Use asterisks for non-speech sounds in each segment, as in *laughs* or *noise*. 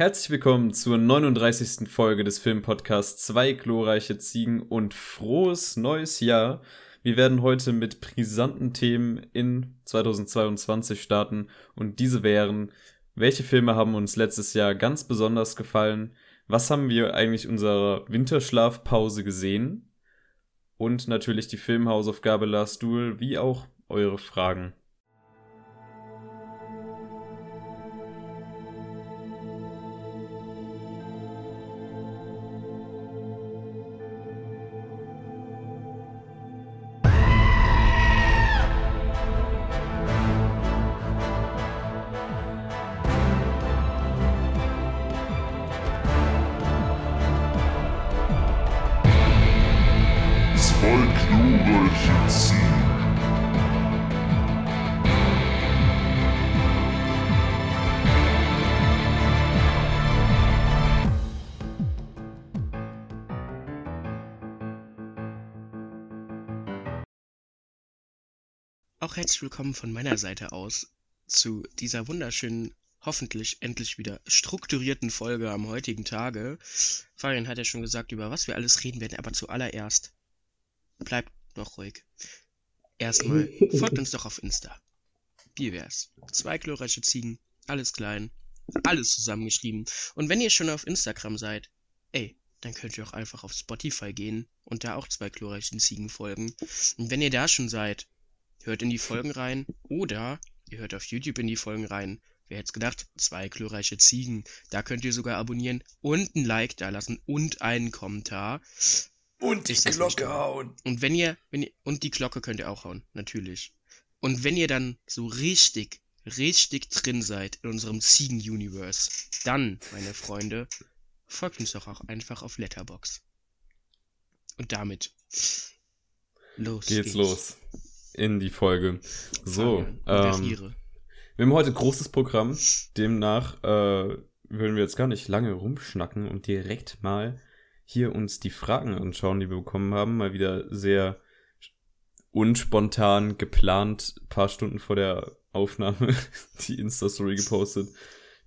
Herzlich willkommen zur 39. Folge des Filmpodcasts Zwei glorreiche Ziegen und frohes neues Jahr. Wir werden heute mit brisanten Themen in 2022 starten und diese wären, welche Filme haben uns letztes Jahr ganz besonders gefallen? Was haben wir eigentlich unserer Winterschlafpause gesehen? Und natürlich die Filmhausaufgabe Last Duel, wie auch eure Fragen. Herzlich willkommen von meiner Seite aus zu dieser wunderschönen, hoffentlich endlich wieder strukturierten Folge am heutigen Tage. Fabian hat ja schon gesagt, über was wir alles reden werden, aber zuallererst bleibt noch ruhig. Erstmal *laughs* folgt uns doch auf Insta. Wie wär's? Zwei glorreiche Ziegen, alles klein, alles zusammengeschrieben. Und wenn ihr schon auf Instagram seid, ey, dann könnt ihr auch einfach auf Spotify gehen und da auch zwei glorreichen Ziegen folgen. Und wenn ihr da schon seid, hört in die Folgen rein oder ihr hört auf YouTube in die Folgen rein. Wer hätte gedacht? Zwei glorreiche Ziegen. Da könnt ihr sogar abonnieren und ein Like da lassen und einen Kommentar. Und die Glocke hauen. Und wenn ihr, wenn ihr, und die Glocke könnt ihr auch hauen, natürlich. Und wenn ihr dann so richtig, richtig drin seid in unserem Ziegen-Universe, dann, meine Freunde, folgt uns doch auch einfach auf Letterbox. Und damit, los geht's. geht's. los in die Folge. So, ähm, wir haben heute großes Programm. Demnach äh, würden wir jetzt gar nicht lange rumschnacken und direkt mal hier uns die Fragen anschauen, die wir bekommen haben. Mal wieder sehr unspontan geplant, paar Stunden vor der Aufnahme *laughs* die Insta-Story gepostet.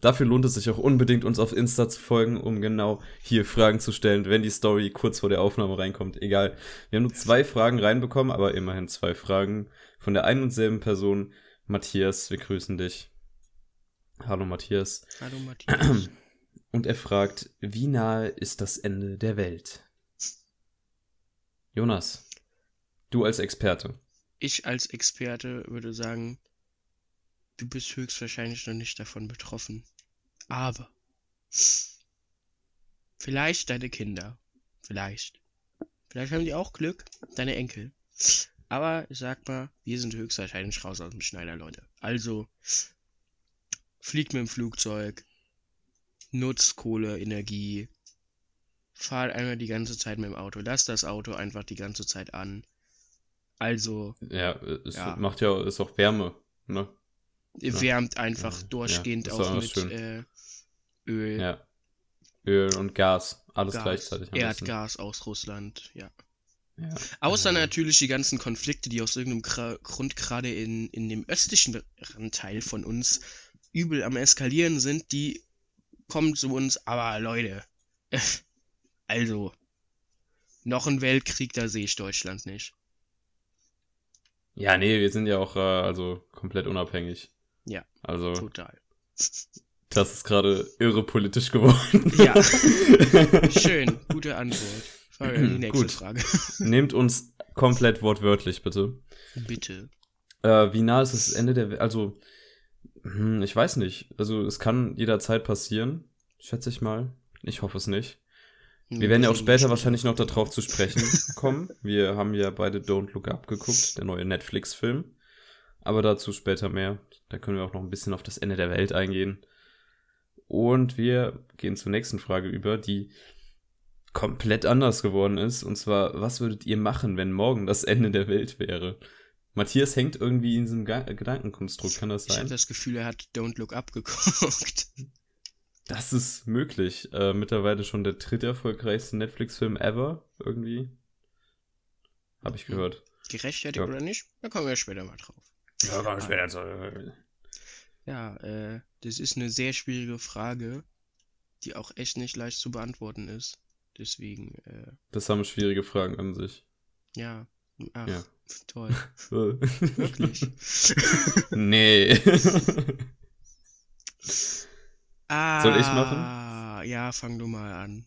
Dafür lohnt es sich auch unbedingt, uns auf Insta zu folgen, um genau hier Fragen zu stellen, wenn die Story kurz vor der Aufnahme reinkommt. Egal. Wir haben nur zwei Fragen reinbekommen, aber immerhin zwei Fragen von der einen und selben Person. Matthias, wir grüßen dich. Hallo Matthias. Hallo Matthias. *clears throat* Und er fragt, wie nahe ist das Ende der Welt? Jonas, du als Experte. Ich als Experte würde sagen, du bist höchstwahrscheinlich noch nicht davon betroffen. Aber vielleicht deine Kinder. Vielleicht. Vielleicht haben die auch Glück, deine Enkel. Aber ich sag mal, wir sind höchstwahrscheinlich raus aus dem Schneider, Leute. Also, fliegt mit dem Flugzeug, nutzt Kohleenergie, fahrt einmal die ganze Zeit mit dem Auto, lasst das Auto einfach die ganze Zeit an. Also. Ja, es ja. macht ja, ist auch Wärme, ne? Wärmt einfach ja. durchgehend ja, auch mit äh, Öl. Ja. Öl und Gas, alles Gas, gleichzeitig. Erdgas aus Russland, ja. ja. Außer ja. natürlich die ganzen Konflikte, die aus irgendeinem Gra Grund gerade in, in dem östlichen Teil von uns übel am Eskalieren sind, die kommen zu uns, aber Leute, *laughs* also, noch ein Weltkrieg, da sehe ich Deutschland nicht. Ja, nee, wir sind ja auch äh, also komplett unabhängig. Ja, also, total. *laughs* Das ist gerade irre politisch geworden. Ja. *laughs* Schön, gute Antwort. Frage, die nächste Gut. Frage. Nehmt uns komplett wortwörtlich, bitte. Bitte. Äh, wie nah ist das Ende der Welt? Also, hm, ich weiß nicht. Also, es kann jederzeit passieren, schätze ich mal. Ich hoffe es nicht. Wir werden ja auch später wahrscheinlich noch darauf zu sprechen *laughs* kommen. Wir haben ja beide Don't Look Up geguckt, der neue Netflix-Film. Aber dazu später mehr. Da können wir auch noch ein bisschen auf das Ende der Welt eingehen. Und wir gehen zur nächsten Frage über, die komplett anders geworden ist. Und zwar, was würdet ihr machen, wenn morgen das Ende der Welt wäre? Matthias hängt irgendwie in diesem Ga Gedankenkonstrukt, kann das sein? Ich habe das Gefühl, er hat Don't Look Up geguckt. Das ist möglich. Äh, mittlerweile schon der dritte erfolgreichste Netflix-Film ever, irgendwie. Habe ich gehört. Gerechtfertigt ja. oder nicht? Da kommen wir später mal drauf. Ja, kommen wir später. Ja, äh, das ist eine sehr schwierige Frage. die auch echt nicht leicht zu beantworten ist. Deswegen, äh, Das haben schwierige Fragen an sich. ja. Ach, Ja. toll. *laughs* Wirklich. *laughs* nee. Ah, *laughs* Soll ich machen? Ja, fang du mal an.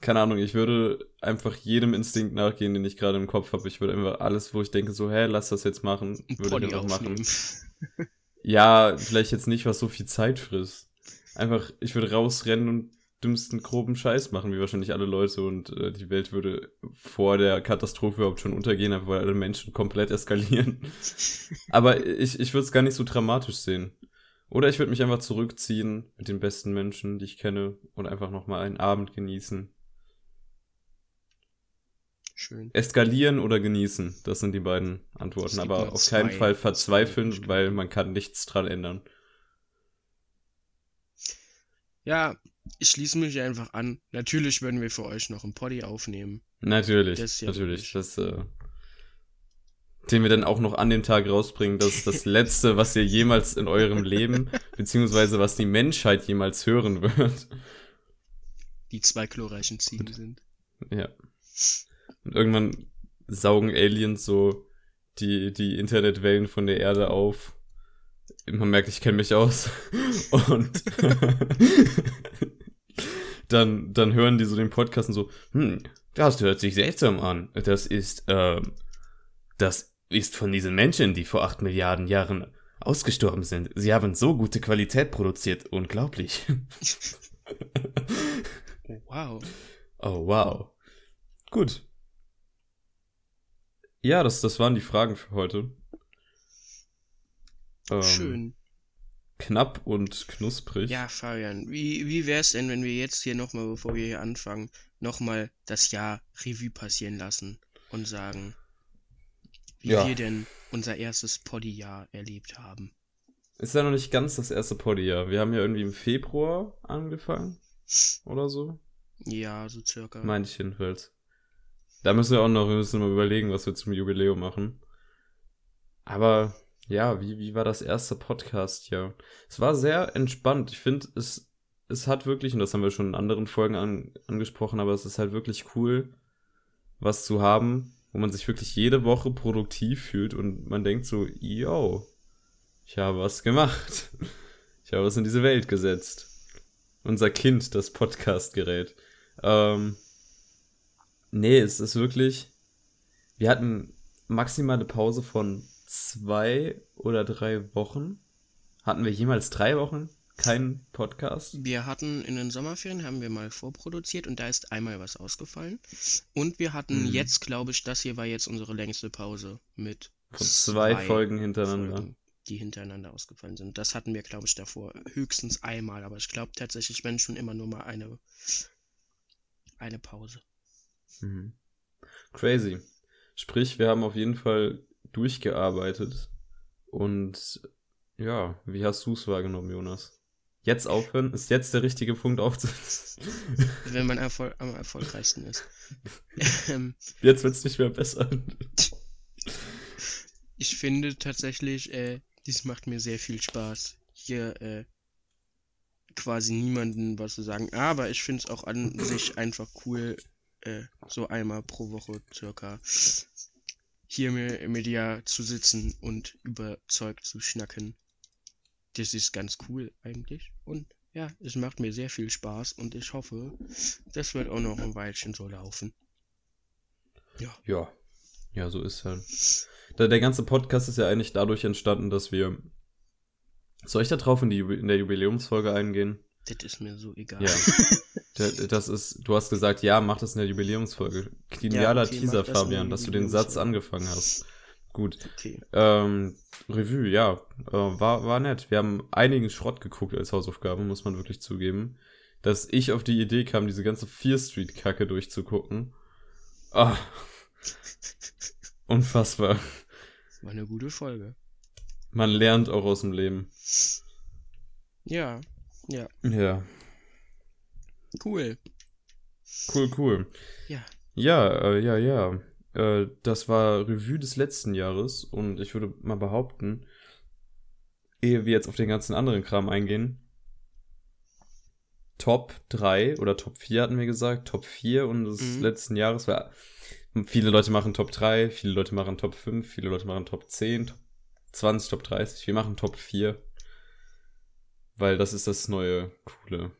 Keine Ahnung, ich würde einfach jedem Instinkt nachgehen, den ich gerade im Kopf habe. Ich würde einfach alles, wo ich denke, so, hä, lass das jetzt machen, würde Pony ich einfach aufnehmen. machen. Ja, vielleicht jetzt nicht, was so viel Zeit frisst. Einfach, ich würde rausrennen und dümmsten groben Scheiß machen, wie wahrscheinlich alle Leute und äh, die Welt würde vor der Katastrophe überhaupt schon untergehen, einfach weil alle Menschen komplett eskalieren. *laughs* Aber ich, ich würde es gar nicht so dramatisch sehen. Oder ich würde mich einfach zurückziehen mit den besten Menschen, die ich kenne und einfach nochmal einen Abend genießen. Schön. Eskalieren oder genießen, das sind die beiden Antworten. Aber auf keinen Fall zwei verzweifeln, weil man kann nichts dran ändern. Ja, ich schließe mich einfach an. Natürlich werden wir für euch noch ein Poddy aufnehmen. Natürlich, Das ja natürlich. Das, äh, den wir dann auch noch an dem Tag rausbringen. Das ist das *laughs* Letzte, was ihr jemals in eurem Leben, beziehungsweise was die Menschheit jemals hören wird. Die zwei glorreichen Ziegen sind. Ja. Und irgendwann saugen Aliens so die, die Internetwellen von der Erde auf. Man merkt, ich kenne mich aus. *laughs* Und *laughs* dann, dann hören die so den Podcast und so, hm, das hört sich seltsam an. Das ist, ähm, das ist von diesen Menschen, die vor acht Milliarden Jahren ausgestorben sind. Sie haben so gute Qualität produziert. Unglaublich. *laughs* Wow. Oh, wow. Gut. Ja, das, das waren die Fragen für heute. Ähm, Schön. Knapp und knusprig. Ja, Fabian, wie, wie wär's denn, wenn wir jetzt hier nochmal, bevor wir hier anfangen, nochmal das Jahr Revue passieren lassen und sagen, wie Ja. wir denn unser erstes Poddy-Jahr erlebt haben? Ist ja noch nicht ganz das erste Poddy-Jahr. Wir haben ja irgendwie im Februar angefangen. Oder so. Ja, so circa. Meine ich jedenfalls. Da müssen wir auch noch, wir müssen mal überlegen, was wir zum Jubiläum machen. Aber ja, wie, wie war das erste Podcast ja? Es war sehr entspannt. Ich finde, es, es hat wirklich, und das haben wir schon in anderen Folgen an, angesprochen, aber es ist halt wirklich cool, was zu haben, wo man sich wirklich jede Woche produktiv fühlt und man denkt so, yo, ich habe was gemacht. Ich habe was in diese Welt gesetzt. Unser Kind, das Podcast-Gerät. Ähm, nee, es ist wirklich. Wir hatten maximal eine Pause von zwei oder drei Wochen. Hatten wir jemals drei Wochen keinen Podcast? Wir hatten in den Sommerferien, haben wir mal vorproduziert und da ist einmal was ausgefallen. Und wir hatten Mhm. jetzt, glaube ich, das hier war jetzt unsere längste Pause mit Von zwei, Folgen hintereinander. Folgen, die hintereinander ausgefallen sind. Das hatten wir, glaube ich, davor höchstens einmal, aber ich glaube tatsächlich, wenn schon immer nur mal eine, eine Pause. Mhm. Crazy. Sprich, wir haben auf jeden Fall durchgearbeitet. Und ja, wie hast du es wahrgenommen, Jonas? Jetzt aufhören? Ist jetzt der richtige Punkt aufzuhören? Wenn man erfol am erfolgreichsten ist. *laughs* ähm, Jetzt wird's nicht mehr besser. ich finde tatsächlich, äh, dies macht mir sehr viel Spaß. Hier äh, quasi niemanden was zu sagen. Aber ich finde es auch an sich einfach cool, äh, so einmal pro Woche circa hier mir, mit dir zu sitzen und über Zeug zu schnacken. Das ist ganz cool eigentlich. Und ja, es macht mir sehr viel Spaß und ich hoffe, das wird auch noch ein Weilchen so laufen. Ja. Ja, so ist halt. Der, der ganze Podcast ist ja eigentlich dadurch entstanden, dass wir. Soll ich da drauf in, die, in der Jubiläumsfolge eingehen? Das ist mir so egal. Ja. *laughs* Das ist, du hast gesagt, ja, mach das in der Jubiläumsfolge. Genialer okay, mach Teaser, Fabian, dass du den Satz angefangen hast. Gut. Okay. Ähm, Revue, ja, äh, war, war nett. Wir haben einigen Schrott geguckt als Hausaufgabe, muss man wirklich zugeben. Dass ich auf die Idee kam, diese ganze Fear Street-Kacke durchzugucken. Ah. Unfassbar. War eine gute Folge. Man lernt auch aus dem Leben. Ja, ja, Ja. Cool. Cool, cool. Ja. Ja, äh, ja, ja. Äh, das war Revue des letzten Jahres und ich würde mal behaupten, ehe wir jetzt auf den ganzen anderen Kram eingehen, Top 3 oder Top 4 hatten wir gesagt, Top 4 und des mhm. letzten Jahres war. Viele Leute machen Top 3, viele Leute machen Top 5, viele Leute machen Top 10, Top 20, Top 30. Wir machen Top 4. Weil das ist das neue Coole.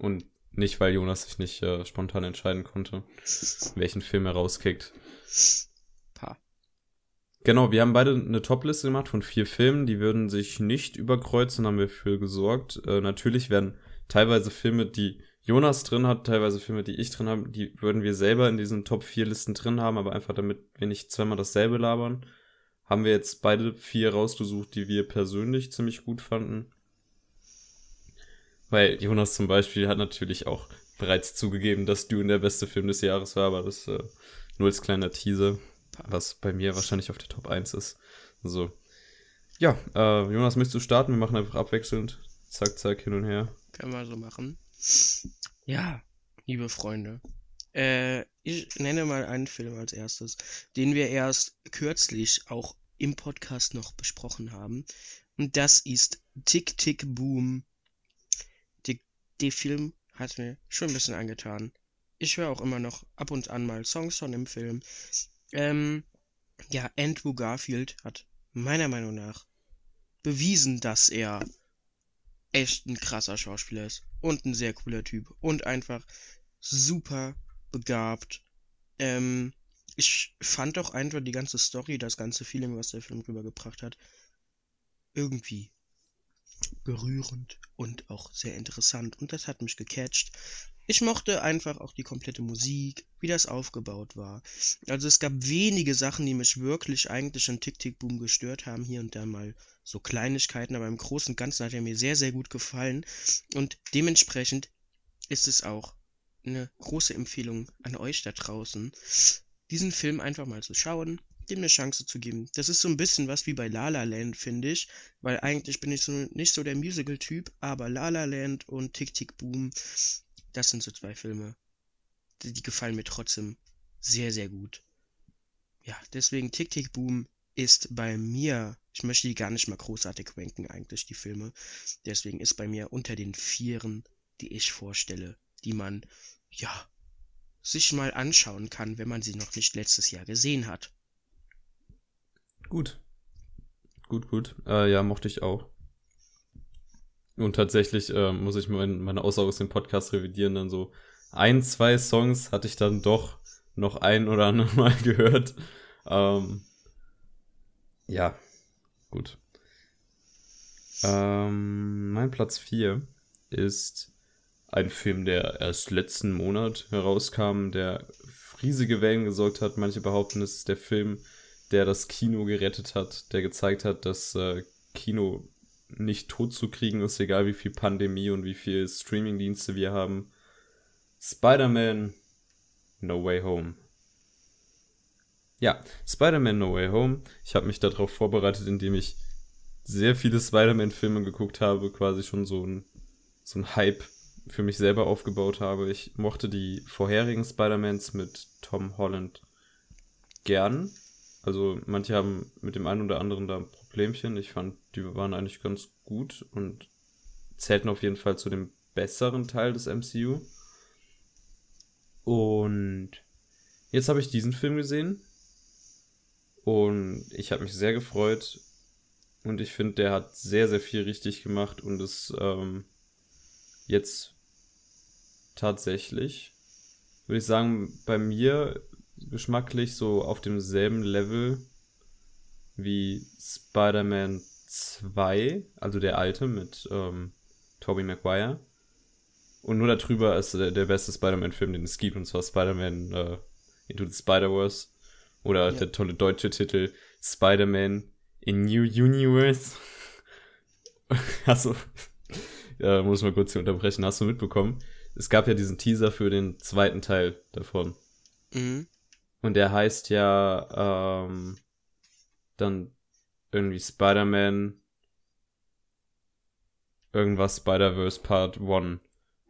Und nicht, weil Jonas sich nicht äh, spontan entscheiden konnte, welchen Film er rauskickt. Pa. Genau, wir haben beide eine Top-Liste gemacht von vier Filmen, die würden sich nicht überkreuzen, haben wir für gesorgt. Äh, natürlich werden teilweise Filme, die Jonas drin hat, teilweise Filme, die ich drin habe, die würden wir selber in diesen Top 4 Listen drin haben, aber einfach damit wir nicht zweimal dasselbe labern, haben wir jetzt beide vier rausgesucht, die wir persönlich ziemlich gut fanden. Weil Jonas zum Beispiel hat natürlich auch bereits zugegeben, dass Dune der beste Film des Jahres war, aber das äh, nur als kleiner Teaser, was bei mir wahrscheinlich auf der Top 1 ist. So. Ja, äh, Jonas, möchtest du starten? Wir machen einfach abwechselnd. Zack, zack, hin und her. Können wir so machen. Ja, liebe Freunde. Äh, ich nenne mal einen Film als erstes, den wir erst kürzlich auch im Podcast noch besprochen haben. Und das ist Tick Tick Boom der Film hat mir schon ein bisschen angetan. Ich höre auch immer noch ab und an mal Songs von dem Film. Ähm, ja, Andrew Garfield hat meiner Meinung nach bewiesen, dass er echt ein krasser Schauspieler ist und ein sehr cooler Typ und einfach super begabt. Ähm, ich fand auch einfach die ganze Story, das ganze Feeling, was der Film rübergebracht hat, irgendwie berührend und auch sehr interessant. Und das hat mich gecatcht. Ich mochte einfach auch die komplette Musik, wie das aufgebaut war. Also es gab wenige Sachen, die mich wirklich eigentlich an Tick Tick Boom gestört haben, hier und da mal so Kleinigkeiten, aber im Großen und Ganzen hat er mir sehr, sehr gut gefallen. Und dementsprechend ist es auch eine große Empfehlung an euch da draußen, diesen Film einfach mal zu schauen, dem eine Chance zu geben. Das ist so ein bisschen was wie bei La La Land, finde ich, weil eigentlich bin ich so nicht so der Musical-Typ, aber La La Land und Tick Tick Boom, das sind so zwei Filme, die, die gefallen mir trotzdem sehr, sehr gut. Ja, deswegen Tick Tick Boom ist bei mir, ich möchte die gar nicht mal großartig ranken eigentlich, die Filme, deswegen ist bei mir unter den Vieren, die ich vorstelle, die man, ja, sich mal anschauen kann, wenn man sie noch nicht letztes Jahr gesehen hat. Gut. Gut, gut. Äh, ja, mochte ich auch. Und tatsächlich äh, muss ich mein, meine Aussage aus dem Podcast revidieren. Dann so ein, zwei Songs hatte ich dann doch noch ein oder andere Mal *laughs* gehört. Ähm, ja, gut. Ähm, mein Platz 4 ist ein Film, der erst letzten Monat herauskam, der riesige Wellen gesorgt hat. Manche behaupten, es ist der Film, der das Kino gerettet hat, der gezeigt hat, dass äh, Kino nicht tot zu kriegen ist, egal wie viel Pandemie und wie viel Streamingdienste wir haben. Spider-Man No Way Home. Ja, Spider-Man No Way Home. Ich habe mich darauf vorbereitet, indem ich sehr viele Spider-Man-Filme geguckt habe, quasi schon so ein, so ein Hype für mich selber aufgebaut habe. Ich mochte die vorherigen Spider-Mans mit Tom Holland gern. Also manche haben mit dem einen oder anderen da ein Problemchen. Ich fand, die waren eigentlich ganz gut und zählten auf jeden Fall zu dem besseren Teil des MCU. Und jetzt habe ich diesen Film gesehen und ich habe mich sehr gefreut und ich finde, der hat sehr, sehr viel richtig gemacht und ist ähm, jetzt tatsächlich, würde ich sagen, bei mir geschmacklich so auf demselben Level wie Spider-Man 2, also der alte mit ähm, Tobey Maguire. Und nur darüber ist der, der beste Spider-Man-Film, den es gibt, und zwar Spider-Man äh, Into the Spider-Verse. Oder ja. der tolle deutsche Titel Spider-Man in New Universe. *laughs* Achso, ja, muss mal kurz hier unterbrechen. Hast du mitbekommen? Es gab ja diesen Teaser für den zweiten Teil davon. Mhm. Und der heißt ja ähm, dann irgendwie Spider-Man irgendwas Spider-Verse Part 1.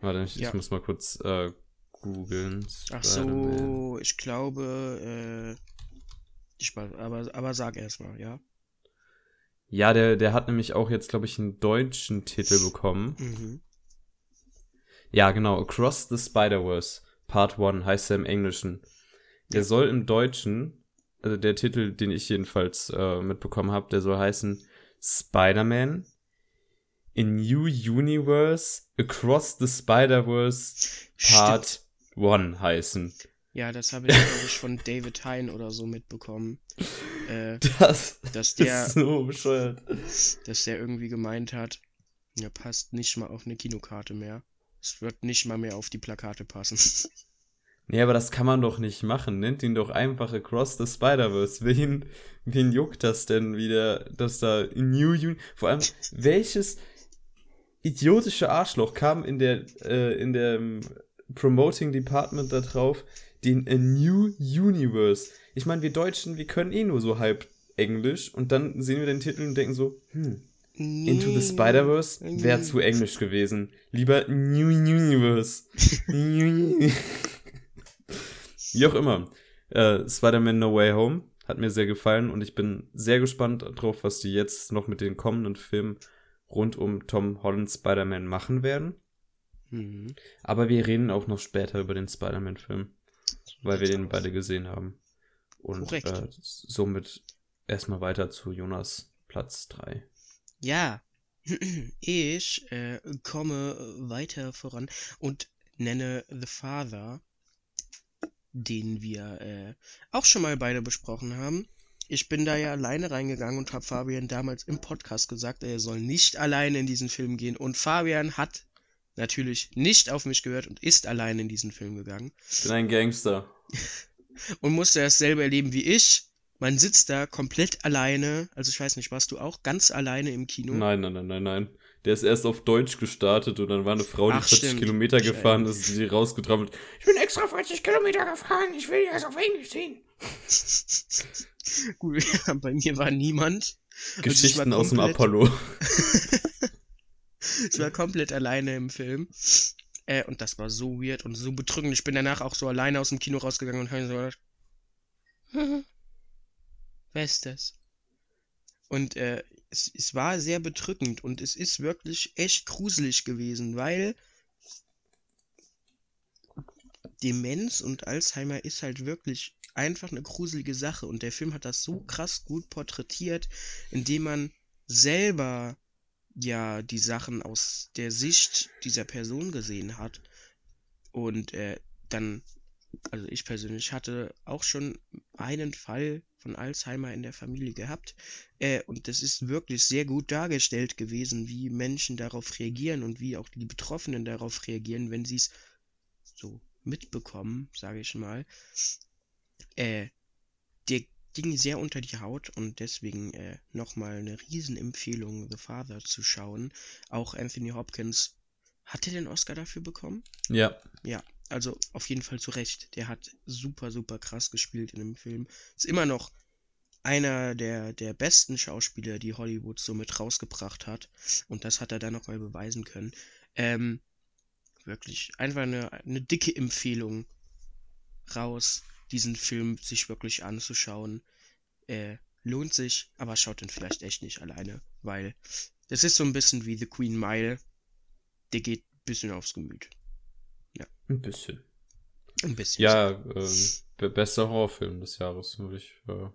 Warte, ich, ja. ich, muss mal kurz äh, googeln. Ach so, ich glaube, äh, ich, aber, aber sag erst mal, ja. Ja, der, der hat nämlich auch jetzt, glaube ich, einen deutschen Titel bekommen. Mhm. Ja, genau. Across the Spider-Verse, Part 1 heißt er im Englischen. Der soll im Deutschen, also der Titel, den ich jedenfalls äh, mitbekommen habe, der soll heißen Spider-Man in New Universe Across the Spider-Verse Part 1 heißen. Ja, das habe ich, glaube ich, von David Hein oder so mitbekommen. Äh, *laughs* Das dass der, ist so bescheuert. dass der irgendwie gemeint hat, er passt nicht mal auf eine Kinokarte mehr. Es wird nicht mal mehr auf die Plakate passen. *laughs* Nee, aber das kann man doch nicht machen. Nennt ihn doch einfach Across the Spider-Verse. Wen, wen juckt das denn wieder, dass da in New Un Vor allem, welches idiotische Arschloch kam in der, äh, in dem Promoting Department da drauf, den A New Universe. Ich meine, wir Deutschen, wir können eh nur so halb Englisch und dann sehen wir den Titel und denken so, hm, Into the Spider-Verse wäre zu englisch gewesen. Lieber New Universe. New- *laughs* *laughs* Wie auch immer. Äh, Spider-Man No Way Home hat mir sehr gefallen und ich bin sehr gespannt drauf, was die jetzt noch mit den kommenden Filmen rund um Tom Holland Spider-Man machen werden. Mhm. Aber wir reden auch noch später über den Spider-Man-Film, weil wir den beide gesehen haben. Und äh, somit erstmal weiter zu Jonas Platz 3. Ja, *clears throat* ich äh, komme weiter voran und nenne The Father, den wir äh, auch schon mal beide besprochen haben. Ich bin da ja alleine reingegangen und habe Fabian damals im Podcast gesagt, er soll nicht alleine in diesen Film gehen. Und Fabian hat natürlich nicht auf mich gehört und ist alleine in diesen Film gegangen Ich bin ein Gangster. *laughs* und musste dasselbe erleben wie ich. Man sitzt da komplett alleine. Also ich weiß nicht, warst du auch ganz alleine im Kino? Nein, nein, nein, nein, nein. Der ist erst auf Deutsch gestartet und dann war eine Frau, die Ach, 40 stimmt. Kilometer gefahren ist, die rausgetrampelt. Ich bin extra 40 Kilometer gefahren, ich will das auf Englisch sehen. Gut, *laughs* bei mir war niemand. Also ich Geschichten war aus dem Apollo. *laughs* Ich war komplett alleine im Film. Äh, und das war so weird und so bedrückend. Ich bin danach auch so alleine aus dem Kino rausgegangen und habe so gedacht, "Hm, *laughs* wer ist das? Und äh, es, es war sehr bedrückend und es ist wirklich echt gruselig gewesen, weil Demenz und Alzheimer ist halt wirklich einfach eine gruselige Sache und der Film hat das so krass gut porträtiert, indem man selber ja die Sachen aus der Sicht dieser Person gesehen hat. Und äh, dann, also ich persönlich hatte auch schon einen Fall von Alzheimer in der Familie gehabt. Äh, und das ist wirklich sehr gut dargestellt gewesen, wie Menschen darauf reagieren und wie auch die Betroffenen darauf reagieren, wenn sie es so mitbekommen, sage ich mal. Äh, der ging sehr unter die Haut und deswegen äh, nochmal eine Riesenempfehlung, The Father zu schauen. Auch Anthony Hopkins, hat er den Oscar dafür bekommen? Ja. Ja, also auf jeden Fall zu Recht. Der hat super, super krass gespielt in dem Film. Ist immer noch einer der, der besten Schauspieler, die Hollywood so mit rausgebracht hat. Und das hat er dann nochmal beweisen können. Ähm, wirklich einfach eine, eine dicke Empfehlung raus, diesen Film sich wirklich anzuschauen. Äh, lohnt sich, aber schaut den vielleicht echt nicht alleine, weil das ist so ein bisschen wie The Queen Mile. Der geht ein bisschen aufs Gemüt. Ein bisschen. Ein bisschen. Ja, ähm, be- bester Horrorfilm des Jahres, würde ich äh,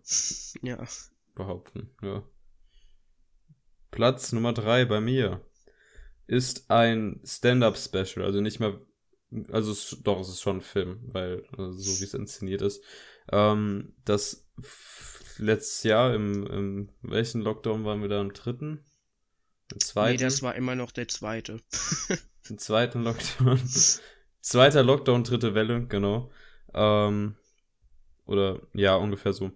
Ja. behaupten. Ja. Platz Nummer drei bei mir ist ein Stand-up-Special, also nicht mal, also es, doch, es ist schon ein Film, weil äh, so wie es inszeniert ist. Ähm, das letztes Jahr im, im welchen Lockdown waren wir da im dritten? Im Nee, zweiten? das war immer noch der zweite. *laughs* Im zweiten Lockdown. *laughs* Zweiter Lockdown, dritte Welle, genau. Ähm, oder ja, ungefähr so.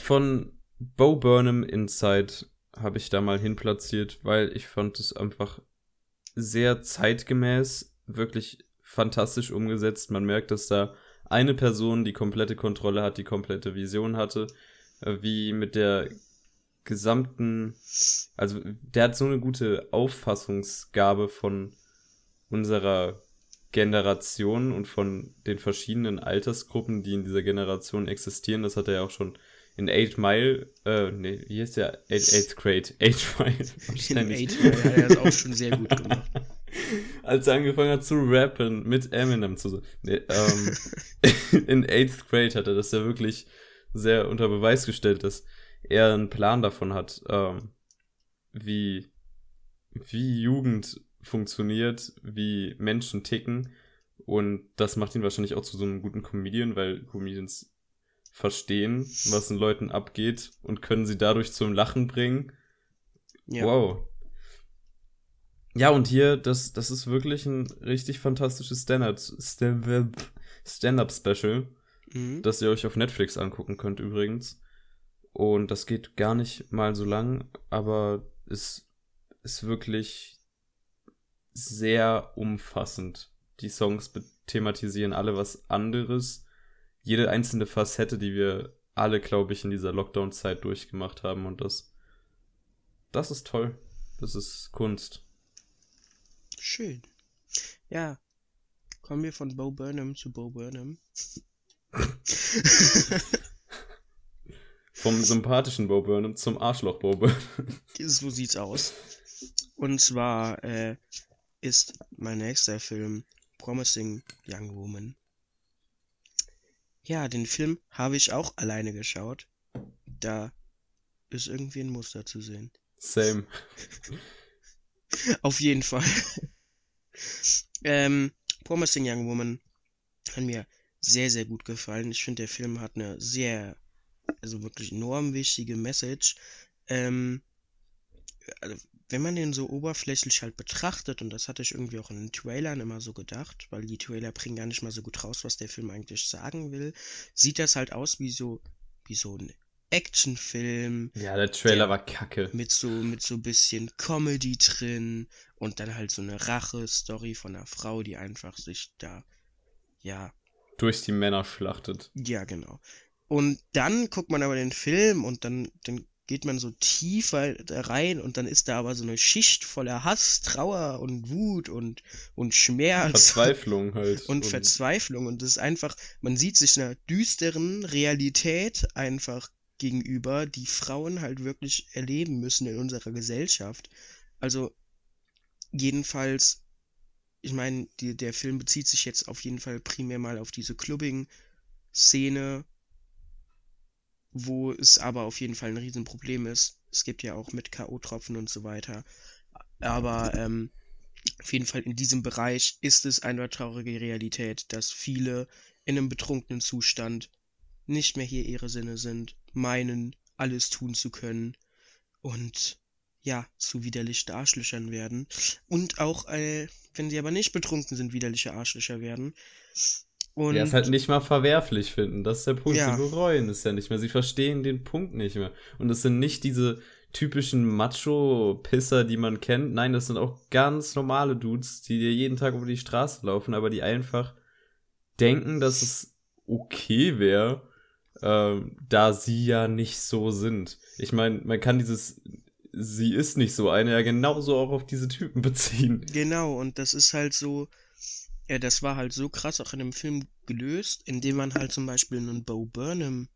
Von Bo Burnham Inside habe ich da mal hinplatziert, weil ich fand es einfach sehr zeitgemäß, wirklich fantastisch umgesetzt. Man merkt, dass da eine Person die komplette Kontrolle hat, die komplette Vision hatte, äh, wie mit der gesamten, also der hat so eine gute Auffassungsgabe von unserer Generation und von den verschiedenen Altersgruppen, die in dieser Generation existieren. Das hat er ja auch schon in Eight Mile, äh, nee, wie heißt der? Eight, Eighth Grade. *laughs* Eight Mile. In Eight Mile hat er das auch schon sehr gut gemacht. *laughs* Als er angefangen hat zu rappen mit Eminem zu nee, ähm, *laughs* in Eighth Grade hat er das ja wirklich sehr unter Beweis gestellt, dass er einen Plan davon hat, ähm, wie, wie Jugend funktioniert, wie Menschen ticken. Und das macht ihn wahrscheinlich auch zu so einem guten Comedian, weil Comedians verstehen, was den Leuten abgeht und können sie dadurch zum Lachen bringen. Ja. Wow. Ja, und hier, das, das ist wirklich ein richtig fantastisches Stand-Up-Special, mhm. das ihr euch auf Netflix angucken könnt übrigens. Und das geht gar nicht mal so lang, aber es ist wirklich sehr umfassend. Die Songs thematisieren alle was anderes. Jede einzelne Facette, die wir alle, glaube ich, in dieser Lockdown-Zeit durchgemacht haben. Und das, das ist toll. Das ist Kunst. Schön. Ja. Kommen wir von Bo Burnham zu Bo Burnham. *laughs* Vom sympathischen Bo Burnham zum Arschloch Bo Burnham. *laughs* So sieht's aus. Und zwar äh, ist mein nächster Film Promising Young Woman. Ja, den Film habe ich auch alleine geschaut. Da ist irgendwie ein Muster zu sehen. Same. *laughs* Auf jeden Fall. *laughs* ähm, Promising Young Woman hat mir sehr, sehr gut gefallen. Ich finde, der Film hat eine sehr also wirklich enorm wichtige Message. Ähm, also wenn man den so oberflächlich halt betrachtet, und das hatte ich irgendwie auch in den Trailern immer so gedacht, weil die Trailer bringen gar nicht mal so gut raus, was der Film eigentlich sagen will, sieht das halt aus wie so, wie so ein Actionfilm. Ja, der Trailer der war kacke. Mit so, mit so bisschen Comedy drin und dann halt so eine Rache-Story von einer Frau, die einfach sich da, ja. Durch die Männer schlachtet. Ja, genau. Und dann guckt man aber den Film und dann, dann geht man so tiefer da rein und dann ist da aber so eine Schicht voller Hass, Trauer und Wut und, und Schmerz. Verzweiflung halt. *laughs* Und, und Verzweiflung. Und das ist einfach, man sieht sich einer düsteren Realität einfach gegenüber, die Frauen halt wirklich erleben müssen in unserer Gesellschaft. Also, jedenfalls, ich meine, der Film bezieht sich jetzt auf jeden Fall primär mal auf diese Clubbing-Szene wo es aber auf jeden Fall ein Riesenproblem ist. Es gibt ja auch mit K.O.-Tropfen und so weiter. Aber ähm, auf jeden Fall in diesem Bereich ist es eine traurige Realität, dass viele in einem betrunkenen Zustand nicht mehr hier ihre Sinne sind, meinen, alles tun zu können und ja, zu widerlichen Arschlöchern werden. Und auch, äh, wenn sie aber nicht betrunken sind, widerliche Arschlöcher werden. Und ja, es halt nicht mal verwerflich finden. Das ist der Punkt. Ja. Sie bereuen es ja nicht mehr. Sie verstehen den Punkt nicht mehr. Und es sind nicht diese typischen Macho-Pisser, die man kennt. Nein, das sind auch ganz normale Dudes, die dir jeden Tag über die Straße laufen, aber die einfach denken, dass es okay wäre, ähm, da sie ja nicht so sind. Ich meine, man kann dieses sie ist nicht so eine ja genauso auch auf diese Typen *laughs* beziehen. Genau, und das ist halt so, ja, das war halt so krass auch in dem Film gelöst, indem man halt zum Beispiel einen Bo Burnham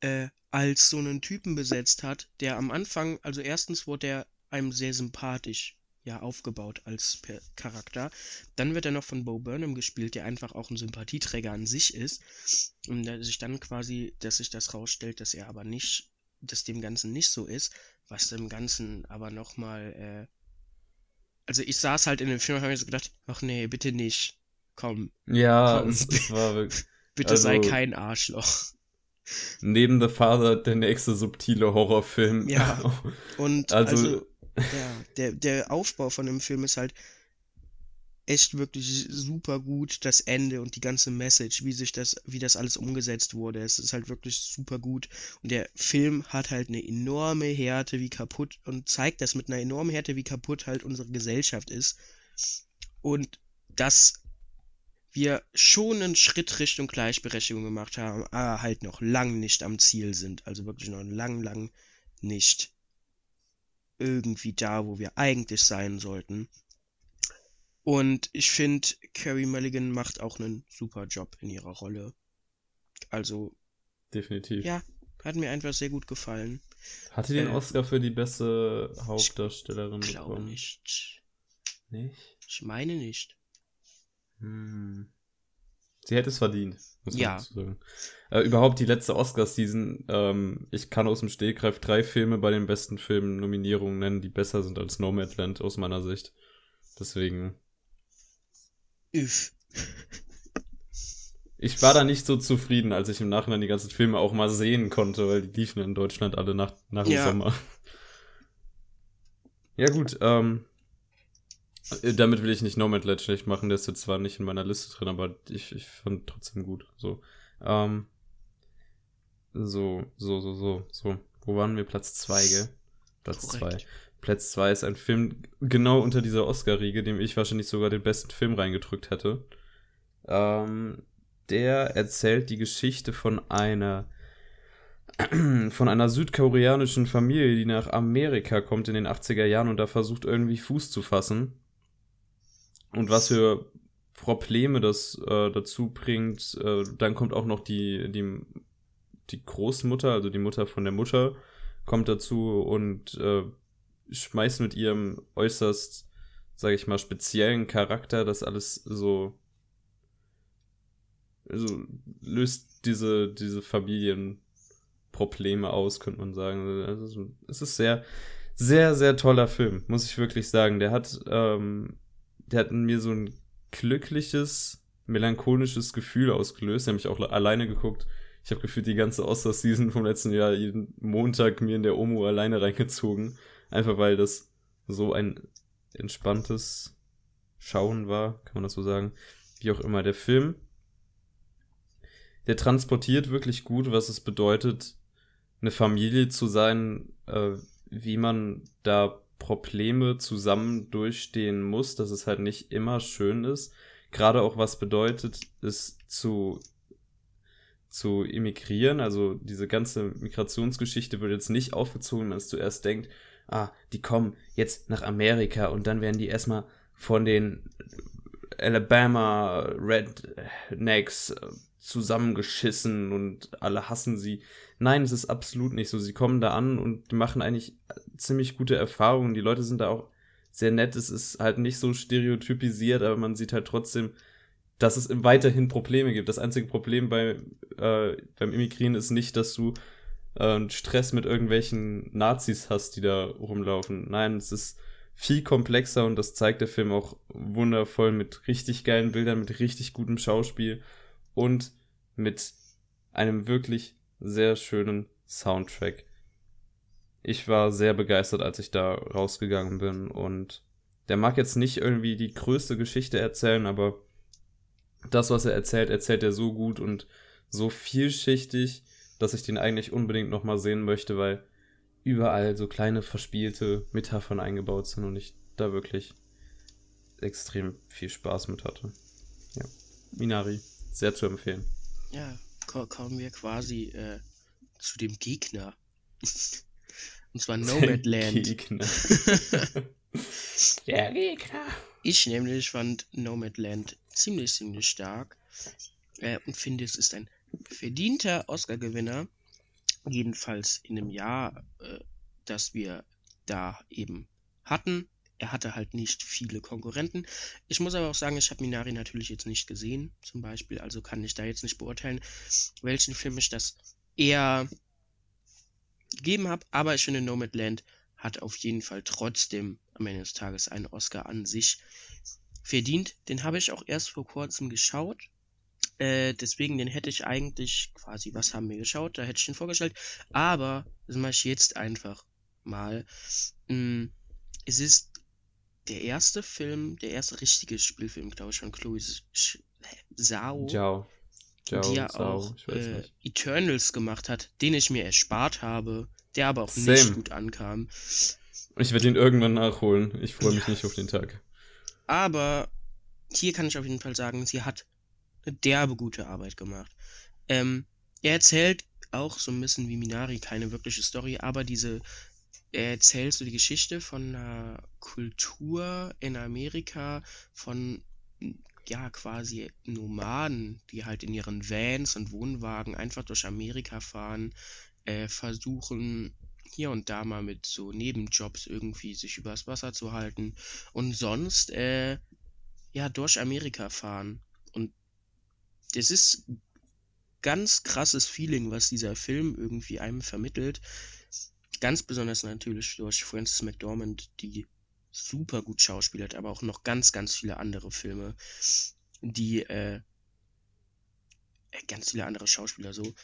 äh, als so einen Typen besetzt hat, der am Anfang, also erstens wurde er einem sehr sympathisch ja aufgebaut als Charakter. Dann wird er noch von Bo Burnham gespielt, der einfach auch ein Sympathieträger an sich ist. Und dass sich dann quasi, dass sich das rausstellt, dass er aber nicht, dass dem Ganzen nicht so ist, was dem Ganzen aber nochmal äh, also ich saß halt in dem Film und habe mir so gedacht, ach nee, bitte nicht. Komm. Ja, komm. Es, es, war wirklich. *laughs* bitte also, sei kein Arschloch. Neben The Father der nächste subtile Horrorfilm. Ja. *laughs* Und also, also ja, der, der Aufbau von dem Film ist halt, echt wirklich super gut, das Ende und die ganze Message, wie sich das, wie das alles umgesetzt wurde. Es ist halt wirklich super gut. Und der Film hat halt eine enorme Härte, wie kaputt und zeigt das mit einer enormen Härte, wie kaputt halt unsere Gesellschaft ist. Und dass wir schon einen Schritt Richtung Gleichberechtigung gemacht haben, aber halt noch lang nicht am Ziel sind. Also wirklich noch lang, lang nicht irgendwie da, wo wir eigentlich sein sollten. Und ich finde, Carrie Mulligan macht auch einen super Job in ihrer Rolle. Also. Definitiv. Ja. Hat mir einfach sehr gut gefallen. Hat sie den äh, Oscar für die beste Hauptdarstellerin ich glaube bekommen? nicht. Nicht? Ich meine nicht. Hm. Sie hätte es verdient, muss ja. man sagen. Äh, überhaupt die letzte Oscar-Season. Ähm, ich kann aus dem Stegreif drei Filme bei den besten Filmen-Nominierungen nennen, die besser sind als Nomadland aus meiner Sicht. Deswegen. Üff. Ich war da nicht so zufrieden, als ich im Nachhinein die ganzen Filme auch mal sehen konnte, weil die liefen in Deutschland alle nach, nach dem ja. Sommer. Ja, gut, ähm, äh, damit will ich nicht Nomadland schlecht machen, der ist jetzt zwar nicht in meiner Liste drin, aber ich, ich fand trotzdem gut. So. Ähm, so, so, so, so, so. Wo waren wir? Platz 2, gell? Platz 2. Platz 2 ist ein Film genau unter dieser Oscar-Riege, dem ich wahrscheinlich sogar den besten Film reingedrückt hätte. Ähm, der erzählt die Geschichte von einer *clears throat* von einer südkoreanischen Familie, die nach Amerika kommt in den 80er Jahren und da versucht irgendwie Fuß zu fassen und was für Probleme das äh, dazu bringt. Äh, dann kommt auch noch die, die, die Großmutter, also die Mutter von der Mutter, kommt dazu und äh, schmeißt mit ihrem äußerst, sage ich mal, speziellen Charakter das alles so. Also löst diese, diese Familienprobleme aus, könnte man sagen. Also, es ist sehr, sehr, sehr toller Film, muss ich wirklich sagen. Der hat ähm, der hat in mir so ein glückliches, melancholisches Gefühl ausgelöst. Ich habe mich auch alleine geguckt. Ich habe gefühlt die ganze Oscar-Season vom letzten Jahr jeden Montag mir in der Omo alleine reingezogen. Einfach weil das so ein entspanntes Schauen war, kann man das so sagen. Wie auch immer. Der Film, der transportiert wirklich gut, was es bedeutet, eine Familie zu sein, äh, wie man da Probleme zusammen durchstehen muss, dass es halt nicht immer schön ist. Gerade auch was bedeutet, es zu, zu immigrieren. Also diese ganze Migrationsgeschichte wird jetzt nicht aufgezogen, wenn man zuerst denkt, ah, die kommen jetzt nach Amerika und dann werden die erstmal von den Alabama Rednecks zusammengeschissen und alle hassen sie. Nein, es ist absolut nicht so. Sie kommen da an und machen eigentlich ziemlich gute Erfahrungen. Die Leute sind da auch sehr nett. Es ist halt nicht so stereotypisiert, aber man sieht halt trotzdem, dass es weiterhin Probleme gibt. Das einzige Problem bei, äh, beim Immigrieren ist nicht, dass du äh, Stress mit irgendwelchen Nazis hast, die da rumlaufen. Nein, es ist viel komplexer und das zeigt der Film auch wundervoll mit richtig geilen Bildern, mit richtig gutem Schauspiel und mit einem wirklich sehr schönen Soundtrack. Ich war sehr begeistert, als ich da rausgegangen bin und der mag jetzt nicht irgendwie die größte Geschichte erzählen, aber das, was er erzählt, erzählt er so gut und so vielschichtig, dass ich den eigentlich unbedingt nochmal sehen möchte, weil überall so kleine verspielte Metaphern eingebaut sind und ich da wirklich extrem viel Spaß mit hatte. Ja. Minari. Sehr zu empfehlen. Ja, kommen wir quasi äh, zu dem Gegner. Und zwar *laughs* Nomadland. Gegner. *laughs* Der Gegner. Ich nämlich fand Nomadland ziemlich, ziemlich stark äh, und finde, es ist ein verdienter Oscar-Gewinner. Jedenfalls in einem Jahr, äh, das wir da eben hatten er hatte halt nicht viele Konkurrenten. Ich muss aber auch sagen, ich habe Minari natürlich jetzt nicht gesehen, zum Beispiel, also kann ich da jetzt nicht beurteilen, welchen Film ich das eher gegeben habe. Aber ich finde, Nomadland hat auf jeden Fall trotzdem am Ende des Tages einen Oscar an sich verdient. Den habe ich auch erst vor kurzem geschaut. Äh, deswegen, den hätte ich eigentlich quasi, was haben wir geschaut? Da hätte ich den vorgestellt. Aber das mache ich jetzt einfach mal. Mm, es ist der erste Film, der erste richtige Spielfilm, glaube ich, von Chloe Zhao. Zhao. Zhao die ja Zhao, auch äh, Eternals gemacht hat, den ich mir erspart habe, der aber auch Same. nicht gut ankam. Ich werde ihn irgendwann nachholen. Ich freue mich ja. nicht auf den Tag. Aber hier kann ich auf jeden Fall sagen, sie hat eine derbe gute Arbeit gemacht. Ähm, er erzählt auch so ein bisschen wie Minari keine wirkliche Story, aber diese er erzählt so die Geschichte von einer Kultur in Amerika, von ja quasi Nomaden, die halt in ihren Vans und Wohnwagen einfach durch Amerika fahren, äh, versuchen hier und da mal mit so Nebenjobs irgendwie sich übers Wasser zu halten und sonst äh, ja durch Amerika fahren. Und das ist ganz krasses Feeling, was dieser Film irgendwie einem vermittelt. Ganz besonders natürlich durch Frances McDormand, die super gut schauspielert, aber auch noch ganz, ganz viele andere Filme, die, äh, äh ganz viele andere Schauspieler so,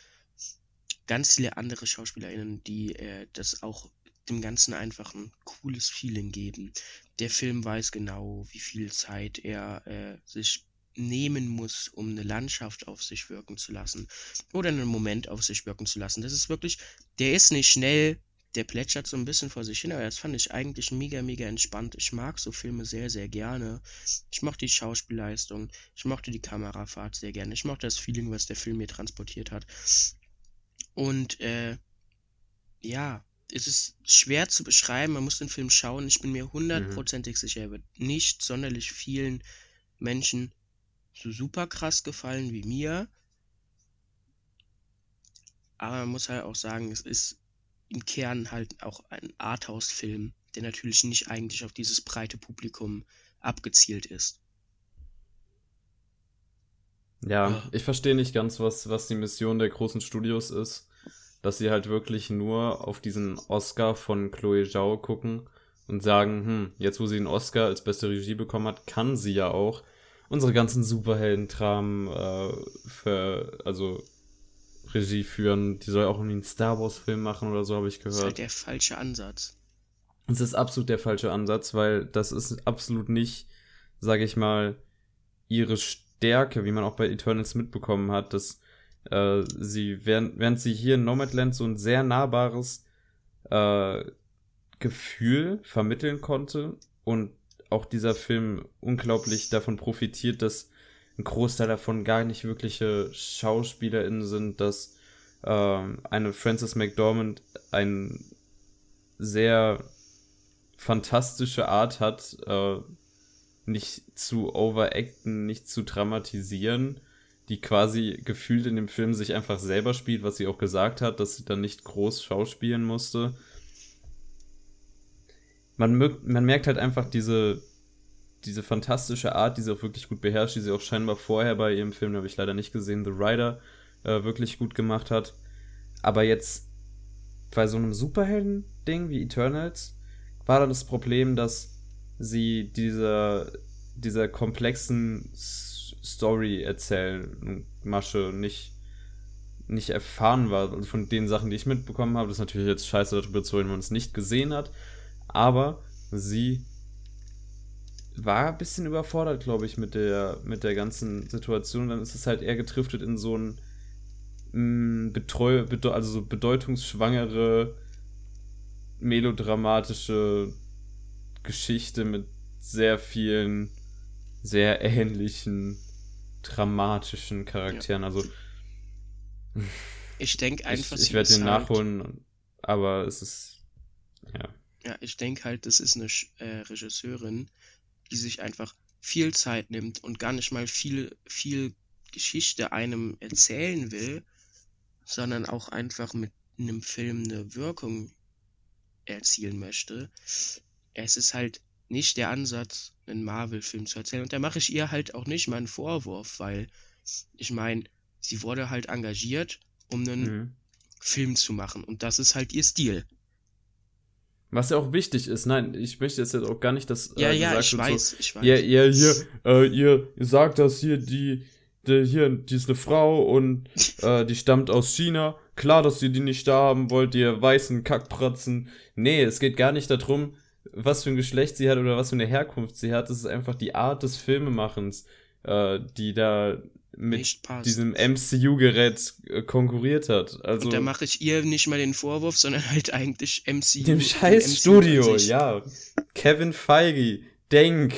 ganz viele andere SchauspielerInnen, die äh, das auch dem Ganzen einfach ein cooles Feeling geben. Der Film weiß genau, wie viel Zeit er äh, sich nehmen muss, um eine Landschaft auf sich wirken zu lassen oder einen Moment auf sich wirken zu lassen. Das ist wirklich, der ist nicht schnell, der plätschert so ein bisschen vor sich hin, aber das fand ich eigentlich mega, mega entspannt. Ich mag so Filme sehr, sehr gerne. Ich mochte die Schauspielleistung, ich mochte die Kamerafahrt sehr gerne, ich mochte das Feeling, was der Film mir transportiert hat. Und äh, ja, es ist schwer zu beschreiben, man muss den Film schauen. Ich bin mir hundertprozentig mhm. sicher, er wird nicht sonderlich vielen Menschen so super krass gefallen wie mir. Aber man muss halt auch sagen, es ist im Kern halt auch ein Arthouse-Film, der natürlich nicht eigentlich auf dieses breite Publikum abgezielt ist. Ja, ich verstehe nicht ganz, was, was die Mission der großen Studios ist. Dass sie halt wirklich nur auf diesen Oscar von Chloe Zhao gucken und sagen, hm, jetzt wo sie den Oscar als beste Regie bekommen hat, kann sie ja auch unsere ganzen Superhelden-Tramen äh, für, also Regie führen. Die soll auch irgendwie einen Star Wars-Film machen oder so, habe ich gehört. Das ist halt der falsche Ansatz. Das ist absolut der falsche Ansatz, weil das ist absolut nicht, sage ich mal, ihre Stärke, wie man auch bei Eternals mitbekommen hat, dass äh, sie, während, während sie hier in Nomadland so ein sehr nahbares äh, Gefühl vermitteln konnte und auch dieser Film unglaublich davon profitiert, dass ein Großteil davon gar nicht wirkliche SchauspielerInnen sind, dass äh, eine Frances McDormand eine sehr fantastische Art hat, äh, nicht zu overacten, nicht zu dramatisieren, die quasi gefühlt in dem Film sich einfach selber spielt, was sie auch gesagt hat, dass sie dann nicht groß schauspielen musste man, man merkt halt einfach diese, diese fantastische Art, die sie auch wirklich gut beherrscht, die sie auch scheinbar vorher bei ihrem Film, habe ich leider nicht gesehen, The Rider, äh, wirklich gut gemacht hat. Aber jetzt bei so einem Superhelden-Ding wie Eternals war dann das Problem, dass sie dieser, dieser komplexen Story erzählen Masche nicht, nicht erfahren war. Also von den Sachen, die ich mitbekommen habe, das ist natürlich jetzt scheiße darüber zu reden, wenn man es nicht gesehen hat aber sie war ein bisschen überfordert, glaube ich, mit der, mit der ganzen Situation. Dann ist es halt eher getriftet in so ein mm, Betreu, also so bedeutungsschwangere, melodramatische Geschichte mit sehr vielen, sehr ähnlichen, dramatischen Charakteren. Ja. Also ich denke einfach. Ich, ich werde den halt nachholen, aber es ist ja. Ja, ich denke halt, das ist eine äh, Regisseurin, die sich einfach viel Zeit nimmt und gar nicht mal viel, viel Geschichte einem erzählen will, sondern auch einfach mit einem Film eine Wirkung erzielen möchte. Es ist halt nicht der Ansatz, einen Marvel-Film zu erzählen. Und da mache ich ihr halt auch nicht mal einen Vorwurf, weil ich meine, sie wurde halt engagiert, um einen mhm. Film zu machen. Und das ist halt ihr Stil. Was ja auch wichtig ist. Nein, ich möchte jetzt auch gar nicht, dass. Äh, ja, ja, ich weiß, so, ich weiß. Ja, ja, hier, äh, ihr, ihr sagt das hier, die, die, hier, die ist eine Frau und *laughs* äh, die stammt aus China. Klar, dass ihr die nicht da haben wollt, ihr weißen Kackpratzen. Nee, es geht gar nicht darum, was für ein Geschlecht sie hat oder was für eine Herkunft sie hat. Es ist einfach die Art des Filmemachens, äh, die da mit diesem MCU-Gerät äh, konkurriert hat. Also und da mache ich ihr nicht mal den Vorwurf, sondern halt eigentlich MCU. Dem scheiß Studio, ja. Kevin Feige, denk,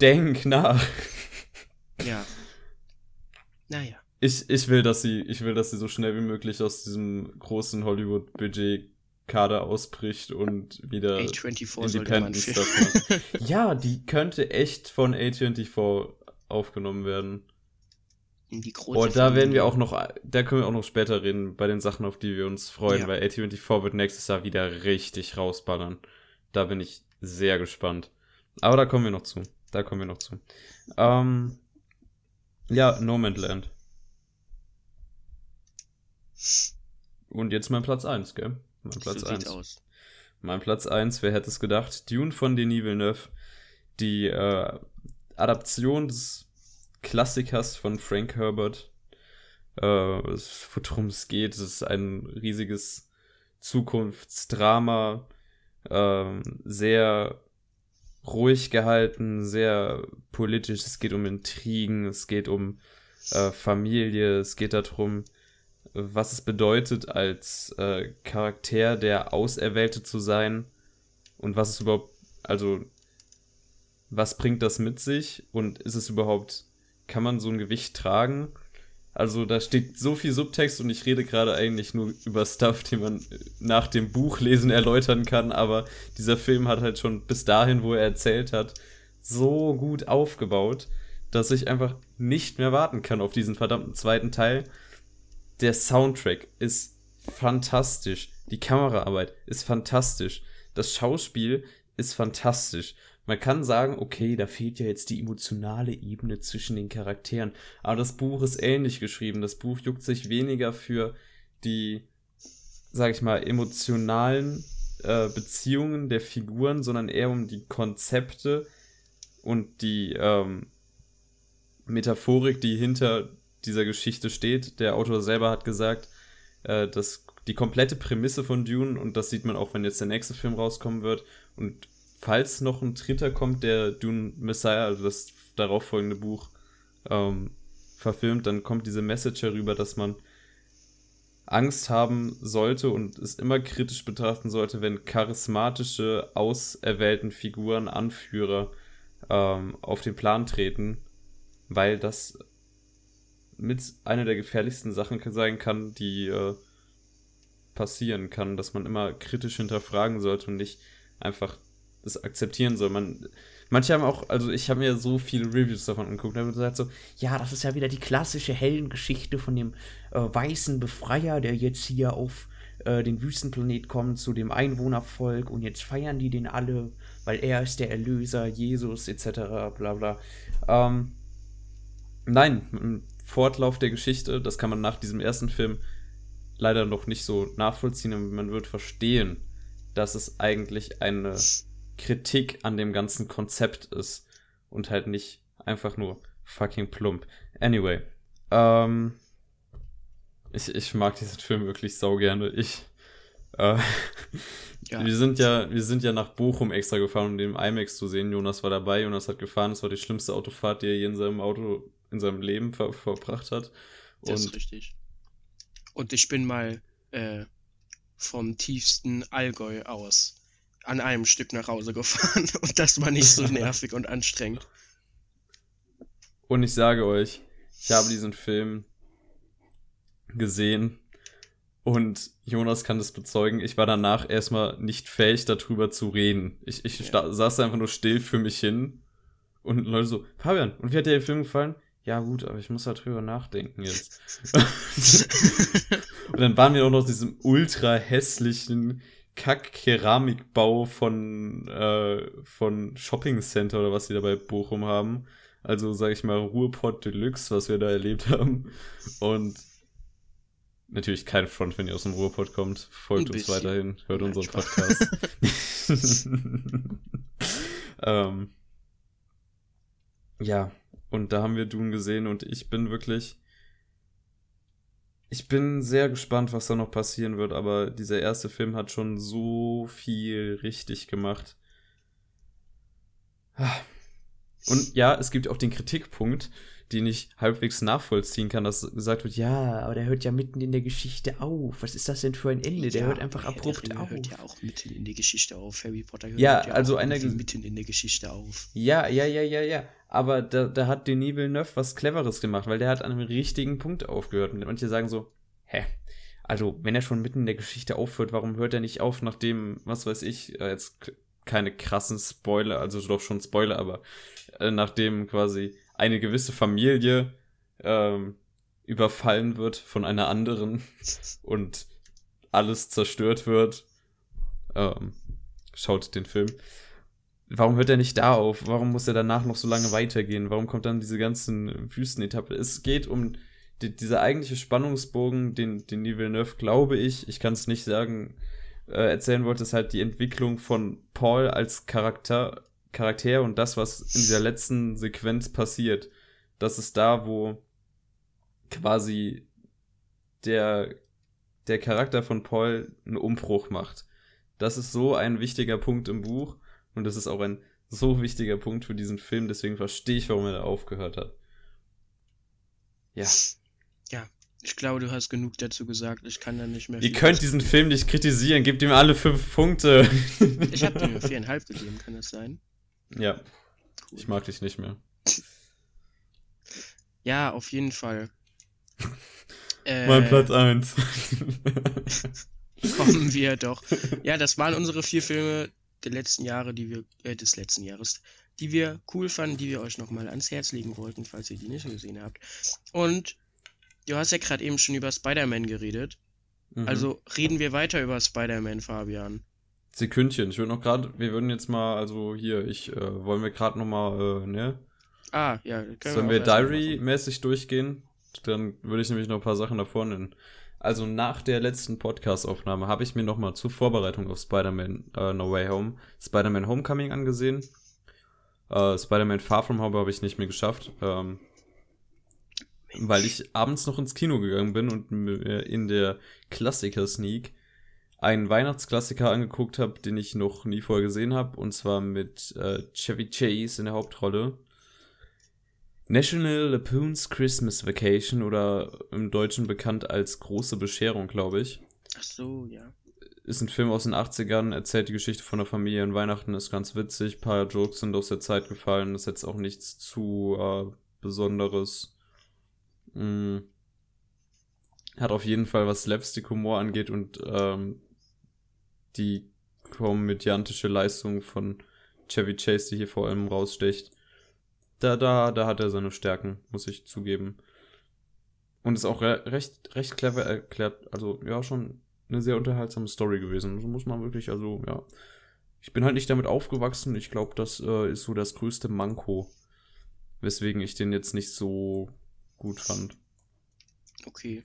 denk nach. Ja. Naja. Ich, ich will, dass sie, ich will, dass sie so schnell wie möglich aus diesem großen Hollywood-Budget Kader ausbricht und wieder A24 Independence macht. *laughs* ja, die könnte echt von A24 aufgenommen werden. Die große oh, da werden wir auch noch, da können wir auch noch später reden, bei den Sachen, auf die wir uns freuen, ja. weil A24 wird nächstes Jahr wieder richtig rausballern. Da bin ich sehr gespannt. Aber da kommen wir noch zu. Da kommen wir noch zu. Ähm, ja, No Man's Land. Und jetzt mein Platz 1, gell? Mein Platz so 1. Aus. Mein Platz 1, wer hätte es gedacht? Dune von Denis Villeneuve. Die äh, Adaption des Klassikers von Frank Herbert. Äh, worum es geht, es ist ein riesiges Zukunftsdrama. Äh, sehr ruhig gehalten, sehr politisch. Es geht um Intrigen, es geht um äh, Familie, es geht darum, was es bedeutet, als äh, Charakter der Auserwählte zu sein und was es überhaupt, also was bringt das mit sich und ist es überhaupt, kann man so ein Gewicht tragen? Also da steht so viel Subtext und ich rede gerade eigentlich nur über Stuff, den man nach dem Buchlesen erläutern kann, aber dieser Film hat halt schon bis dahin, wo er erzählt hat, so gut aufgebaut, dass ich einfach nicht mehr warten kann auf diesen verdammten zweiten Teil. Der Soundtrack ist fantastisch, die Kameraarbeit ist fantastisch, das Schauspiel ist fantastisch man kann sagen, okay, da fehlt ja jetzt die emotionale Ebene zwischen den Charakteren. Aber das Buch ist ähnlich geschrieben. Das Buch juckt sich weniger für die, sag ich mal, emotionalen äh, Beziehungen der Figuren, sondern eher um die Konzepte und die ähm, Metaphorik, die hinter dieser Geschichte steht. Der Autor selber hat gesagt, äh, dass die komplette Prämisse von Dune, und das sieht man auch, wenn jetzt der nächste Film rauskommen wird, und falls noch ein dritter kommt, der Dune Messiah, also das darauffolgende Buch, ähm, verfilmt, dann kommt diese Message herüber, dass man Angst haben sollte und es immer kritisch betrachten sollte, wenn charismatische, auserwählten Figuren, Anführer ähm, auf den Plan treten, weil das mit einer der gefährlichsten Sachen sein kann, die äh, passieren kann, dass man immer kritisch hinterfragen sollte und nicht einfach das akzeptieren soll. Man, manche haben auch, also ich habe mir so viele Reviews davon angeguckt und habe gesagt so, ja, das ist ja wieder die klassische Heldengeschichte von dem äh, weißen Befreier, der jetzt hier auf äh, den Wüstenplanet kommt zu dem Einwohnervolk und jetzt feiern die den alle, weil er ist der Erlöser, Jesus etc. bla bla. Ähm, nein, Fortlauf der Geschichte, das kann man nach diesem ersten Film leider noch nicht so nachvollziehen, aber man wird verstehen, dass es eigentlich eine Kritik an dem ganzen Konzept ist und halt nicht einfach nur fucking plump. Anyway, ähm, ich, ich mag diesen Film wirklich sau gerne. Ich, äh, ja. wir sind ja, wir sind ja nach Bochum extra gefahren, um den IMAX zu sehen. Jonas war dabei, Jonas hat gefahren. Es war die schlimmste Autofahrt, die er je in seinem Auto, in seinem Leben ver verbracht hat. Und das ist richtig. Und ich bin mal äh, vom tiefsten Allgäu aus an einem Stück nach Hause gefahren *laughs* und das war nicht so *laughs* nervig und anstrengend. Und ich sage euch, ich habe diesen Film gesehen und Jonas kann das bezeugen. Ich war danach erstmal nicht fähig, darüber zu reden. Ich, ich ja. saß einfach nur still für mich hin und Leute so, Fabian, und wie hat dir der Film gefallen? Ja, gut, aber ich muss darüber nachdenken jetzt. *laughs* und dann waren wir auch noch diesem ultra hässlichen Kack-Keramikbau von, äh, von Shopping Center oder was sie da bei Bochum haben. Also, sag ich mal, Ruhrpott Deluxe, was wir da erlebt haben. Und natürlich kein Front, wenn ihr aus dem Ruhrpott kommt. Folgt uns weiterhin, hört Nein, unseren Podcast. *laughs* *laughs* ähm, ja, und da haben wir Dune gesehen und ich bin wirklich ich bin sehr gespannt, was da noch passieren wird, aber dieser erste Film hat schon so viel richtig gemacht. Und ja, es gibt auch den Kritikpunkt, den ich halbwegs nachvollziehen kann, dass gesagt wird, ja, aber der hört ja mitten in der Geschichte auf. Was ist das denn für ein Ende? Der ja, hört einfach abrupt der auf. Der hört ja auch mitten in die Geschichte auf. Harry Potter hört ja, ja also auch mitten in der Geschichte auf. Ja, ja, ja, ja, ja. Aber da, da hat Denis Villeneuve was Cleveres gemacht, weil der hat an einem richtigen Punkt aufgehört. Und manche sagen so, hä? Also, wenn er schon mitten in der Geschichte aufhört, warum hört er nicht auf, nachdem, was weiß ich, äh, jetzt keine krassen Spoiler, also doch schon Spoiler, aber äh, nachdem quasi eine gewisse Familie ähm, überfallen wird von einer anderen *laughs* und alles zerstört wird. Ähm, schaut den Film. Warum hört er nicht da auf? Warum muss er danach noch so lange weitergehen? Warum kommt dann diese ganzen Wüstenetappe? Es geht um die, dieser eigentliche Spannungsbogen, den, den Villeneuve, glaube ich, ich kann es nicht sagen, äh, erzählen wollte, ist halt die Entwicklung von Paul als Charakter, Charakter und das, was in dieser letzten Sequenz passiert. Das ist da, wo quasi der, der Charakter von Paul einen Umbruch macht. Das ist so ein wichtiger Punkt im Buch und das ist auch ein so wichtiger Punkt für diesen Film, deswegen verstehe ich, warum er da aufgehört hat. Ja. Ja, ich glaube, du hast genug dazu gesagt. Ich kann da nicht mehr. Ihr könnt diesen Film nicht kritisieren. Gebt ihm alle fünf Punkte. *laughs* ich habe dir viereinhalb gegeben, kann das sein? Ja. Cool. Ich mag dich nicht mehr. Ja, auf jeden Fall. *laughs* mein äh, Platz 1. *laughs* kommen wir doch. Ja, das waren unsere vier Filme der letzten Jahre, die wir, äh, des letzten Jahres, die wir cool fanden, die wir euch nochmal ans Herz legen wollten, falls ihr die nicht gesehen habt. Und du hast ja gerade eben schon über Spider-Man geredet. Mhm. Also reden wir weiter über Spider-Man, Fabian. Sekündchen, ich würde noch gerade, wir würden jetzt mal, also hier, ich, äh, wollen wir gerade nochmal, äh, ne? Ah, ja. Können Sollen wir, wir Diary-mäßig durchgehen? Dann würde ich nämlich noch ein paar Sachen davor nennen. Also nach der letzten Podcast-Aufnahme habe ich mir nochmal zur Vorbereitung auf Spider-Man äh, No Way Home Spider-Man Homecoming angesehen. Äh, Spider-Man Far From Home habe ich nicht mehr geschafft. Ähm, weil ich abends noch ins Kino gegangen bin und mir in der Klassiker-Sneak einen Weihnachtsklassiker angeguckt habe, den ich noch nie vorher gesehen habe, und zwar mit äh, Chevy Chase in der Hauptrolle. National Lapoon's Christmas Vacation oder im Deutschen bekannt als Große Bescherung, glaube ich. Ach so, ja. Ist ein Film aus den 80ern, erzählt die Geschichte von der Familie in Weihnachten, ist ganz witzig, ein paar Jokes sind aus der Zeit gefallen, ist jetzt auch nichts zu äh, Besonderes. Mm. Hat auf jeden Fall, was Slapstick-Humor angeht und ähm, die komödiantische Leistung von Chevy Chase, die hier vor allem rausstecht da, da, da hat er seine Stärken, muss ich zugeben. Und ist auch re recht, recht clever erklärt. Also, ja, schon eine sehr unterhaltsame Story gewesen. So muss man wirklich, also, ja. Ich bin halt nicht damit aufgewachsen. Ich glaube, das äh, ist so das größte Manko, weswegen ich den jetzt nicht so gut fand. Okay.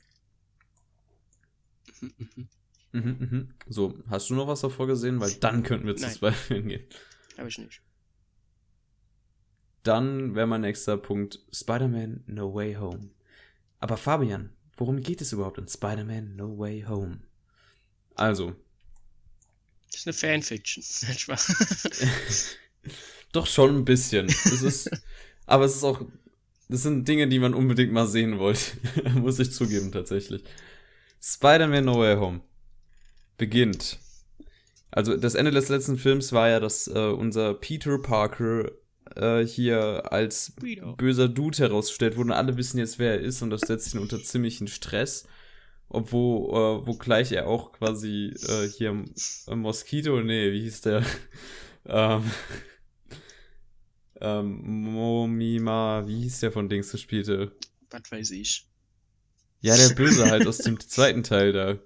Mhm, mhm. Mhm, so, hast du noch was davor gesehen? Weil dann könnten wir zu zwei Filmen gehen. Habe ich nicht. Dann wäre mein nächster Punkt Spider-Man No Way Home. Aber Fabian, worum geht es überhaupt in Spider-Man No Way Home? Also. Das ist eine Fanfiction. *laughs* *laughs* Doch schon ein bisschen. Es ist, aber es ist auch, das sind Dinge, die man unbedingt mal sehen wollte. *laughs* Muss ich zugeben, tatsächlich. Spider-Man No Way Home beginnt. Also das Ende des letzten Films war ja, dass äh, unser Peter Parker äh, hier als böser Dude herausgestellt wurde und alle wissen jetzt, wer er ist und das setzt ihn unter ziemlichen Stress. Obwohl, äh, wo gleich er auch quasi äh, hier äh, Mosquito, nee, wie hieß der? *laughs* ähm, ähm, Momima, wie hieß der von Dings gespielte? Was weiß ich. Ja, der Böse halt aus dem *laughs* zweiten Teil da.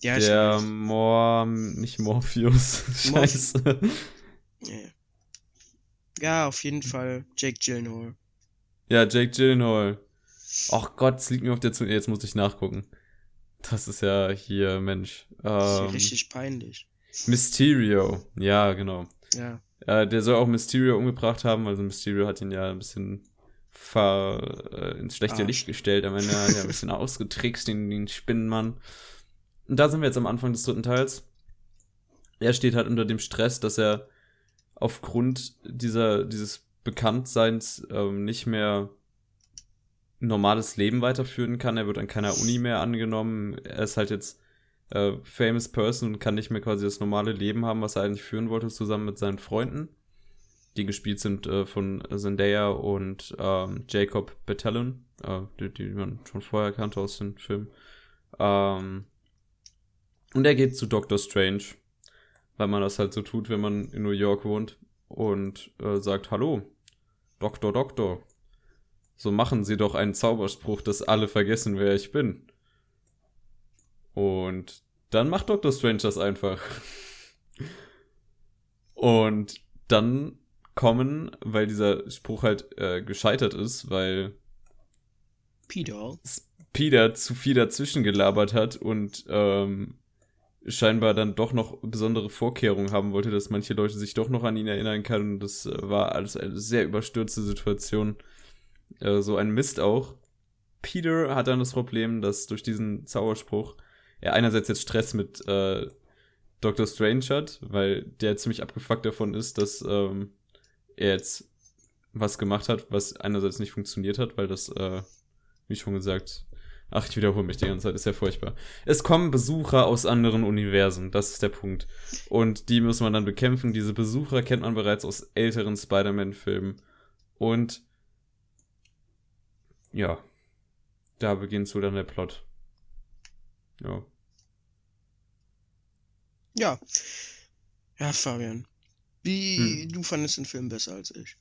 Ja, der Mor, nicht Morpheus. *laughs* Scheiße. Morph ja. Ja, auf jeden Fall Jake Gyllenhaal. Ja, Jake Gyllenhaal. Ach Gott, es liegt mir auf der Zunge. Jetzt muss ich nachgucken. Das ist ja hier, Mensch. Ähm, das ist ja richtig peinlich. Mysterio. Ja, genau. Ja. Äh, der soll auch Mysterio umgebracht haben. Also Mysterio hat ihn ja ein bisschen ver, äh, ins schlechte Arsch. Licht gestellt. Am Ende hat er ein bisschen *laughs* ausgetrickst, den, den Spinnenmann. Und da sind wir jetzt am Anfang des dritten Teils. Er steht halt unter dem Stress, dass er aufgrund dieser, dieses Bekanntseins ähm, nicht mehr normales Leben weiterführen kann. Er wird an keiner Uni mehr angenommen. Er ist halt jetzt äh, famous person und kann nicht mehr quasi das normale Leben haben, was er eigentlich führen wollte, zusammen mit seinen Freunden, die gespielt sind äh, von Zendaya und ähm, Jacob Battalion, äh, die, die man schon vorher kannte aus dem Film. Ähm, und er geht zu Doctor Strange weil man das halt so tut, wenn man in New York wohnt und äh, sagt, hallo, Doktor, Doktor, so machen sie doch einen Zauberspruch, dass alle vergessen, wer ich bin. Und dann macht Dr. Strange das einfach. *laughs* Und dann kommen, weil dieser Spruch halt äh, gescheitert ist, weil Peter. Peter zu viel dazwischen gelabert hat und ähm, scheinbar dann doch noch besondere Vorkehrungen haben wollte, dass manche Leute sich doch noch an ihn erinnern können. Das äh, war alles eine sehr überstürzte Situation. Äh, so ein Mist auch. Peter hat dann das Problem, dass durch diesen Zauberspruch er einerseits jetzt Stress mit äh, Doctor Strange hat, weil der ziemlich abgefuckt davon ist, dass ähm, er jetzt was gemacht hat, was einerseits nicht funktioniert hat, weil das, äh, wie schon gesagt, ach, ich wiederhole mich die ganze Zeit, ist ja furchtbar. Es kommen Besucher aus anderen Universen, das ist der Punkt. Und die muss man dann bekämpfen. Diese Besucher kennt man bereits aus älteren Spider-Man-Filmen. Und ja, da beginnt so dann der Plot. Ja. Ja. Ja, Fabian. Wie, hm. du fandest den Film besser als ich.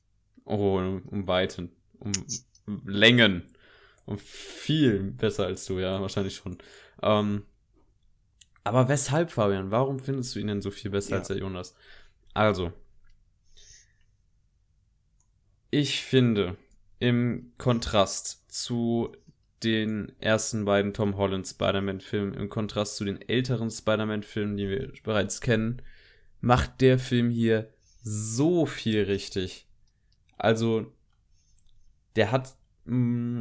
Oh, um, um Weiten. Um Längen. Um viel besser als du, ja, wahrscheinlich schon. Ähm, aber weshalb, Fabian? Warum findest du ihn denn so viel besser ja. als der Jonas? Also. Ich finde, im Kontrast zu den ersten beiden Tom Holland Spider-Man-Filmen, im Kontrast zu den älteren Spider-Man-Filmen, die wir bereits kennen, macht der Film hier so viel richtig. Also, der hat,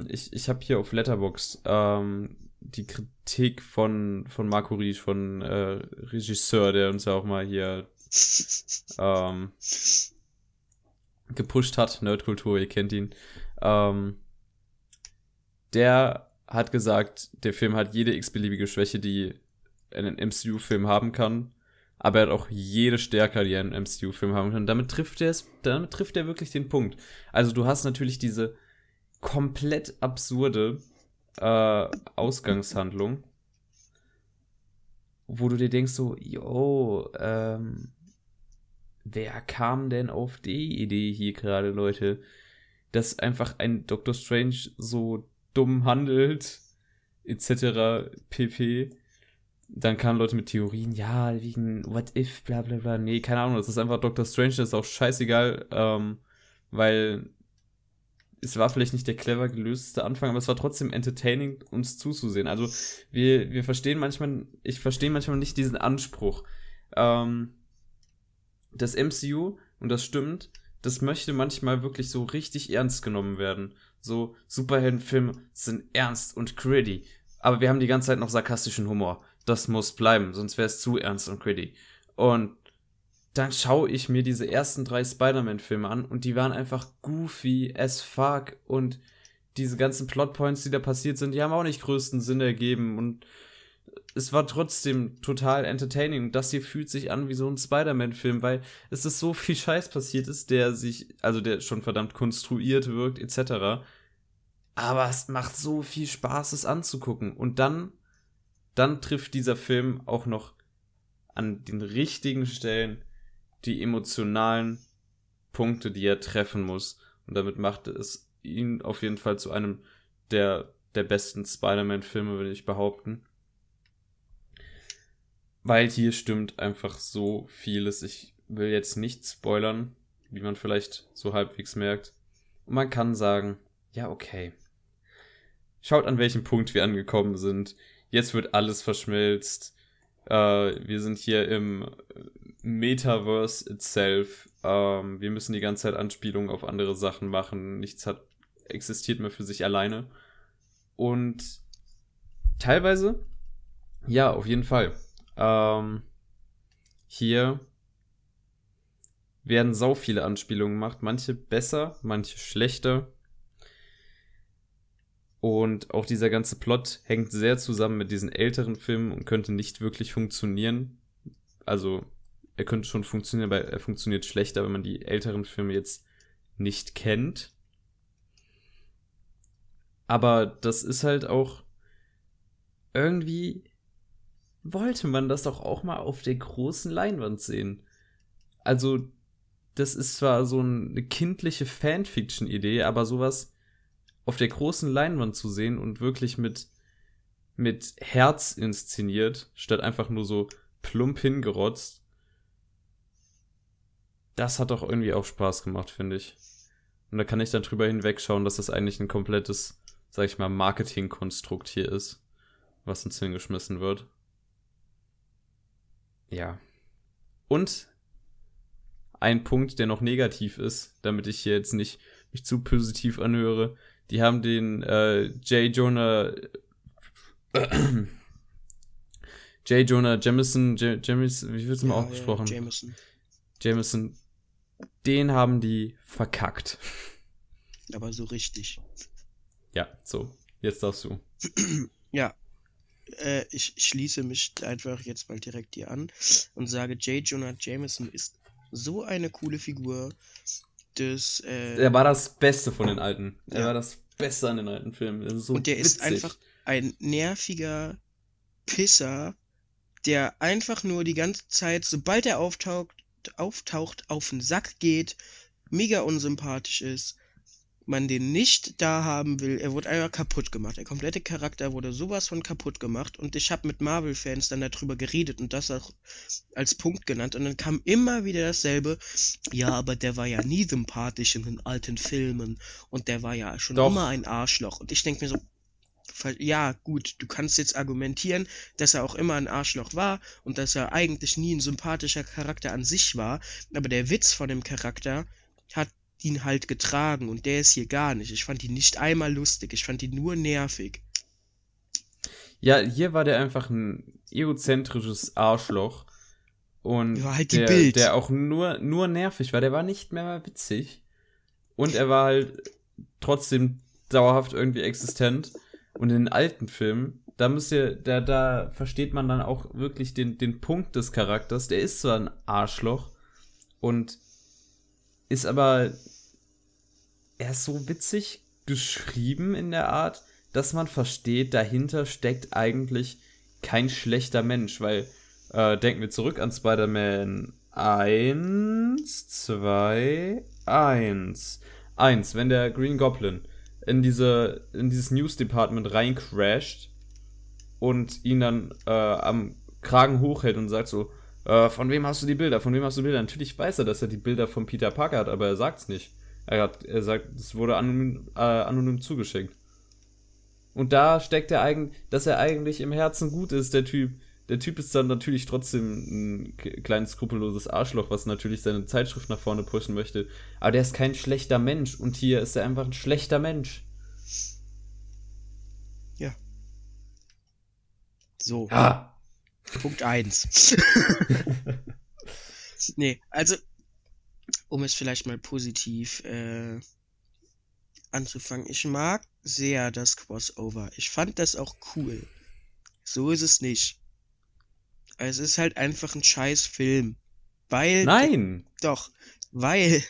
ich, ich habe hier auf Letterbox ähm, die Kritik von, von Marco Riesch, von äh, Regisseur, der uns ja auch mal hier *laughs* ähm, gepusht hat, Nerdkultur, ihr kennt ihn. Ähm, der hat gesagt, der Film hat jede x-beliebige Schwäche, die ein MCU-Film haben kann, aber er hat auch jede Stärke, die ein MCU-Film haben kann. Damit trifft er es, damit trifft er wirklich den Punkt. Also du hast natürlich diese komplett absurde äh, Ausgangshandlung, wo du dir denkst so, yo, ähm, wer kam denn auf die Idee hier gerade, Leute? dass einfach ein Doctor Strange so dumm handelt, etc. pp. Dann kamen Leute mit Theorien, ja, wegen What If, bla bla bla. Nee, keine Ahnung, das ist einfach Doctor Strange, das ist auch scheißegal, ähm, weil es war vielleicht nicht der clever gelöste Anfang, aber es war trotzdem entertaining, uns zuzusehen. Also wir, wir verstehen manchmal, ich verstehe manchmal nicht diesen Anspruch. Ähm, das MCU, und das stimmt, das möchte manchmal wirklich so richtig ernst genommen werden. So, Superheldenfilme sind ernst und gritty. Aber wir haben die ganze Zeit noch sarkastischen Humor. Das muss bleiben, sonst wäre es zu ernst und gritty. Und dann schaue ich mir diese ersten drei Spider-Man-Filme an und die waren einfach goofy as fuck und diese ganzen Plotpoints, die da passiert sind, die haben auch nicht größten Sinn ergeben und es war trotzdem total entertaining. Das hier fühlt sich an wie so ein Spider-Man-Film, weil es ist so viel Scheiß passiert ist, der sich, also der schon verdammt konstruiert wirkt, etc. Aber es macht so viel Spaß, es anzugucken. Und dann, dann trifft dieser Film auch noch an den richtigen Stellen die emotionalen Punkte, die er treffen muss. Und damit macht es ihn auf jeden Fall zu einem der, der besten Spider-Man-Filme, würde ich behaupten. Weil hier stimmt einfach so vieles. Ich will jetzt nicht spoilern, wie man vielleicht so halbwegs merkt. Und man kann sagen, ja, okay. Schaut an welchem Punkt wir angekommen sind. Jetzt wird alles verschmilzt. Äh, wir sind hier im Metaverse itself. Ähm, wir müssen die ganze Zeit Anspielungen auf andere Sachen machen. Nichts hat existiert mehr für sich alleine. Und teilweise, ja, auf jeden Fall. Ähm, hier werden sau viele Anspielungen gemacht, manche besser, manche schlechter. Und auch dieser ganze Plot hängt sehr zusammen mit diesen älteren Filmen und könnte nicht wirklich funktionieren. Also, er könnte schon funktionieren, aber er funktioniert schlechter, wenn man die älteren Filme jetzt nicht kennt. Aber das ist halt auch irgendwie wollte man das doch auch mal auf der großen Leinwand sehen. Also, das ist zwar so eine kindliche Fanfiction-Idee, aber sowas auf der großen Leinwand zu sehen und wirklich mit, mit Herz inszeniert, statt einfach nur so plump hingerotzt. Das hat doch irgendwie auch Spaß gemacht, finde ich. Und da kann ich dann drüber hinwegschauen, dass das eigentlich ein komplettes, sag ich mal, Marketingkonstrukt hier ist, was uns hingeschmissen wird. Ja. Und ein Punkt, der noch negativ ist, damit ich hier jetzt nicht mich zu positiv anhöre. Die haben den äh, J. Jonah äh, J. Jonah Jameson, J Jameson, wie wird's immer ja, ausgesprochen? Ja, Jameson. Jameson. Den haben die verkackt. Aber so richtig. Ja, so. Jetzt darfst du. ja. Äh, ich schließe mich einfach jetzt mal direkt hier an und sage, J. Jonah Jameson ist so eine coole Figur. Das, äh, er war das Beste von den alten. Er ja. war das Beste an den alten Filmen. So und der witzig. ist einfach ein nerviger Pisser, der einfach nur die ganze Zeit, sobald er auftaucht, auftaucht, auf den Sack geht, mega unsympathisch ist man den nicht da haben will, er wurde einfach kaputt gemacht. Der komplette Charakter wurde sowas von kaputt gemacht. Und ich habe mit Marvel-Fans dann darüber geredet und das auch als Punkt genannt. Und dann kam immer wieder dasselbe, ja, aber der war ja nie sympathisch in den alten Filmen. Und der war ja schon Doch. immer ein Arschloch. Und ich denke mir so, ja, gut, du kannst jetzt argumentieren, dass er auch immer ein Arschloch war und dass er eigentlich nie ein sympathischer Charakter an sich war, aber der Witz von dem Charakter hat ihn halt getragen und der ist hier gar nicht. Ich fand ihn nicht einmal lustig, ich fand ihn nur nervig. Ja, hier war der einfach ein egozentrisches Arschloch. Und war halt der, Bild. der auch nur, nur nervig war. Der war nicht mehr witzig. Und er war halt trotzdem dauerhaft irgendwie existent. Und in den alten Filmen, da müsst ihr, da, da versteht man dann auch wirklich den, den Punkt des Charakters. Der ist zwar ein Arschloch und ist aber er ist so witzig geschrieben in der Art, dass man versteht, dahinter steckt eigentlich kein schlechter Mensch, weil äh, denken wir zurück an Spider-Man 1, 2, 1. 1, wenn der Green Goblin in diese in dieses News Department reincrasht und ihn dann äh, am Kragen hochhält und sagt so, äh, von wem hast du die Bilder? Von wem hast du Bilder? Natürlich weiß er, dass er die Bilder von Peter Parker hat, aber er sagt's nicht. Er, hat, er sagt, es wurde anonym, äh, anonym zugeschickt. Und da steckt er eigentlich, dass er eigentlich im Herzen gut ist, der Typ. Der Typ ist dann natürlich trotzdem ein kleines skrupelloses Arschloch, was natürlich seine Zeitschrift nach vorne pushen möchte. Aber der ist kein schlechter Mensch. Und hier ist er einfach ein schlechter Mensch. Ja. So. Ja. Punkt 1. *laughs* nee, also, um es vielleicht mal positiv äh, anzufangen, ich mag sehr das Crossover. Ich fand das auch cool. So ist es nicht. Es ist halt einfach ein scheiß Film. Weil. Nein! Doch, weil.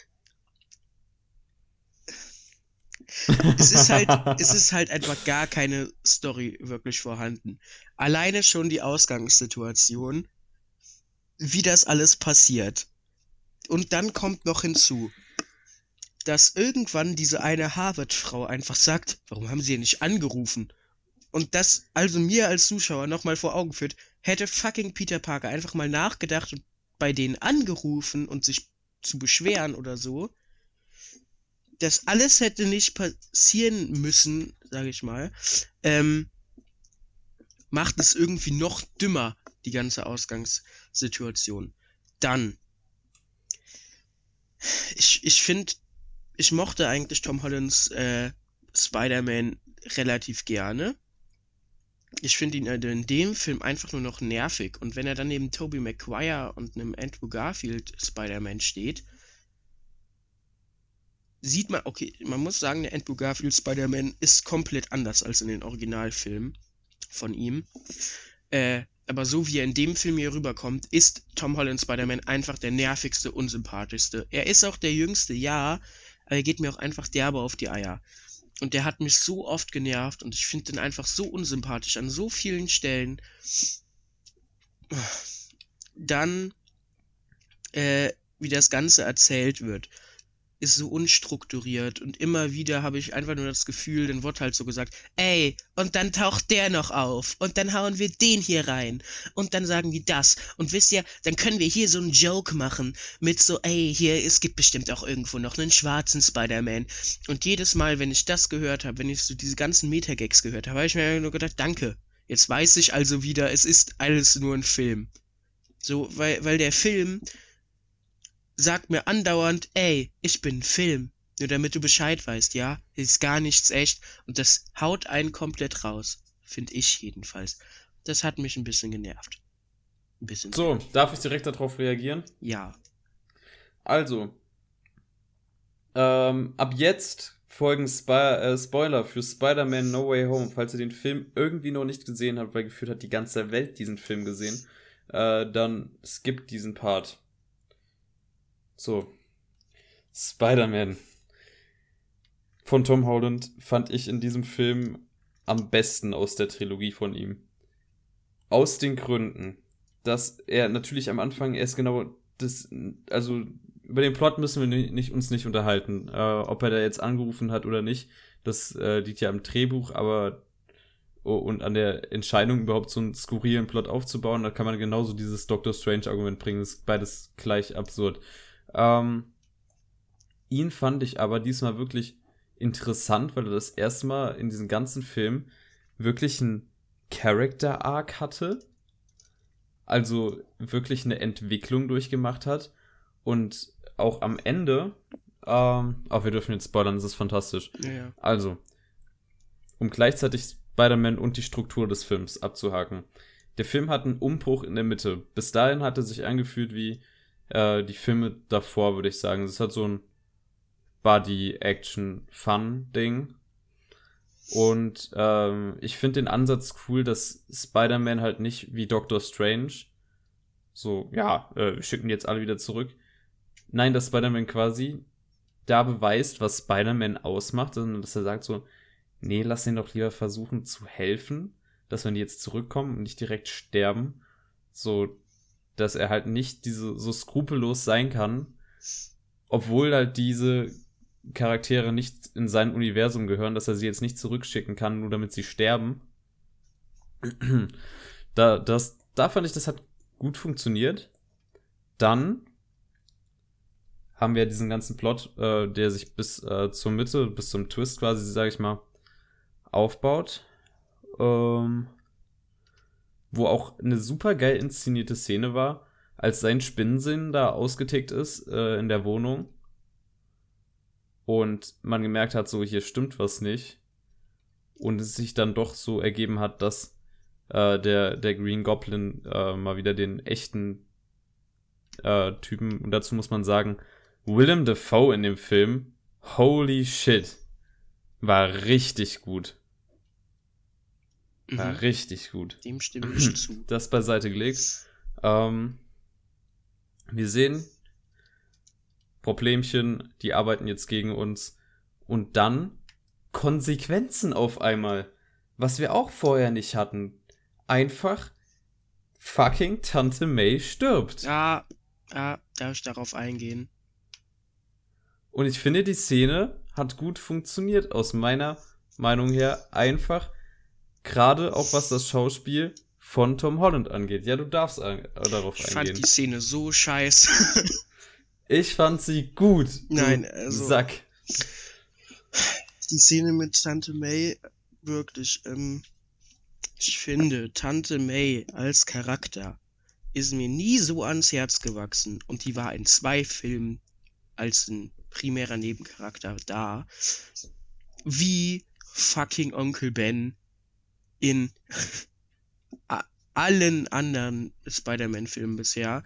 *laughs* es ist halt, es ist halt einfach gar keine Story wirklich vorhanden. Alleine schon die Ausgangssituation, wie das alles passiert. Und dann kommt noch hinzu, dass irgendwann diese eine Harvard-Frau einfach sagt, warum haben sie ihr nicht angerufen? Und das also mir als Zuschauer nochmal vor Augen führt, hätte fucking Peter Parker einfach mal nachgedacht und bei denen angerufen und sich zu beschweren oder so, das alles hätte nicht passieren müssen, sage ich mal, ähm, macht es irgendwie noch dümmer, die ganze Ausgangssituation. Dann ich, ich finde, ich mochte eigentlich Tom Hollands äh, Spider-Man relativ gerne. Ich finde ihn also in dem Film einfach nur noch nervig. Und wenn er dann neben Tobey Maguire und einem Andrew Garfield Spider-Man steht, sieht man, okay, man muss sagen, der Andrew Garfield Spider-Man ist komplett anders als in den Originalfilmen von ihm. Äh, aber so wie er in dem Film hier rüberkommt, ist Tom Holland Spider-Man einfach der nervigste, unsympathischste. Er ist auch der jüngste, ja, aber er geht mir auch einfach derbe auf die Eier. Und der hat mich so oft genervt und ich finde den einfach so unsympathisch an so vielen Stellen. Dann, äh, wie das Ganze erzählt wird. Ist so unstrukturiert und immer wieder habe ich einfach nur das Gefühl, dann wird halt so gesagt, ey, und dann taucht der noch auf und dann hauen wir den hier rein und dann sagen wir das und wisst ihr, dann können wir hier so einen Joke machen mit so, ey, hier, es gibt bestimmt auch irgendwo noch einen schwarzen Spider-Man und jedes Mal, wenn ich das gehört habe, wenn ich so diese ganzen Metagags gehört habe, habe ich mir nur gedacht, danke, jetzt weiß ich also wieder, es ist alles nur ein Film. So, weil, weil der Film sagt mir andauernd, ey, ich bin Film. Nur damit du Bescheid weißt, ja? Ist gar nichts echt. Und das haut einen komplett raus. Finde ich jedenfalls. Das hat mich ein bisschen genervt. Ein bisschen. So, darf ich direkt darauf reagieren? Ja. Also, ähm, ab jetzt folgen Spo äh, Spoiler für Spider-Man No Way Home. Falls ihr den Film irgendwie noch nicht gesehen habt, weil gefühlt hat die ganze Welt diesen Film gesehen, äh, dann skippt diesen Part. So. Spider-Man von Tom Holland fand ich in diesem Film am besten aus der Trilogie von ihm. Aus den Gründen, dass er natürlich am Anfang erst genau das, also über den Plot müssen wir nicht, uns nicht unterhalten. Äh, ob er da jetzt angerufen hat oder nicht, das äh, liegt ja im Drehbuch, aber oh, und an der Entscheidung überhaupt so einen skurrilen Plot aufzubauen, da kann man genauso dieses Doctor Strange Argument bringen. Das ist beides gleich absurd. Ähm, ihn fand ich aber diesmal wirklich interessant, weil er das erste Mal in diesem ganzen Film wirklich einen Character Arc hatte. Also wirklich eine Entwicklung durchgemacht hat. Und auch am Ende, ähm, auch wir dürfen jetzt spoilern, das ist fantastisch. Ja, ja. Also, um gleichzeitig Spider-Man und die Struktur des Films abzuhaken. Der Film hat einen Umbruch in der Mitte. Bis dahin hat er sich angefühlt wie äh, die Filme davor, würde ich sagen. Es hat so ein Body-Action-Fun-Ding. Und ähm, ich finde den Ansatz cool, dass Spider-Man halt nicht wie Doctor Strange so, ja, äh, wir schicken jetzt alle wieder zurück. Nein, dass Spider-Man quasi da beweist, was Spider-Man ausmacht, sondern dass er sagt so, nee, lass ihn doch lieber versuchen zu helfen, dass wenn die jetzt zurückkommen und nicht direkt sterben, so, dass er halt nicht diese, so skrupellos sein kann, obwohl halt diese Charaktere nicht in sein Universum gehören, dass er sie jetzt nicht zurückschicken kann, nur damit sie sterben. da, das, da fand ich, das hat gut funktioniert. Dann haben wir diesen ganzen Plot, äh, der sich bis äh, zur Mitte, bis zum Twist quasi, sage ich mal, aufbaut. Ähm, wo auch eine super geil inszenierte Szene war, als sein Spinnensinn da ausgetickt ist äh, in der Wohnung und man gemerkt hat, so hier stimmt was nicht und es sich dann doch so ergeben hat, dass äh, der, der Green Goblin äh, mal wieder den echten äh, Typen, und dazu muss man sagen, Willem Dafoe in dem Film, holy shit, war richtig gut. Mhm. richtig gut. Dem stimme ich *clears throat* zu. Das beiseite gelegt. Ähm, wir sehen Problemchen, die arbeiten jetzt gegen uns. Und dann Konsequenzen auf einmal. Was wir auch vorher nicht hatten. Einfach fucking Tante May stirbt. Ja, ja, darf ich darauf eingehen. Und ich finde, die Szene hat gut funktioniert, aus meiner Meinung her. Einfach Gerade auch was das Schauspiel von Tom Holland angeht. Ja, du darfst an, äh, darauf ich eingehen. Ich fand die Szene so scheiße. *laughs* ich fand sie gut. Nein, also. Sack. Die Szene mit Tante May, wirklich, ähm, ich finde, Tante May als Charakter ist mir nie so ans Herz gewachsen und die war in zwei Filmen als ein primärer Nebencharakter da, wie fucking Onkel Ben in allen anderen Spider-Man-Filmen bisher,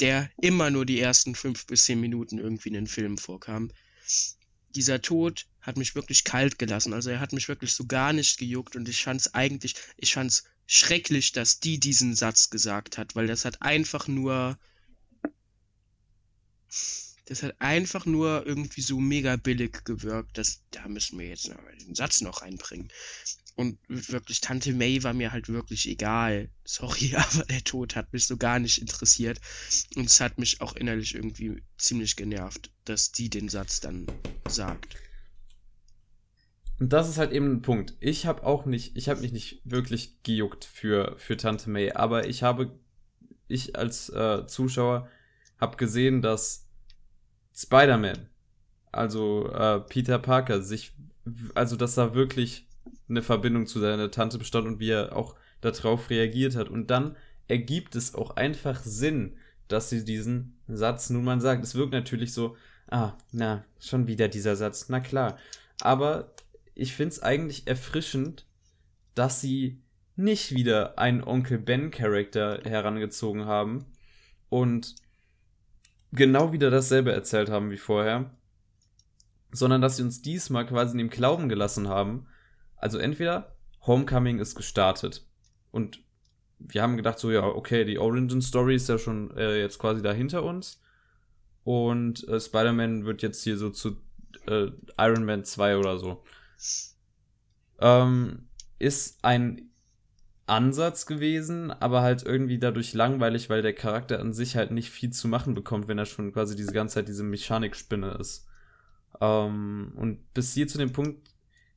der immer nur die ersten fünf bis zehn Minuten irgendwie in den Filmen vorkam. Dieser Tod hat mich wirklich kalt gelassen. Also er hat mich wirklich so gar nicht gejuckt und ich fand's eigentlich, ich fand's schrecklich, dass die diesen Satz gesagt hat, weil das hat einfach nur, das hat einfach nur irgendwie so mega billig gewirkt. Das, da müssen wir jetzt den Satz noch reinbringen. Und wirklich, Tante May war mir halt wirklich egal. Sorry, *laughs* aber der Tod hat mich so gar nicht interessiert. Und es hat mich auch innerlich irgendwie ziemlich genervt, dass die den Satz dann sagt. Und das ist halt eben ein Punkt. Ich habe auch nicht, ich habe mich nicht wirklich gejuckt für, für Tante May, aber ich habe, ich als äh, Zuschauer habe gesehen, dass Spider-Man, also äh, Peter Parker, sich, also dass da wirklich eine Verbindung zu seiner Tante bestand und wie er auch darauf reagiert hat. Und dann ergibt es auch einfach Sinn, dass sie diesen Satz nun mal sagt. Es wirkt natürlich so, ah, na, schon wieder dieser Satz, na klar. Aber ich finde es eigentlich erfrischend, dass sie nicht wieder einen Onkel Ben-Charakter herangezogen haben und genau wieder dasselbe erzählt haben wie vorher, sondern dass sie uns diesmal quasi in dem Glauben gelassen haben. Also entweder Homecoming ist gestartet und wir haben gedacht so, ja, okay, die Origin Story ist ja schon äh, jetzt quasi da hinter uns und äh, Spider-Man wird jetzt hier so zu äh, Iron Man 2 oder so. Ähm, ist ein Ansatz gewesen, aber halt irgendwie dadurch langweilig, weil der Charakter an sich halt nicht viel zu machen bekommt, wenn er schon quasi diese ganze Zeit diese Mechanikspinne ist. Ähm, und bis hier zu dem Punkt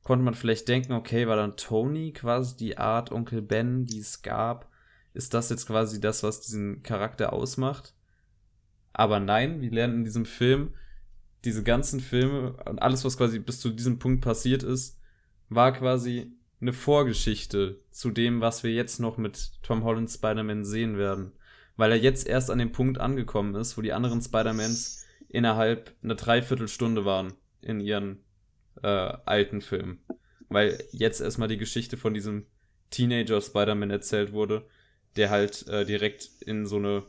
konnte man vielleicht denken, okay, war dann Tony quasi die Art Onkel Ben, die es gab? Ist das jetzt quasi das, was diesen Charakter ausmacht? Aber nein, wir lernen in diesem Film, diese ganzen Filme und alles, was quasi bis zu diesem Punkt passiert ist, war quasi eine Vorgeschichte zu dem, was wir jetzt noch mit Tom Holland Spider-Man sehen werden. Weil er jetzt erst an dem Punkt angekommen ist, wo die anderen Spider-Mans innerhalb einer Dreiviertelstunde waren in ihren äh, alten Filmen. Weil jetzt erstmal die Geschichte von diesem Teenager Spider-Man erzählt wurde, der halt äh, direkt in so eine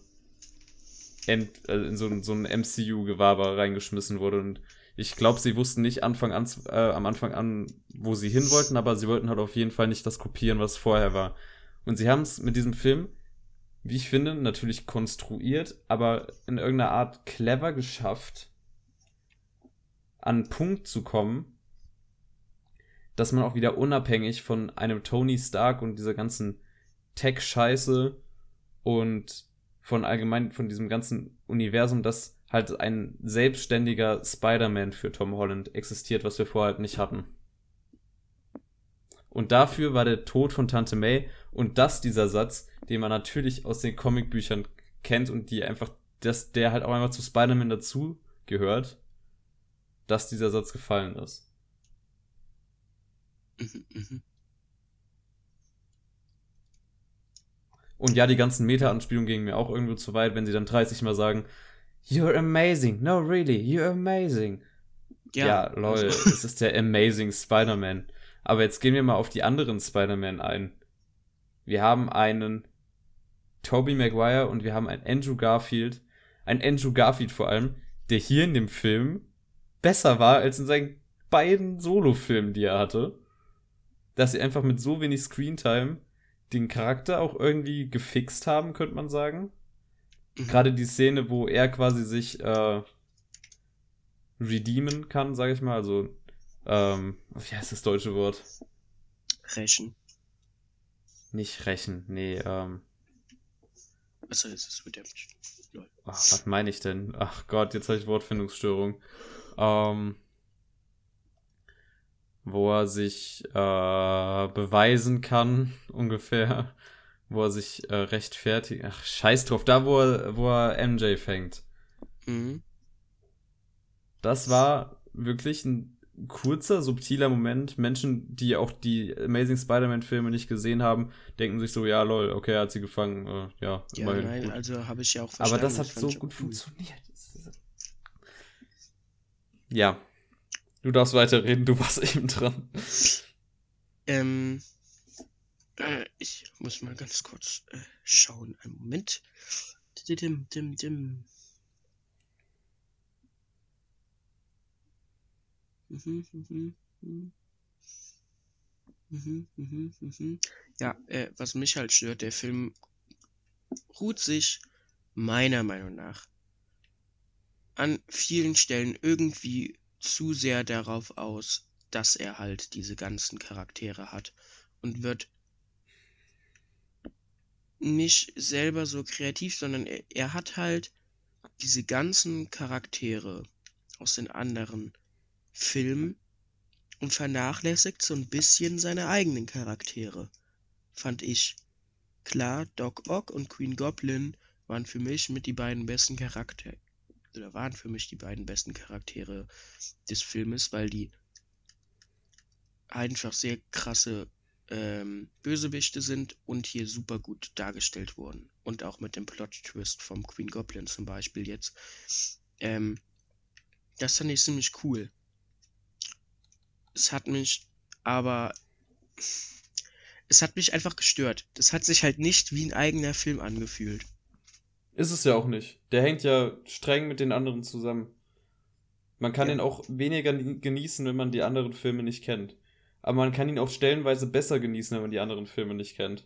M also in so, so ein MCU-Gewaber reingeschmissen wurde. Und ich glaube, sie wussten nicht Anfang an, äh, am Anfang an, wo sie hin wollten, aber sie wollten halt auf jeden Fall nicht das kopieren, was vorher war. Und sie haben es mit diesem Film, wie ich finde, natürlich konstruiert, aber in irgendeiner Art clever geschafft, an einen Punkt zu kommen, dass man auch wieder unabhängig von einem Tony Stark und dieser ganzen Tech-Scheiße und von allgemein von diesem ganzen Universum, dass halt ein selbstständiger Spider-Man für Tom Holland existiert, was wir vorher halt nicht hatten. Und dafür war der Tod von Tante May und das dieser Satz, den man natürlich aus den Comicbüchern kennt und die einfach, dass der halt auch einfach zu Spider-Man dazu gehört, dass dieser Satz gefallen ist. Mhm, mhm. Und ja, die ganzen Meta-Anspielungen gingen mir auch irgendwo zu weit, wenn sie dann 30 Mal sagen, You're amazing. No, really, you're amazing. Ja, ja lol, also. es ist der Amazing Spider-Man. Aber jetzt gehen wir mal auf die anderen Spider-Man ein. Wir haben einen Tobey Maguire und wir haben einen Andrew Garfield. Ein Andrew Garfield vor allem, der hier in dem Film besser war als in seinen beiden Solo-Filmen, die er hatte. Dass sie einfach mit so wenig Screentime den Charakter auch irgendwie gefixt haben, könnte man sagen. Mhm. Gerade die Szene, wo er quasi sich äh, redeemen kann, sage ich mal. Also, ähm, wie heißt das deutsche Wort? Rächen. Nicht rächen, nee, ähm. Jetzt ist es Redemption. Ach, was meine ich denn? Ach Gott, jetzt habe ich Wortfindungsstörung. Ähm wo er sich äh, beweisen kann, *laughs* ungefähr, wo er sich äh, rechtfertigt. Ach, scheiß drauf, da wo er, wo er MJ fängt. Mhm. Das war wirklich ein kurzer, subtiler Moment. Menschen, die auch die Amazing Spider-Man-Filme nicht gesehen haben, denken sich so, ja, lol, okay, er hat sie gefangen. Äh, ja, ja immerhin. Nein, gut. also habe ich ja auch verstanden. Aber das hat so gut cool. funktioniert. Ja, Du darfst weiterreden, du warst *laughs* eben dran. Ähm, äh, ich muss mal ganz kurz äh, schauen. Einen Moment. Dim, dim, dim. Mhm, mhm, mhm. Mhm, mhm, mhm. Ja, äh, was mich halt stört, der Film ruht sich meiner Meinung nach an vielen Stellen irgendwie zu sehr darauf aus, dass er halt diese ganzen Charaktere hat und wird nicht selber so kreativ, sondern er, er hat halt diese ganzen Charaktere aus den anderen Filmen und vernachlässigt so ein bisschen seine eigenen Charaktere, fand ich. Klar, Doc Ock und Queen Goblin waren für mich mit die beiden besten Charaktere, oder waren für mich die beiden besten Charaktere des Filmes, weil die einfach sehr krasse ähm, Bösewichte sind und hier super gut dargestellt wurden. Und auch mit dem Plot-Twist vom Queen Goblin zum Beispiel jetzt. Ähm, das fand ich ziemlich cool. Es hat mich aber. Es hat mich einfach gestört. Das hat sich halt nicht wie ein eigener Film angefühlt. Ist es ja auch nicht. Der hängt ja streng mit den anderen zusammen. Man kann ja. ihn auch weniger genießen, wenn man die anderen Filme nicht kennt aber man kann ihn auch stellenweise besser genießen, wenn man die anderen Filme nicht kennt.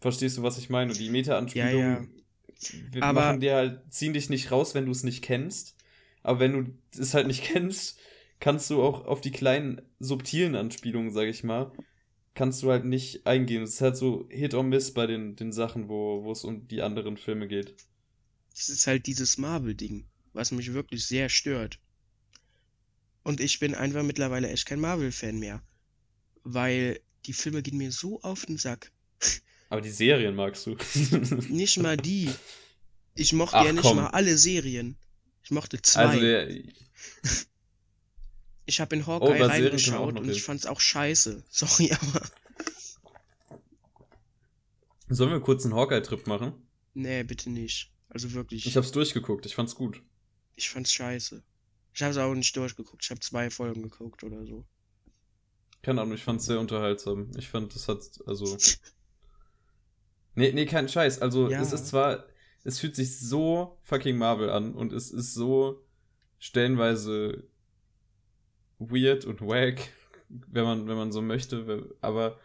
Verstehst du, was ich meine? Die Meta-Anspielungen ja, ja. aber machen dir halt, ziehen dich nicht raus, wenn du es nicht kennst. Aber wenn du es halt nicht *laughs* kennst, kannst du auch auf die kleinen, subtilen Anspielungen, sag ich mal, kannst du halt nicht eingehen. Es ist halt so Hit or Miss bei den, den Sachen, wo, wo es um die anderen Filme geht. Es ist halt dieses Marvel-Ding, was mich wirklich sehr stört. Und ich bin einfach mittlerweile echt kein Marvel-Fan mehr. Weil die Filme gehen mir so auf den Sack. *laughs* Aber die Serien magst du. *laughs* nicht mal die. Ich mochte Ach, ja nicht komm. mal alle Serien. Ich mochte zwei. Also der... *laughs* ich habe in oh, Hawkeye oh, reingeschaut und ich fand's auch scheiße. *laughs* Sorry, aber. Sollen wir kurz einen Hawkeye-Trip machen? Nee, bitte nicht. Also wirklich. Ich hab's durchgeguckt, ich fand's gut. Ich fand's scheiße. Ich habe es auch nicht durchgeguckt. Ich habe zwei Folgen geguckt oder so. Keine Ahnung, ich fand es sehr unterhaltsam. Ich fand, das hat, also. *laughs* nee, nee, kein Scheiß. Also, ja. es ist zwar, es fühlt sich so fucking Marvel an und es ist so stellenweise weird und wack, wenn man, wenn man so möchte, aber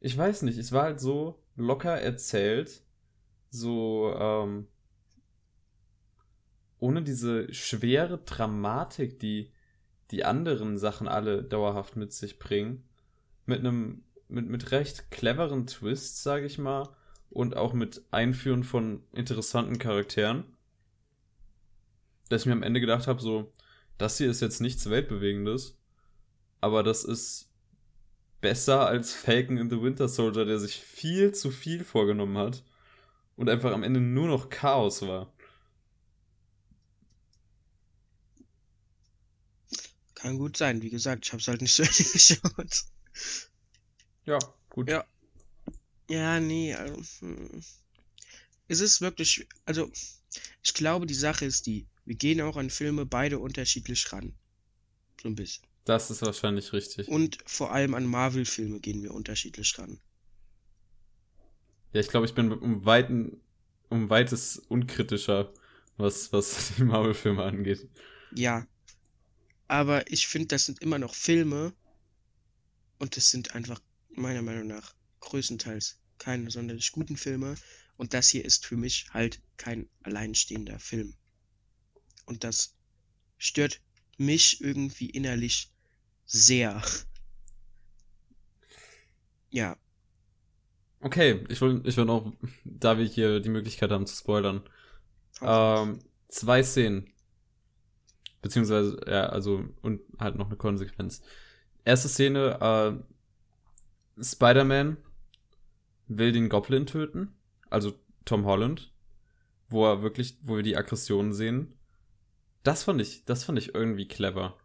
ich weiß nicht, es war halt so locker erzählt, so, ähm, ohne diese schwere Dramatik, die die anderen Sachen alle dauerhaft mit sich bringen, mit einem mit, mit recht cleveren Twists, sage ich mal, und auch mit Einführen von interessanten Charakteren, dass ich mir am Ende gedacht habe, so, das hier ist jetzt nichts Weltbewegendes, aber das ist besser als Falcon in the Winter Soldier, der sich viel zu viel vorgenommen hat und einfach am Ende nur noch Chaos war. Kann gut sein. Wie gesagt, ich habe es halt nicht *laughs* so geschaut. Ja, gut. Ja. Ja, nee, also, hm. Es ist wirklich, also, ich glaube, die Sache ist die, wir gehen auch an Filme beide unterschiedlich ran. So ein bisschen. Das ist wahrscheinlich richtig. Und vor allem an Marvel-Filme gehen wir unterschiedlich ran. Ja, ich glaube, ich bin um weiten, um weites unkritischer, was, was *laughs* die Marvel-Filme angeht. Ja, aber ich finde, das sind immer noch Filme. Und das sind einfach meiner Meinung nach größtenteils keine sonderlich guten Filme. Und das hier ist für mich halt kein alleinstehender Film. Und das stört mich irgendwie innerlich sehr. Ja. Okay, ich will, ich will auch, da wir hier die Möglichkeit haben zu spoilern, ähm, zwei Szenen, Beziehungsweise, ja, also, und halt noch eine Konsequenz. Erste Szene, äh, Spider-Man will den Goblin töten, also Tom Holland, wo er wirklich, wo wir die Aggressionen sehen. Das fand ich, das fand ich irgendwie clever.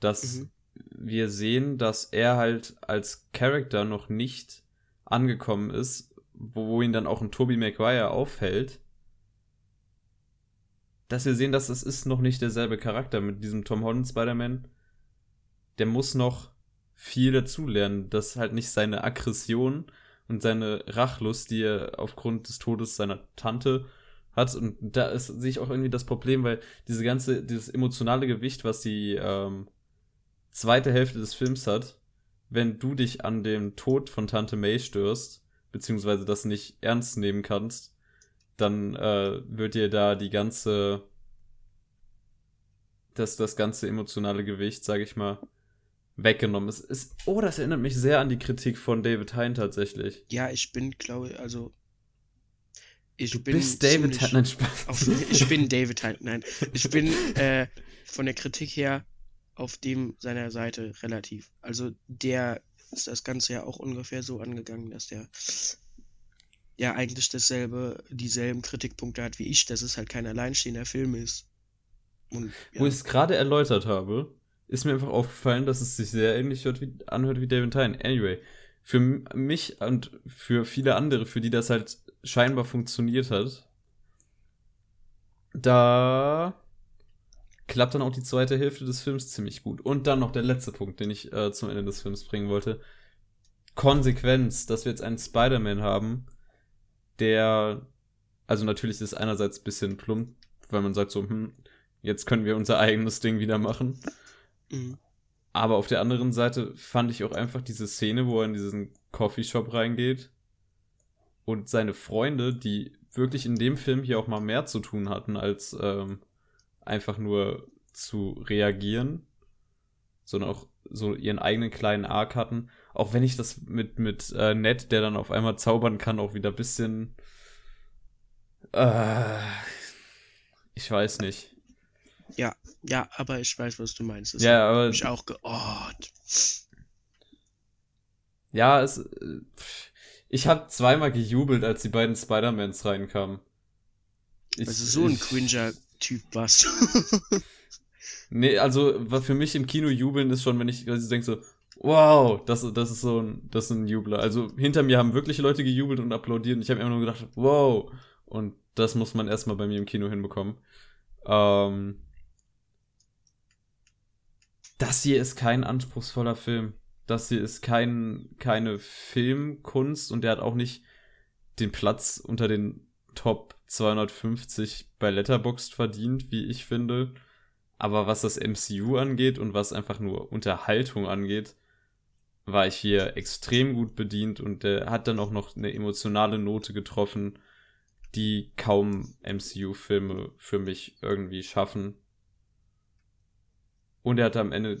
Dass mhm. wir sehen, dass er halt als Charakter noch nicht angekommen ist, wo ihn dann auch ein Tobey Maguire auffällt dass wir sehen, dass es ist noch nicht derselbe Charakter mit diesem Tom Holland Spider-Man. Der muss noch viel dazulernen, dass halt nicht seine Aggression und seine Rachlust, die er aufgrund des Todes seiner Tante hat. Und da ist, sehe ich auch irgendwie das Problem, weil diese ganze, dieses emotionale Gewicht, was die ähm, zweite Hälfte des Films hat, wenn du dich an dem Tod von Tante May störst, beziehungsweise das nicht ernst nehmen kannst, dann äh, wird dir da die ganze dass das ganze emotionale Gewicht, sage ich mal, weggenommen ist. ist. Oh, das erinnert mich sehr an die Kritik von David Hein tatsächlich. Ja, ich bin, glaube ich, also. Ich Du bin bist David Hein. Nein, Spaß. Auf, *laughs* ich bin David Hein. Nein, ich bin äh, von der Kritik her auf dem seiner Seite relativ. Also der ist das Ganze ja auch ungefähr so angegangen, dass der ja eigentlich dasselbe, dieselben Kritikpunkte hat wie ich, dass es halt kein alleinstehender Film ist. Und Wo ja, ich es gerade erläutert habe, ist mir einfach aufgefallen, dass es sich sehr ähnlich hört wie, anhört wie David Hein. Anyway, für mich und für viele andere, für die das halt scheinbar funktioniert hat, da klappt dann auch die zweite Hälfte des Films ziemlich gut. Und dann noch der letzte Punkt, den ich äh, zum Ende des Films bringen wollte. Konsequenz, dass wir jetzt einen Spider-Man haben, der, also natürlich ist es einerseits ein bisschen plump, weil man sagt so, hm, jetzt können wir unser eigenes Ding wieder machen. mhm. Aber auf der anderen Seite fand ich auch einfach diese Szene, wo er in diesen Coffeeshop reingeht und seine Freunde, die wirklich in dem Film hier auch mal mehr zu tun hatten, als ähm, einfach nur zu reagieren, sondern auch so ihren eigenen kleinen Arc hatten. Auch wenn ich das mit, mit äh, Ned, der dann auf einmal zaubern kann, auch wieder ein bisschen. Äh, ich weiß nicht. ja, ja, aber ich weiß, was du meinst. Das Ja, aber mich auch geort. Ja, es. äh, pff, Ich habe zweimal gejubelt, als die beiden Spider-Mans reinkamen. Ich, Also so ein ich- cringer Typ warst du. *laughs* Nee, also was für mich im Kino jubeln ist schon, wenn ich, ich denke so, wow, das, das ist so ein, das ist ein Jubler. Also hinter mir haben wirklich Leute gejubelt und applaudiert und ich habe immer nur gedacht, wow. Und das muss man erstmal bei mir im Kino hinbekommen. Ähm, das hier ist kein anspruchsvoller Film. Das hier ist kein, keine Filmkunst und der hat auch nicht den Platz unter den Top 250 bei Letterboxd verdient, wie ich finde. Aber was das MCU angeht und was einfach nur Unterhaltung angeht, war ich hier extrem gut bedient und der hat dann auch noch eine emotionale Note getroffen, die kaum MCU-Filme für mich irgendwie schaffen. Und er hat am Ende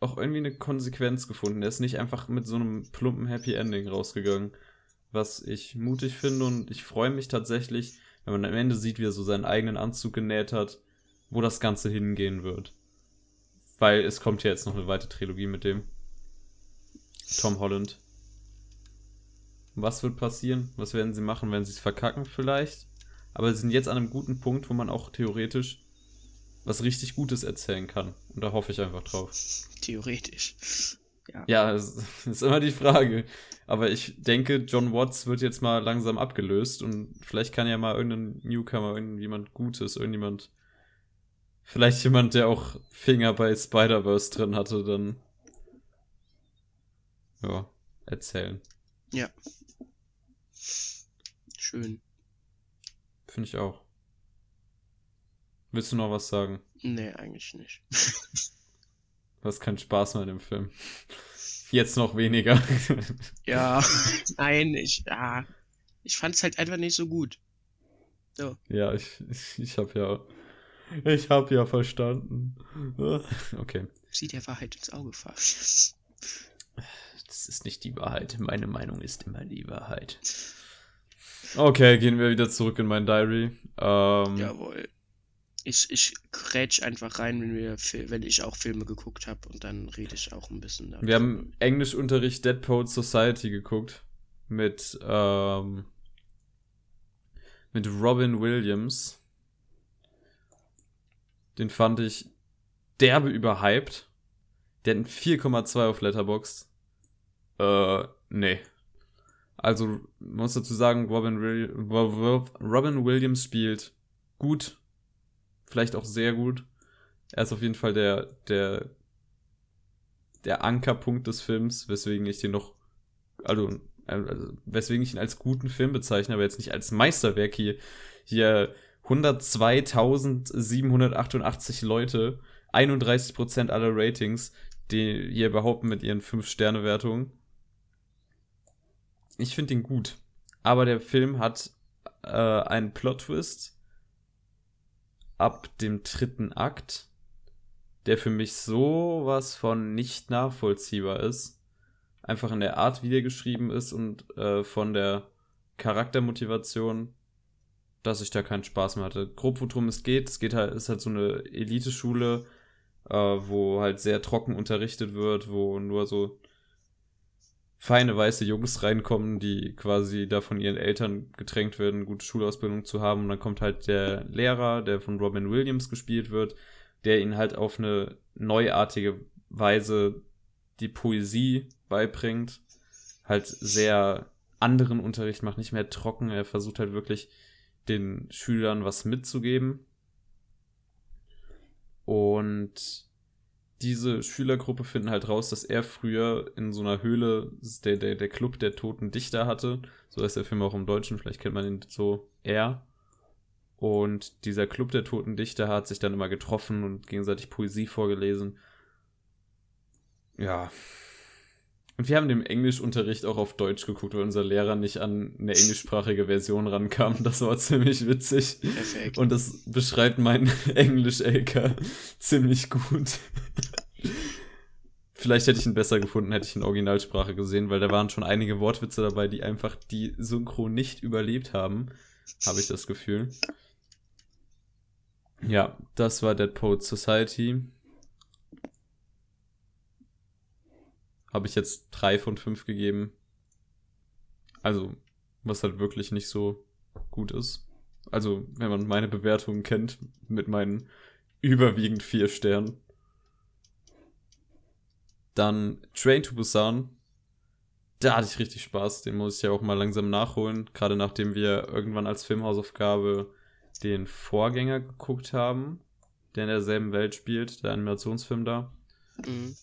auch irgendwie eine Konsequenz gefunden. Er ist nicht einfach mit so einem plumpen Happy Ending rausgegangen, was ich mutig finde und ich freue mich tatsächlich, wenn man am Ende sieht, wie er so seinen eigenen Anzug genäht hat, wo das Ganze hingehen wird. Weil es kommt ja jetzt noch eine weitere Trilogie mit dem Tom Holland. Was wird passieren? Was werden sie machen? Werden sie es verkacken vielleicht? Aber sie sind jetzt an einem guten Punkt, wo man auch theoretisch was richtig Gutes erzählen kann. Und da hoffe ich einfach drauf. Theoretisch. Ja, es *laughs* ist immer die Frage. Aber ich denke, John Watts wird jetzt mal langsam abgelöst und vielleicht kann ja mal irgendein Newcomer, irgendjemand Gutes, irgendjemand, vielleicht jemand, der auch Finger bei Spider-Verse drin hatte, dann, ja, erzählen. Ja. Schön. Finde ich auch. Willst du noch was sagen? Nee, eigentlich nicht. Du hast keinen Spaß mehr in dem Film. Jetzt noch weniger. Ja, *laughs* nein, ich, ja, ich fand's halt einfach nicht so gut. So, Ja, ich, ich, ich hab ja. Ich hab ja verstanden. Okay. sieh der Wahrheit ins Auge fahren. Das ist nicht die Wahrheit. Meine Meinung ist immer die Wahrheit. Okay, gehen wir wieder zurück in mein Diary. Ähm, Jawohl. Ich, ich grätsch einfach rein, wenn, wir, wenn ich auch Filme geguckt habe und dann rede ich auch ein bisschen darüber. Wir haben Englischunterricht Dead Poet Society geguckt. Mit, ähm, mit Robin Williams. Den fand ich derbe überhyped. Der hat einen 4,2 auf Letterboxd. Äh, nee. Also, muss dazu sagen, Robin, Robin Williams spielt gut. Vielleicht auch sehr gut. Er ist auf jeden Fall der, der, der Ankerpunkt des Films, weswegen ich den noch, also, also weswegen ich ihn als guten Film bezeichne, aber jetzt nicht als Meisterwerk hier. Hier 102.788 Leute, 31% aller Ratings, die hier behaupten mit ihren 5-Sterne-Wertungen. Ich finde ihn gut. Aber der Film hat äh, einen Plot-Twist ab dem dritten Akt, der für mich sowas von nicht nachvollziehbar ist. Einfach in der Art, wie der geschrieben ist und äh, von der Charaktermotivation, dass ich da keinen Spaß mehr hatte. Grob, worum es geht, es geht halt, ist halt so eine Eliteschule, äh, wo halt sehr trocken unterrichtet wird, wo nur so feine weiße Jungs reinkommen, die quasi da von ihren Eltern gedrängt werden, gute Schulausbildung zu haben. Und dann kommt halt der Lehrer, der von Robin Williams gespielt wird, der ihnen halt auf eine neuartige Weise die Poesie beibringt. Halt sehr anderen Unterricht macht, nicht mehr trocken. Er versucht halt wirklich den Schülern was mitzugeben. Und diese Schülergruppe finden halt raus, dass er früher in so einer Höhle der, der, der Club der toten Dichter hatte. So ist der Film auch im Deutschen, vielleicht kennt man ihn so er. Und dieser Club der toten Dichter hat sich dann immer getroffen und gegenseitig Poesie vorgelesen. Ja, und wir haben den Englischunterricht auch auf Deutsch geguckt, weil unser Lehrer nicht an eine englischsprachige Version rankam. Das war ziemlich witzig. Perfekt. Und das beschreibt mein *laughs* Englisch-LK ziemlich gut. Vielleicht hätte ich ihn besser gefunden, hätte ich in Originalsprache gesehen, weil da waren schon einige Wortwitze dabei, die einfach die Synchro nicht überlebt haben, habe ich das Gefühl. Ja, das war Dead Poet Society. Habe ich jetzt drei von fünf gegeben. Also, was halt wirklich nicht so gut ist. Also, wenn man meine Bewertungen kennt, mit meinen überwiegend vier Sternen. Dann Train to Busan. Da hatte ich richtig Spaß. Den muss ich ja auch mal langsam nachholen. Gerade nachdem wir irgendwann als Filmhausaufgabe den Vorgänger geguckt haben, der in derselben Welt spielt, der Animationsfilm da. Mhm.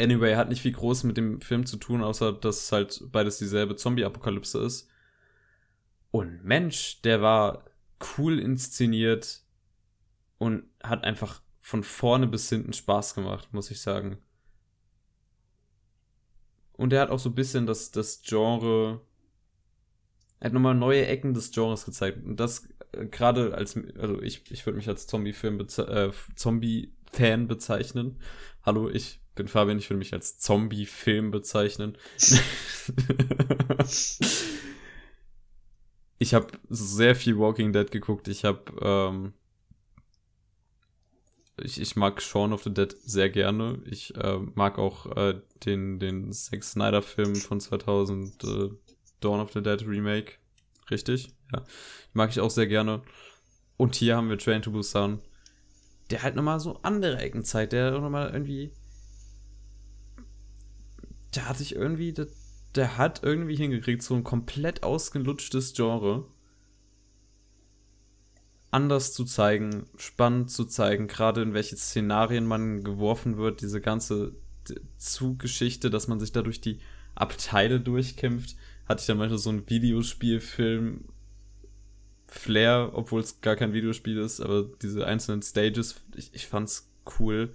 Anyway, hat nicht viel groß mit dem Film zu tun, außer dass halt beides dieselbe Zombie-Apokalypse ist. Und Mensch, der war cool inszeniert und hat einfach von vorne bis hinten Spaß gemacht, muss ich sagen. Und er hat auch so ein bisschen das, das Genre. Er hat nochmal neue Ecken des Genres gezeigt. Und das äh, gerade als, also ich, ich würde mich als Zombie-Film, äh, Zombie-Fan bezeichnen. Hallo, ich bin Fabian, ich würde mich als Zombie-Film bezeichnen. *laughs* ich habe sehr viel Walking Dead geguckt. Ich habe, ähm, ich, ich mag Shaun of the Dead sehr gerne. Ich äh, mag auch äh, den, den Zack Snyder-Film von 2000, äh, Dawn of the Dead Remake. Richtig? Ja. Mag ich auch sehr gerne. Und hier haben wir Train to Busan. Der halt nochmal so andere Ecken zeigt, der nochmal irgendwie der hat sich irgendwie, der, der hat irgendwie hingekriegt, so ein komplett ausgelutschtes Genre anders zu zeigen, spannend zu zeigen, gerade in welche Szenarien man geworfen wird, diese ganze Zuggeschichte, dass man sich da durch die Abteile durchkämpft, hatte ich dann manchmal so ein Videospielfilm Flair, obwohl es gar kein Videospiel ist, aber diese einzelnen Stages, ich, ich fand's cool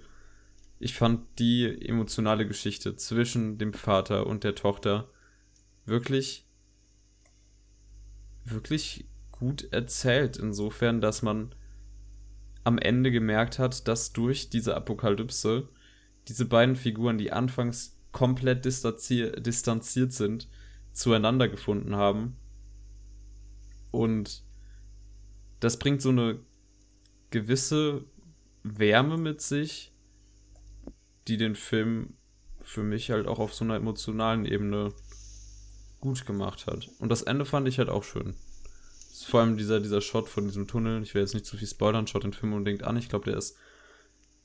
ich fand die emotionale Geschichte zwischen dem Vater und der Tochter wirklich, wirklich gut erzählt. Insofern, dass man am Ende gemerkt hat, dass durch diese Apokalypse diese beiden Figuren, die anfangs komplett distanziert, distanziert sind, zueinander gefunden haben. Und das bringt so eine gewisse Wärme mit sich, die den Film für mich halt auch auf so einer emotionalen Ebene gut gemacht hat. Und das Ende fand ich halt auch schön. Vor allem dieser, dieser Shot von diesem Tunnel. Ich will jetzt nicht zu viel spoilern, schaut den Film unbedingt an. Ich glaube, der ist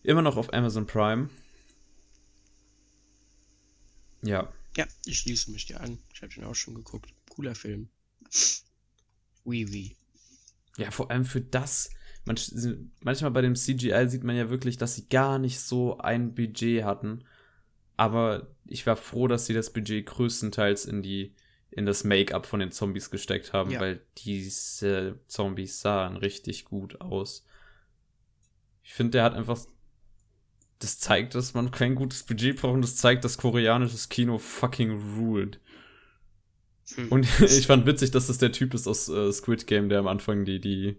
immer noch auf Amazon Prime. Ja. Ja, ich schließe mich dir an. Ich habe den auch schon geguckt. Cooler Film. Oui, oui. Ja, vor allem für das, manch, manchmal bei dem CGI sieht man ja wirklich, dass sie gar nicht so ein Budget hatten. Aber ich war froh, dass sie das Budget größtenteils in die in das Make-up von den Zombies gesteckt haben, ja. weil diese Zombies sahen richtig gut aus. Ich finde, der hat einfach das zeigt, dass man kein gutes Budget braucht und das zeigt, dass koreanisches Kino fucking ruled. Hm. Und *laughs* ich fand witzig, dass das der Typ ist aus äh, Squid Game, der am Anfang die, die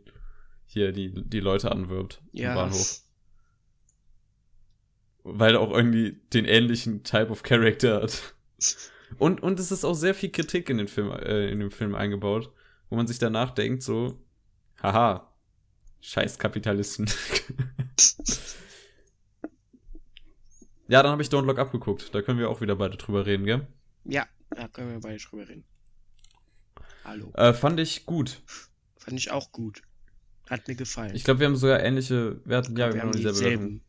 hier die, die Leute anwirbt ja. im Bahnhof. weil er auch irgendwie den ähnlichen Type of Character hat. *laughs* Und, und es ist auch sehr viel Kritik in den Film, äh, in dem Film eingebaut, wo man sich danach denkt, so, haha, scheiß Kapitalisten. *laughs* ja, dann habe ich Don't Look Up geguckt. Da können wir auch wieder beide drüber reden, gell? Ja, da können wir beide drüber reden. Hallo. Äh, fand ich gut. Fand ich auch gut. Hat mir gefallen. Ich glaube, wir haben sogar ähnliche Werte. Ja, wir, wir haben dieselbe dieselben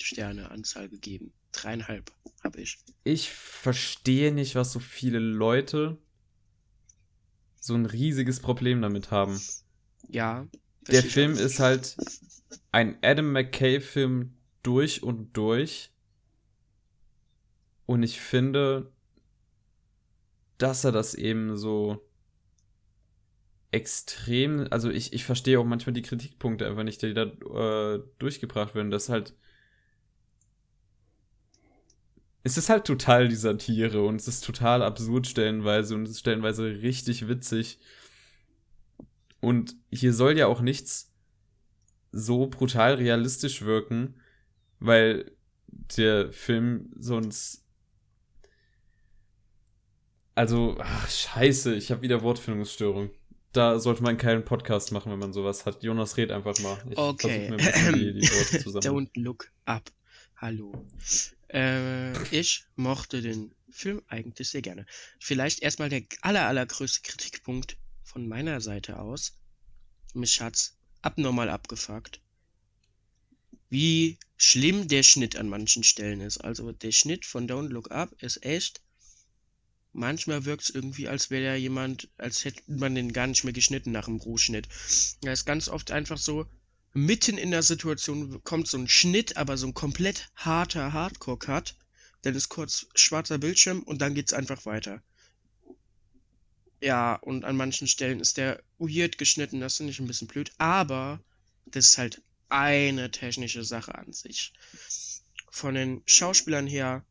Sterneanzahl gegeben. Dreieinhalb habe ich. Ich verstehe nicht, was so viele Leute so ein riesiges Problem damit haben. Ja. Der Film ist halt ein Adam McKay-Film durch und durch. Und ich finde, dass er das eben so extrem, also ich, ich verstehe auch manchmal die Kritikpunkte einfach nicht, die da äh, durchgebracht werden. Das halt. Es ist halt total die Satire und es ist total absurd stellenweise und es ist stellenweise richtig witzig. Und hier soll ja auch nichts so brutal realistisch wirken, weil der Film sonst. Also, ach, scheiße, ich habe wieder Wortfindungsstörung da sollte man keinen Podcast machen, wenn man sowas hat. Jonas, red einfach mal. Ich okay. Mir ein die, die Worte *clears throat* zusammen. Don't look up. Hallo. Äh, ich mochte den Film eigentlich sehr gerne. Vielleicht erstmal der aller, allergrößte Kritikpunkt von meiner Seite aus. Mich hat's abnormal abgefuckt. Wie schlimm der Schnitt an manchen Stellen ist. Also der Schnitt von Don't Look Up ist echt manchmal wirkt es irgendwie, als wäre da jemand, als hätte man den gar nicht mehr geschnitten nach dem Rohschnitt. Da ist ganz oft einfach so, mitten in der Situation kommt so ein Schnitt, aber so ein komplett harter Hardcore-Cut. Dann ist kurz schwarzer Bildschirm und dann geht's einfach weiter. Ja, und an manchen Stellen ist der weird geschnitten, das finde ich ein bisschen blöd, aber das ist halt eine technische Sache an sich. Von den Schauspielern her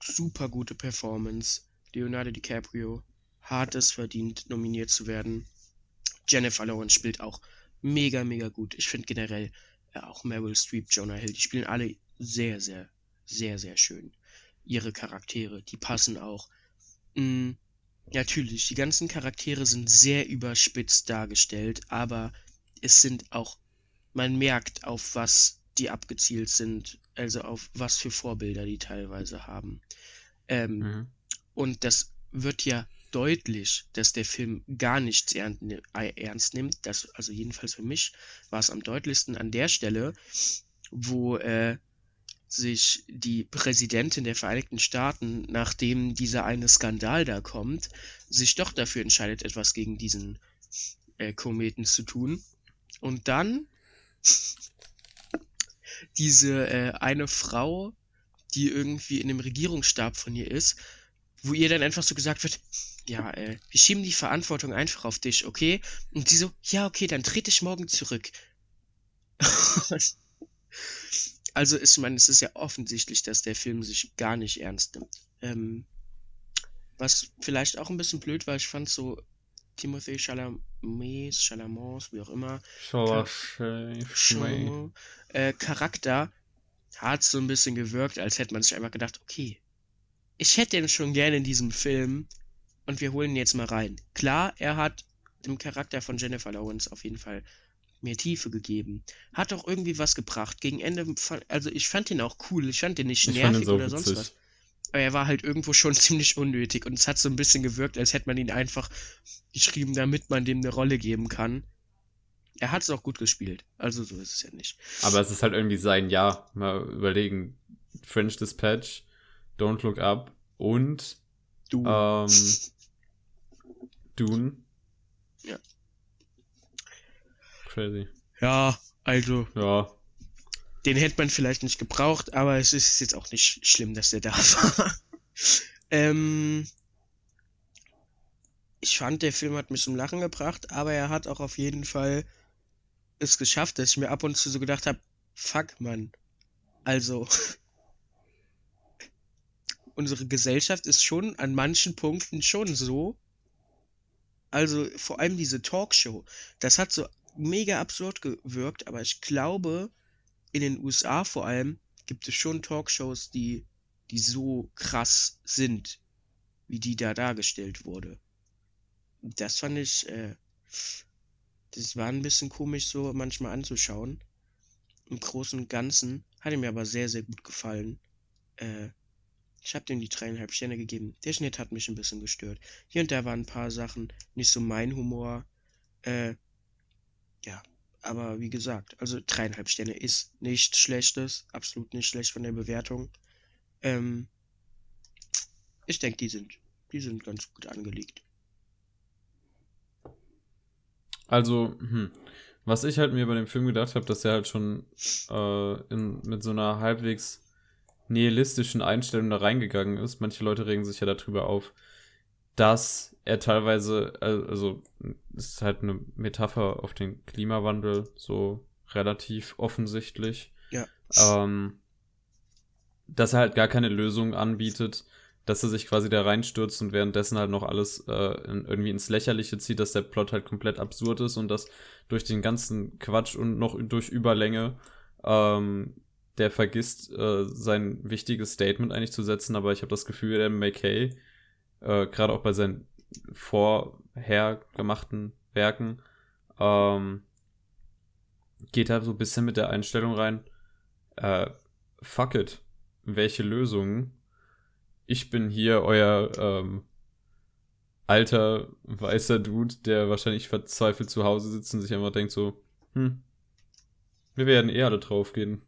super gute Performance. Leonardo DiCaprio hat es verdient, nominiert zu werden. Jennifer Lawrence spielt auch mega, mega gut. Ich finde generell äh, auch Meryl Streep, Jonah Hill, die spielen alle sehr, sehr, sehr, sehr schön. Ihre Charaktere, die passen auch. Mhm, natürlich, die ganzen Charaktere sind sehr überspitzt dargestellt, aber es sind auch, man merkt, auf was die abgezielt sind, also auf was für Vorbilder die teilweise haben. Ähm, mhm. Und das wird ja deutlich, dass der Film gar nichts ernst nimmt. Das, also jedenfalls für mich war es am deutlichsten an der Stelle, wo äh, sich die Präsidentin der Vereinigten Staaten, nachdem dieser eine Skandal da kommt, sich doch dafür entscheidet, etwas gegen diesen äh, Kometen zu tun. Und dann diese äh, eine Frau, die irgendwie in dem Regierungsstab von ihr ist, wo ihr dann einfach so gesagt wird, ja, äh, wir schieben die Verantwortung einfach auf dich, okay? Und sie so, ja, okay, dann trete ich morgen zurück. *laughs* also ist man, es ist ja offensichtlich, dass der Film sich gar nicht ernst nimmt. Ähm, was vielleicht auch ein bisschen blöd war, ich fand so Timothée Chalamet, Chalamans, wie auch immer, Chalamet, äh, Charakter hat so ein bisschen gewirkt, als hätte man sich einfach gedacht, okay, ich hätte ihn schon gerne in diesem Film und wir holen ihn jetzt mal rein. Klar, er hat dem Charakter von Jennifer Lawrence auf jeden Fall mehr Tiefe gegeben. Hat auch irgendwie was gebracht. Gegen Ende, also ich fand ihn auch cool. Ich fand ihn nicht ich nervig so oder witzig. sonst was. Aber er war halt irgendwo schon *laughs* ziemlich unnötig und es hat so ein bisschen gewirkt, als hätte man ihn einfach geschrieben, damit man dem eine Rolle geben kann. Er hat es auch gut gespielt. Also so ist es ja nicht. Aber es ist halt irgendwie sein Jahr. Mal überlegen. French Dispatch Don't Look Up und Dune. Ähm, Dune. Ja. Crazy. Ja, also. Ja. Den hätte man vielleicht nicht gebraucht, aber es ist jetzt auch nicht schlimm, dass der da war. *laughs* ähm, ich fand, der Film hat mich zum Lachen gebracht, aber er hat auch auf jeden Fall es geschafft, dass ich mir ab und zu so gedacht habe, fuck, Mann. Also, *laughs* unsere Gesellschaft ist schon an manchen Punkten schon so. Also vor allem diese Talkshow, das hat so mega absurd gewirkt, aber ich glaube, in den USA vor allem gibt es schon Talkshows, die, die so krass sind, wie die da dargestellt wurde. Das fand ich, äh, das war ein bisschen komisch so manchmal anzuschauen. Im Großen und Ganzen hat mir aber sehr, sehr gut gefallen. Äh, ich habe dem die dreieinhalb Sterne gegeben. Der Schnitt hat mich ein bisschen gestört. Hier und da waren ein paar Sachen nicht so mein Humor. Äh, ja, aber wie gesagt, also dreieinhalb Sterne ist nichts Schlechtes, absolut nicht schlecht von der Bewertung. Ähm, ich denke, die sind, die sind ganz gut angelegt. Also, hm, was ich halt mir bei dem Film gedacht habe, dass er halt schon äh, in, mit so einer halbwegs nihilistischen Einstellung da reingegangen ist. Manche Leute regen sich ja darüber auf, dass er teilweise, also ist halt eine Metapher auf den Klimawandel, so relativ offensichtlich. Ja. Ähm, dass er halt gar keine Lösung anbietet, dass er sich quasi da reinstürzt und währenddessen halt noch alles äh, irgendwie ins Lächerliche zieht, dass der Plot halt komplett absurd ist und dass durch den ganzen Quatsch und noch durch Überlänge ähm, der vergisst, äh, sein wichtiges Statement eigentlich zu setzen, aber ich habe das Gefühl, der McKay, äh, gerade auch bei seinen vorher gemachten Werken, ähm, geht halt so ein bisschen mit der Einstellung rein, äh, fuck it, welche Lösungen? Ich bin hier euer ähm, alter weißer Dude, der wahrscheinlich verzweifelt zu Hause sitzt und sich einfach denkt so, hm, wir werden eh alle draufgehen.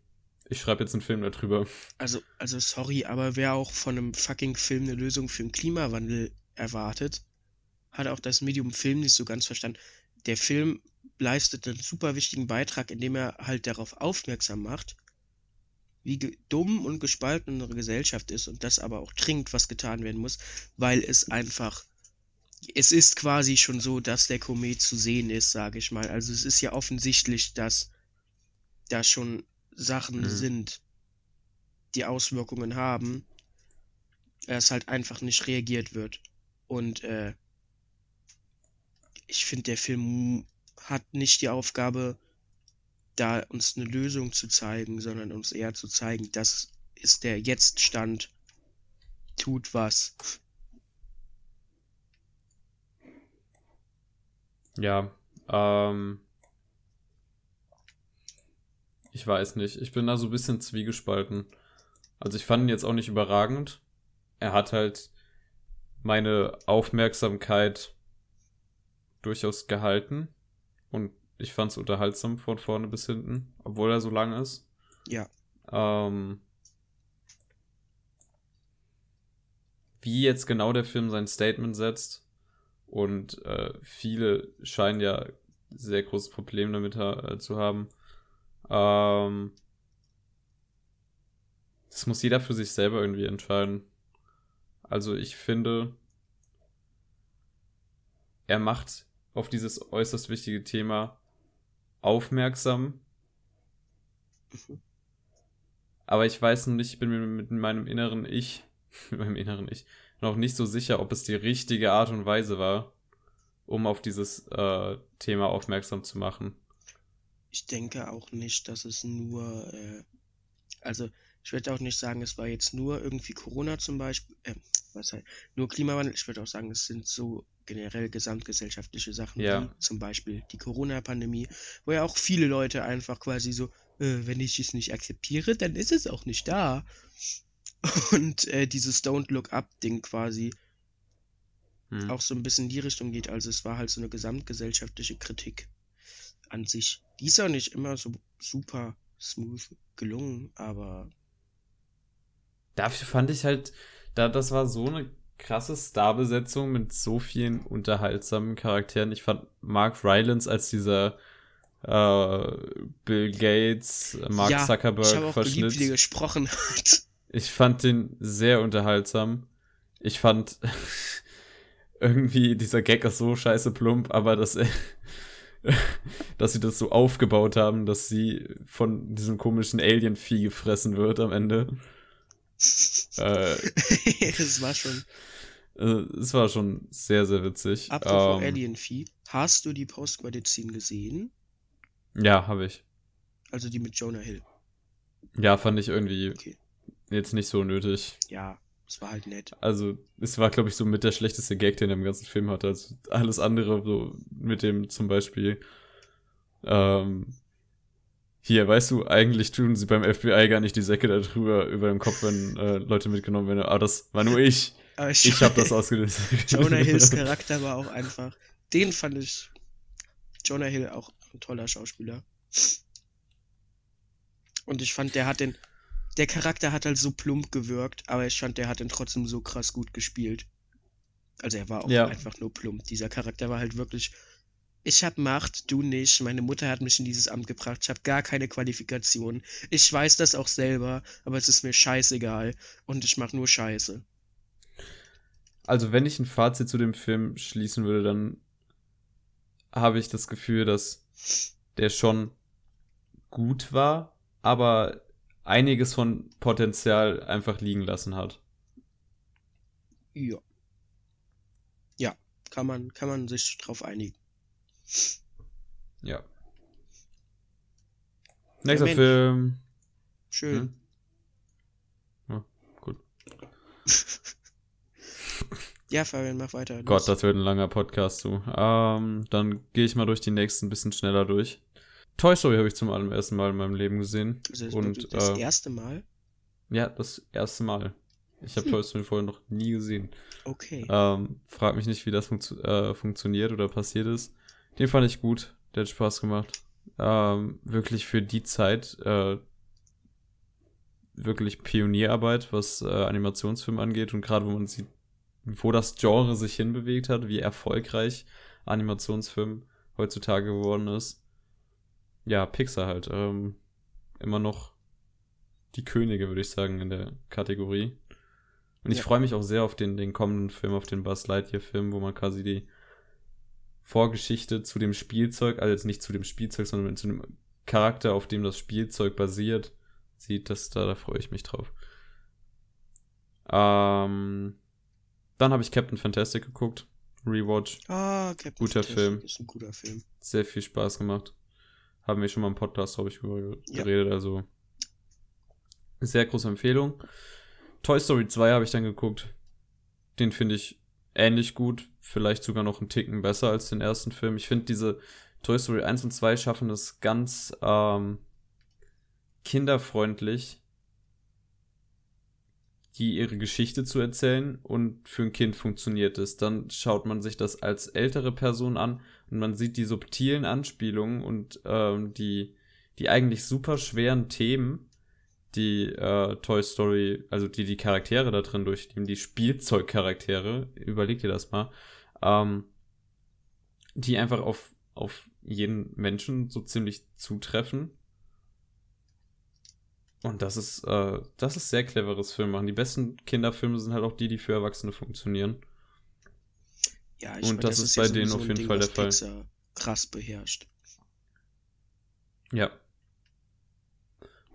Ich schreibe jetzt einen Film darüber. Also, also sorry, aber wer auch von einem fucking Film eine Lösung für den Klimawandel erwartet, hat auch das Medium Film nicht so ganz verstanden. Der Film leistet einen super wichtigen Beitrag, indem er halt darauf aufmerksam macht, wie dumm und gespalten unsere Gesellschaft ist und das aber auch dringend was getan werden muss, weil es einfach es ist quasi schon so, dass der Komet zu sehen ist, sage ich mal. Also es ist ja offensichtlich, dass da schon Sachen mhm. sind, die Auswirkungen haben, es halt einfach nicht reagiert wird. Und äh, ich finde, der Film hat nicht die Aufgabe, da uns eine Lösung zu zeigen, sondern uns eher zu zeigen, das ist der Jetzt-Stand. Tut was. Ja, ähm, ich weiß nicht. Ich bin da so ein bisschen zwiegespalten. Also ich fand ihn jetzt auch nicht überragend. Er hat halt meine Aufmerksamkeit durchaus gehalten. Und ich fand es unterhaltsam von vorne bis hinten, obwohl er so lang ist. Ja. Ähm, wie jetzt genau der Film sein Statement setzt. Und äh, viele scheinen ja sehr großes Problem damit ha äh, zu haben. Ähm, das muss jeder für sich selber irgendwie entscheiden. Also ich finde, er macht auf dieses äußerst wichtige Thema aufmerksam. Aber ich weiß noch nicht, ich bin mir mit meinem inneren Ich, *laughs* mit meinem inneren Ich, noch nicht so sicher, ob es die richtige Art und Weise war, um auf dieses äh, Thema aufmerksam zu machen ich denke auch nicht, dass es nur, äh, also ich würde auch nicht sagen, es war jetzt nur irgendwie Corona zum Beispiel, äh, was halt, nur Klimawandel. Ich würde auch sagen, es sind so generell gesamtgesellschaftliche Sachen, ja. wie zum Beispiel die Corona-Pandemie, wo ja auch viele Leute einfach quasi so, äh, wenn ich es nicht akzeptiere, dann ist es auch nicht da. Und äh, dieses Don't Look Up-Ding quasi hm. auch so ein bisschen in die Richtung geht. Also es war halt so eine gesamtgesellschaftliche Kritik an sich. Die ist auch nicht immer so super smooth gelungen, aber. Dafür fand ich halt, da das war so eine krasse Starbesetzung mit so vielen unterhaltsamen Charakteren. Ich fand Mark Rylance als dieser äh, Bill Gates, Mark ja, Zuckerberg ich auch Verschnitt. Geliebt, wie gesprochen hat. Ich fand den sehr unterhaltsam. Ich fand *laughs* irgendwie dieser Gag ist so scheiße plump, aber das *laughs* *laughs* dass sie das so aufgebaut haben, dass sie von diesem komischen Alien-Vieh gefressen wird am Ende. *laughs* äh, *laughs* das war schon. Äh, es war schon sehr, sehr witzig. Apropos ähm, Alien-Vieh, hast du die Post-Credit-Scene gesehen? Ja, habe ich. Also die mit Jonah Hill. Ja, fand ich irgendwie Okay. jetzt nicht so nötig. Ja, es war halt nett. Also, es war, glaube ich, so mit der schlechteste Gag, den er im ganzen Film hatte. Also, alles andere, so mit dem zum Beispiel, ähm, hier, weißt du, eigentlich tun sie beim FBI gar nicht die Säcke da drüber über dem Kopf, wenn äh, Leute mitgenommen werden. Aber das war nur ich. Aber Ich habe das ausgelöst. Jonah *laughs* Hills Charakter war auch einfach. Den fand ich. Jonah Hill auch ein toller Schauspieler. Und ich fand, der hat den. Der Charakter hat halt so plump gewirkt, aber ich fand, der hat den trotzdem so krass gut gespielt. Also er war auch Ja. einfach nur plump. Dieser Charakter war halt wirklich. Ich hab Macht, du nicht. Meine Mutter hat mich in dieses Amt gebracht. Ich habe gar keine Qualifikation. Ich weiß das auch selber, aber es ist mir scheißegal. Und ich mach nur Scheiße. Also, wenn ich ein Fazit zu dem Film schließen würde, dann habe ich das Gefühl, dass der schon gut war, aber einiges von Potenzial einfach liegen lassen hat. Ja. Ja, kann man, kann man sich drauf einigen. Ja. Nächster Mensch. Film. Schön. Hm? Ja, gut. *laughs* Ja, Fabian, mach weiter. Los. Gott, das wird ein langer Podcast so. Ähm, dann gehe ich mal durch die nächsten ein bisschen schneller durch. Toy Story habe ich zum allerersten Mal in meinem Leben gesehen. Also das, und, das äh, erste Mal? Ja, das erste Mal. Ich habe Hm. Toy Story vorher noch nie gesehen. Okay. Ähm, frag mich nicht, wie das funktio äh, funktioniert oder passiert ist. Den fand ich gut. Der hat Spaß gemacht. Ähm, wirklich für die Zeit äh, wirklich Pionierarbeit, was äh, Animationsfilm angeht und gerade wo man sieht, wo das Genre sich hinbewegt hat, wie erfolgreich Animationsfilm heutzutage geworden ist. Ja, Pixar halt. Ähm, immer noch die Könige, würde ich sagen, in der Kategorie. Und ich Ja. freue mich auch sehr auf den, den kommenden Film, auf den Buzz Lightyear-Film, wo man quasi die Vorgeschichte zu dem Spielzeug, also jetzt nicht zu dem Spielzeug, sondern zu dem Charakter, auf dem das Spielzeug basiert, sieht. Das, da, da freue ich mich drauf. Ähm, dann habe ich Captain Fantastic geguckt. Rewatch. ah, Captain guter Fantastic Film. ist ein guter Film. Sehr viel Spaß gemacht. Haben wir schon mal im Podcast, glaube ich, drüber Ja. geredet. Also sehr große Empfehlung. Toy Story 2 habe ich dann geguckt. Den finde ich ähnlich gut. Vielleicht sogar noch einen Ticken besser als den ersten Film. Ich finde diese Toy Story 1 und 2 schaffen es ganz ähm, kinderfreundlich, die ihre Geschichte zu erzählen und für ein Kind funktioniert es. Dann schaut man sich das als ältere Person an und man sieht die subtilen Anspielungen und ähm, die, die eigentlich super schweren Themen, die äh, Toy Story, also die die Charaktere da drin durchnehmen, die Spielzeugcharaktere, überleg dir das mal, ähm, die einfach auf, auf jeden Menschen so ziemlich zutreffen. Und das ist, äh, das ist sehr cleveres Filmmachen. Die besten Kinderfilme sind halt auch die, die für Erwachsene funktionieren. Ja, ich Und meine, das ist bei denen auf jeden Ding, Fall der Fall. Pixar krass beherrscht. Ja.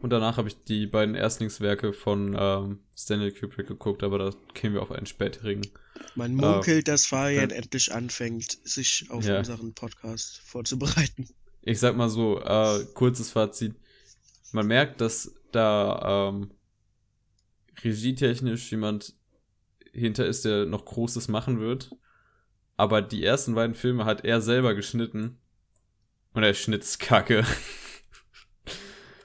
Und danach habe ich die beiden Erstlingswerke von ähm, Stanley Kubrick geguckt, aber da kämen wir auf einen späterigen. Man munkelt, dass Fabian ja. endlich anfängt, sich auf Ja. unseren Podcast vorzubereiten. Ich sag mal so, äh, kurzes Fazit. Man merkt, dass da ähm, regietechnisch jemand hinter ist, der noch Großes machen wird. Aber die ersten beiden Filme hat er selber geschnitten. Und der Schnitt ist kacke.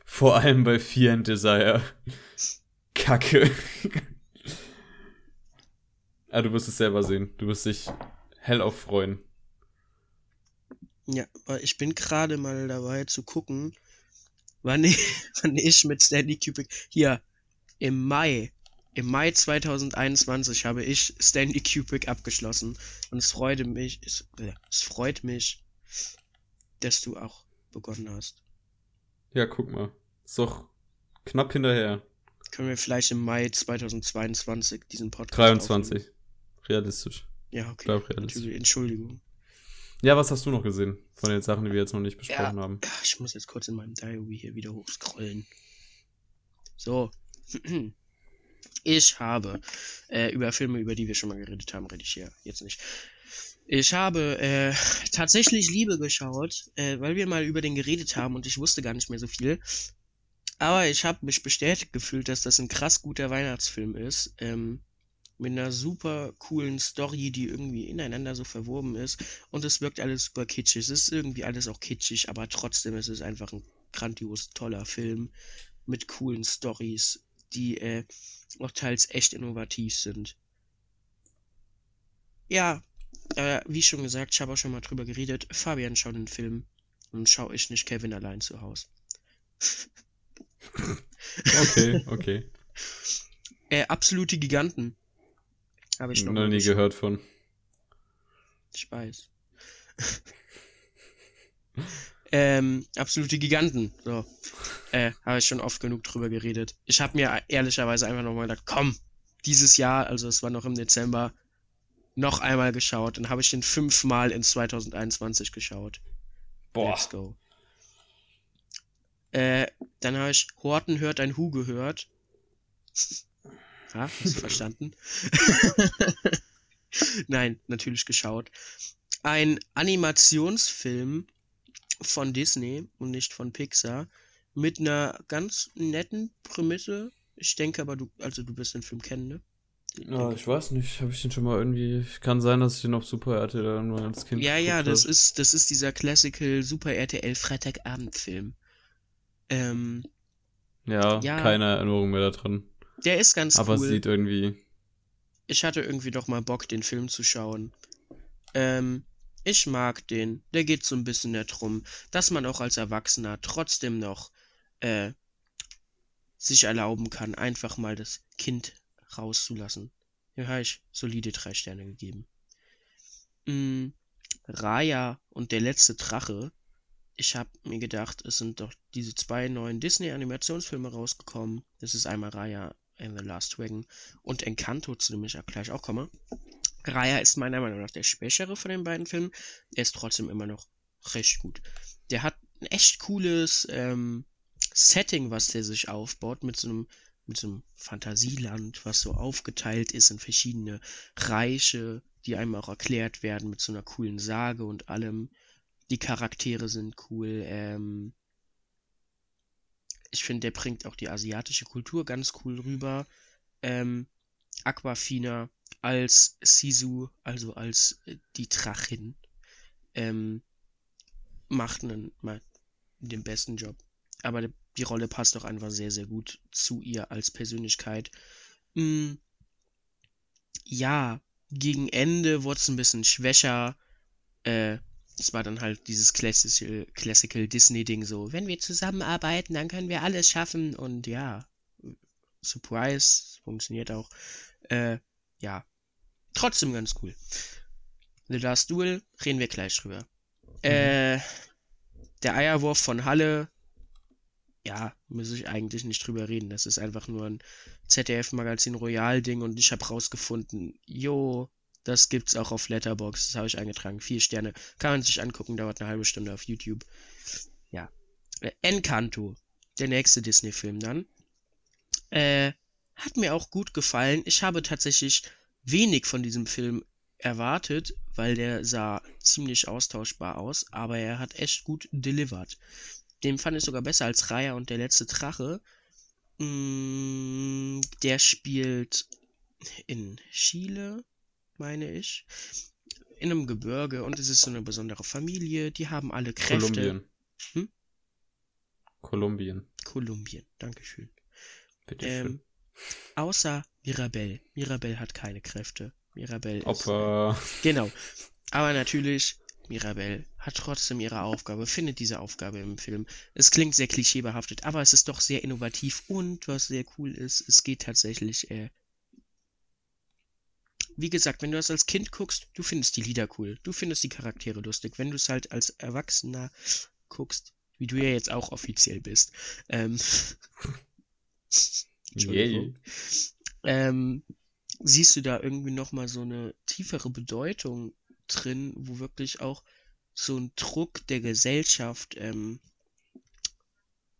Vor allem bei Fear and Desire. Kacke. ah, du wirst es selber sehen. Du wirst dich hellauf freuen. Ja, ich bin gerade mal dabei zu gucken, wann ich, *laughs* wann ich mit Stanley Kubrick hier im Mai, im Mai 2021 habe ich Stanley Kubrick abgeschlossen und es freute mich, es, äh, es freut mich, dass du auch begonnen hast. Ja, guck mal. Ist doch knapp hinterher. Können wir vielleicht im Mai 2022 diesen Podcast 23. Realistisch. aufnehmen? Ja, okay. Bleib realistisch. Entschuldigung. Ja, was hast du noch gesehen von den Sachen, die wir jetzt noch nicht besprochen haben? Ah, Ich muss jetzt kurz in meinem Diary hier wieder hochscrollen. So. *clears throat* Ich habe äh, über Filme, über die wir schon mal geredet haben, rede ich hier jetzt nicht. Ich habe äh, tatsächlich Liebe geschaut, äh, weil wir mal über den geredet haben und ich wusste gar nicht mehr so viel. Aber ich habe mich bestätigt gefühlt, dass das ein krass guter Weihnachtsfilm ist. Ähm, mit einer super coolen Story, die irgendwie ineinander so verwoben ist. Und es wirkt alles super kitschig. Es ist irgendwie alles auch kitschig, aber trotzdem ist es einfach ein grandios toller Film mit coolen Stories, die äh, auch teils echt innovativ sind. Ja, äh, wie schon gesagt, ich habe auch schon mal drüber geredet. Fabian schaut den Film und schaue ich nicht Kevin allein zu Hause. okay, *laughs* okay. Äh, absolute Giganten. Habe ich noch, noch nie gehört von. Ich weiß. *laughs* ähm, absolute Giganten. So. Äh, habe ich schon oft genug drüber geredet. Ich habe mir ehrlicherweise einfach nochmal gedacht, komm, dieses Jahr, also es war noch im Dezember, noch einmal geschaut. Dann habe ich den fünfmal in 2021 geschaut. Boah. Let's go. Äh, dann habe ich Horten hört ein Hu gehört. Ja, hast du verstanden? *laughs* Nein, natürlich geschaut. Ein Animationsfilm von Disney und nicht von Pixar mit einer ganz netten Prämisse. Ich denke aber, du, also du wirst den Film kennen, ne? Ja, ich weiß nicht, habe ich den schon mal irgendwie. Kann sein, dass ich den auf Super RTL irgendwann als Kind. Ja, ja, das ist, das ist dieser Classical Super RTL Freitagabendfilm. Ähm, ja, ja, keine Erinnerung mehr daran. Der ist ganz Aber cool. Aber es sieht irgendwie. Ich hatte irgendwie doch mal Bock, den Film zu schauen. Ähm, ich mag den. Der geht so ein bisschen darum, dass man auch als Erwachsener trotzdem noch äh, sich erlauben kann, einfach mal das Kind rauszulassen. Hier habe ich solide drei Sterne gegeben. Mm, Raya und der letzte Drache. Ich habe mir gedacht, es sind doch diese zwei neuen Disney-Animationsfilme rausgekommen. Das ist einmal Raya and the Last Dragon und Encanto, zu dem ich auch gleich auch komme. Raya ist meiner Meinung nach der schwächere von den beiden Filmen. Er ist trotzdem immer noch recht gut. Der hat ein echt cooles ähm, Setting, was der sich aufbaut, mit so einem mit so einem Fantasieland, was so aufgeteilt ist in verschiedene Reiche, die einem auch erklärt werden mit so einer coolen Sage und allem. Die Charaktere sind cool. Ähm, ich finde, der bringt auch die asiatische Kultur ganz cool rüber. Ähm, Aquafina als Sisu, also als äh, die Drachin, ähm, macht einen, mal den besten Job. Aber die Rolle passt auch einfach sehr, sehr gut zu ihr als Persönlichkeit. Hm, ja, gegen Ende wurde es ein bisschen schwächer. Äh, es war dann halt dieses Classical, Classical Disney-Ding so, wenn wir zusammenarbeiten, dann können wir alles schaffen und ja, Surprise, funktioniert auch. Äh, ja, trotzdem ganz cool. The Last Duel, reden wir gleich drüber. Mhm. Äh, der Eierwurf von Halle, ja, muss ich eigentlich nicht drüber reden. Das ist einfach nur ein ZDF-Magazin Royal-Ding und ich habe rausgefunden, jo, das gibt's auch auf Letterbox. Das habe ich eingetragen. Vier Sterne. Kann man sich angucken, dauert eine halbe Stunde auf YouTube. Ja. Äh, Encanto. Der nächste Disney-Film dann. Äh, hat mir auch gut gefallen. Ich habe tatsächlich wenig von diesem Film erwartet, weil der sah ziemlich austauschbar aus, aber er hat echt gut delivered. Den fand ich sogar besser als Raya und der letzte Drache. Mm, der spielt in Chile, meine ich. In einem Gebirge und es ist so eine besondere Familie. Die haben alle Kräfte. Kolumbien. Hm? Kolumbien. Kolumbien, Dankeschön. Bitte ähm. Außer Mirabelle. Mirabelle hat keine Kräfte. Mirabelle Opfer. Ist, genau. Aber natürlich, Mirabelle hat trotzdem ihre Aufgabe, findet diese Aufgabe im Film. Es klingt sehr klischeebehaftet, aber es ist doch sehr innovativ und was sehr cool ist, es geht tatsächlich äh, wie gesagt, wenn du das als Kind guckst, du findest die Lieder cool, du findest die Charaktere lustig. Wenn du es halt als Erwachsener guckst, wie du ja jetzt auch offiziell bist, ähm, *laughs* Entschuldigung, yeah. ähm, siehst du da irgendwie nochmal so eine tiefere Bedeutung drin, wo wirklich auch so ein Druck der Gesellschaft ähm,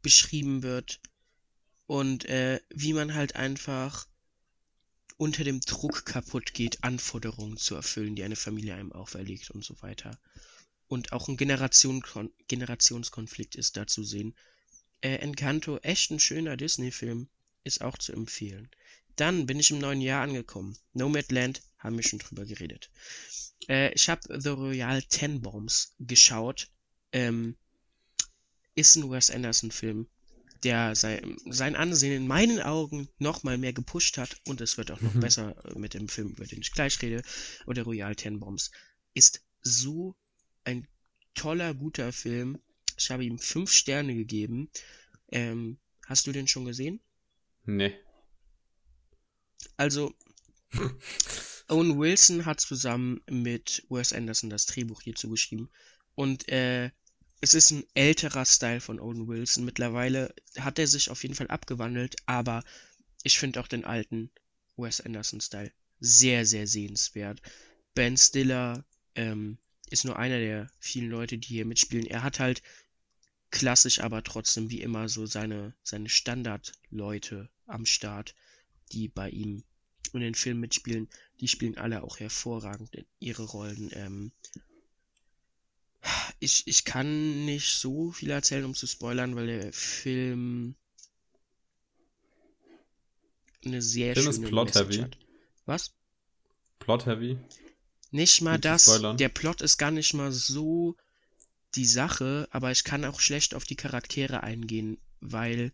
beschrieben wird und äh, wie man halt einfach unter dem Druck kaputt geht, Anforderungen zu erfüllen, die eine Familie einem auferlegt und so weiter. Und auch ein Generation Generationskonflikt ist da zu sehen. Äh, Encanto, echt ein schöner Disney-Film, ist auch zu empfehlen. Dann bin ich im neuen Jahr angekommen. Nomadland, haben wir schon drüber geredet. Äh, ich habe The Royal Tenenbaums geschaut. Ähm, ist ein Wes Anderson-Film, der sein, sein Ansehen in meinen Augen nochmal mehr gepusht hat und es wird auch noch mhm. besser mit dem Film, über den ich gleich rede, oder Royal Tenenbaums. Ist so ein toller, guter Film. Ich habe ihm fünf Sterne gegeben. Ähm, hast du den schon gesehen? Nee. Also, Owen Wilson hat zusammen mit Wes Anderson das Drehbuch hierzu geschrieben. Und äh, es ist ein älterer Style von Owen Wilson. Mittlerweile hat er sich auf jeden Fall abgewandelt, aber ich finde auch den alten Wes Anderson-Style sehr, sehr sehenswert. Ben Stiller ähm, ist nur einer der vielen Leute, die hier mitspielen. Er hat halt klassisch, aber trotzdem wie immer so seine, seine Standardleute am Start, die bei ihm in den Film mitspielen. Die spielen alle auch hervorragend in ihre Rollen. Ähm, ich, ich kann nicht so viel erzählen, um zu spoilern, weil der Film eine sehr Film schöne ist Plot Message heavy. hat. Was? Plot heavy? Nicht mal das. Der Plot ist gar nicht mal so die Sache, aber ich kann auch schlecht auf die Charaktere eingehen, weil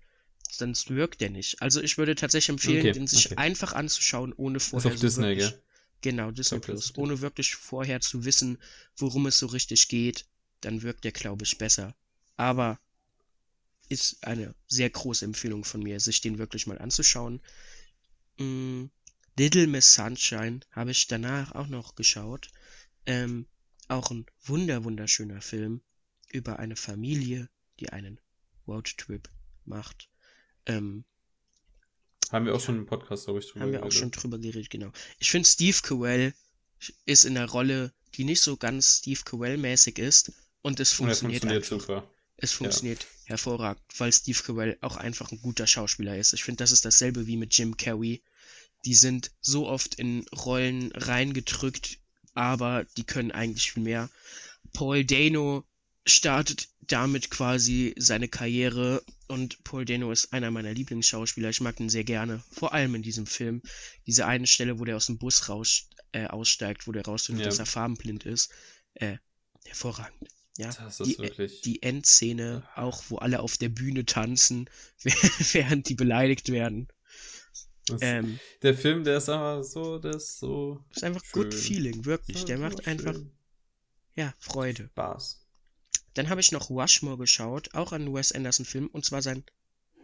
sonst wirkt der nicht. Also ich würde tatsächlich empfehlen, okay, den sich okay. einfach anzuschauen, ohne vorher ist auf so Disney, wirklich, gell? Genau, Disney Plus. Ohne wirklich vorher zu wissen, worum es so richtig geht, dann wirkt der, glaube ich, besser. Aber ist eine sehr große Empfehlung von mir, sich den wirklich mal anzuschauen. Mm, Little Miss Sunshine habe ich danach auch noch geschaut. Ähm, auch ein wunder wunderschöner Film über eine Familie, die einen Roadtrip macht. Ähm, haben wir auch schon im Podcast, glaube ich, drüber Haben wir auch schon drüber geredet, genau. Ich finde, Steve Carell ist in einer Rolle, die nicht so ganz Steve Carell-mäßig ist. Und es funktioniert, und funktioniert super. Es funktioniert ja. hervorragend, weil Steve Carell auch einfach ein guter Schauspieler ist. Ich finde, das ist dasselbe wie mit Jim Carrey die sind so oft in Rollen reingedrückt, aber die können eigentlich viel mehr. Paul Dano startet damit quasi seine Karriere und Paul Dano ist einer meiner Lieblingsschauspieler. Ich mag ihn sehr gerne, vor allem in diesem Film. Diese eine Stelle, wo der aus dem Bus raus, äh, aussteigt, wo der rausfindet, ja. dass er farbenblind ist. Äh, hervorragend. Ja, die, wirklich... die Endszene, auch wo alle auf der Bühne tanzen, *laughs* während die beleidigt werden. Ähm, der Film, der ist einfach so, der ist so. Ist einfach schön. good feeling, wirklich. Der macht einfach, ja, Freude. Spaß. Dann habe ich noch Rushmore geschaut, auch ein Wes Anderson-Film, und zwar sein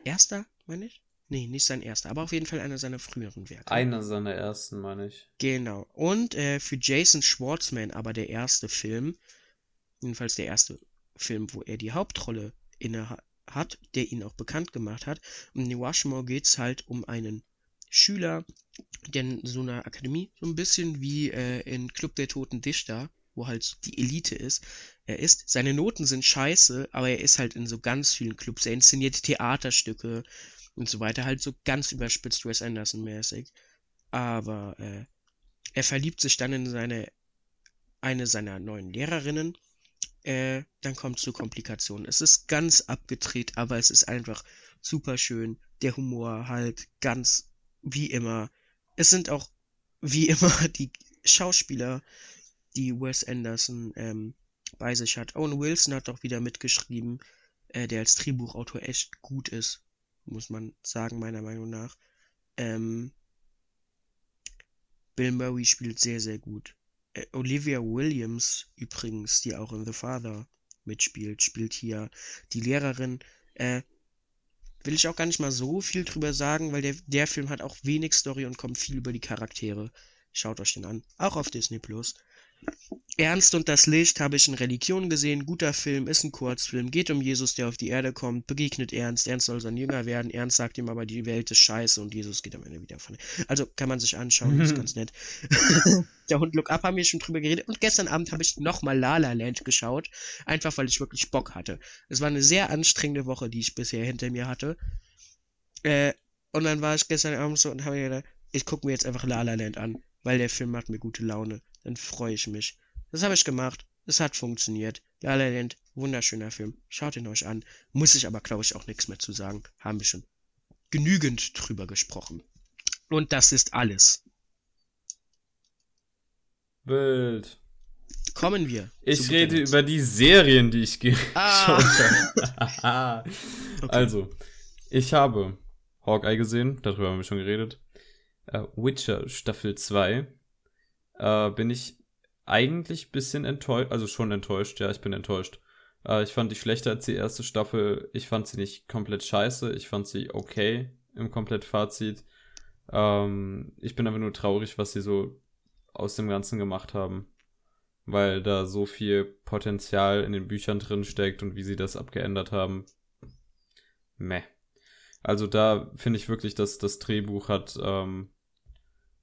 erster, meine ich? Nee, nicht sein erster, aber auf jeden Fall einer seiner früheren Werke. Einer seiner ersten, meine ich. Genau. Und äh, für Jason Schwartzman aber der erste Film, jedenfalls der erste Film, wo er die Hauptrolle inne hat, der ihn auch bekannt gemacht hat. Und in Rushmore geht es halt um einen Schüler, der in so einer Akademie, so ein bisschen wie äh, in Club der Toten Dichter, wo halt die Elite ist. Er ist, seine Noten sind scheiße, aber er ist halt in so ganz vielen Clubs. Er inszeniert Theaterstücke und so weiter, halt so ganz überspitzt Wes Anderson-mäßig. Aber äh, er verliebt sich dann in seine, eine seiner neuen Lehrerinnen. Äh, dann kommt es zu Komplikationen. Es ist ganz abgedreht, aber es ist einfach super schön. Der Humor halt ganz wie immer. Es sind auch wie *laughs* immer die Schauspieler, die Wes Anderson ähm, bei sich hat. Owen Wilson hat auch wieder mitgeschrieben, äh, der als Drehbuchautor echt gut ist, muss man sagen, meiner Meinung nach. Ähm, Bill Murray spielt sehr, sehr gut. Äh, Olivia Williams übrigens, die auch in The Father mitspielt, spielt hier die Lehrerin. Äh, will ich auch gar nicht mal so viel drüber sagen, weil der, der Film hat auch wenig Story und kommt viel über die Charaktere. Schaut euch den an. Auch auf Disney Plus. Ernst und das Licht habe ich in Religion gesehen. Guter Film, ist ein Kurzfilm. Geht um Jesus, der auf die Erde kommt, begegnet Ernst. Ernst soll sein Jünger werden. Ernst sagt ihm aber, die Welt ist scheiße und Jesus geht am Ende wieder von. Also kann man sich anschauen, ist ganz nett. *laughs* der Hund Look Up haben wir schon drüber geredet. Und gestern Abend habe ich nochmal La La Land geschaut. Einfach weil ich wirklich Bock hatte. Es war eine sehr anstrengende Woche, die ich bisher hinter mir hatte. Äh, und dann war ich gestern Abend so und habe mir gedacht, ich gucke mir jetzt einfach La La Land an, weil der Film macht mir gute Laune dann freue ich mich. Das habe ich gemacht. Es hat funktioniert. La La Land Wunderschöner Film. Schaut ihn euch an. Muss ich aber, glaube ich, auch nichts mehr zu sagen. Haben wir schon genügend drüber gesprochen. Und das ist alles. Wild. Kommen wir. Ich rede über die Serien, die ich geschaut ah. *laughs* habe. okay. *laughs* Also, ich habe Hawkeye gesehen, darüber haben wir schon geredet. Uh, Witcher Staffel 2. Uh, bin ich eigentlich bisschen enttäuscht, also schon enttäuscht, ja, ich bin enttäuscht. Uh, ich fand die schlechter als die erste Staffel. Ich fand sie nicht komplett scheiße, ich fand sie okay im Komplettfazit. Ähm, ich bin aber nur traurig, was sie so aus dem Ganzen gemacht haben. Weil da so viel Potenzial in den Büchern drin steckt und wie sie das abgeändert haben. Meh. Also da finde ich wirklich, dass das Drehbuch hat, ähm,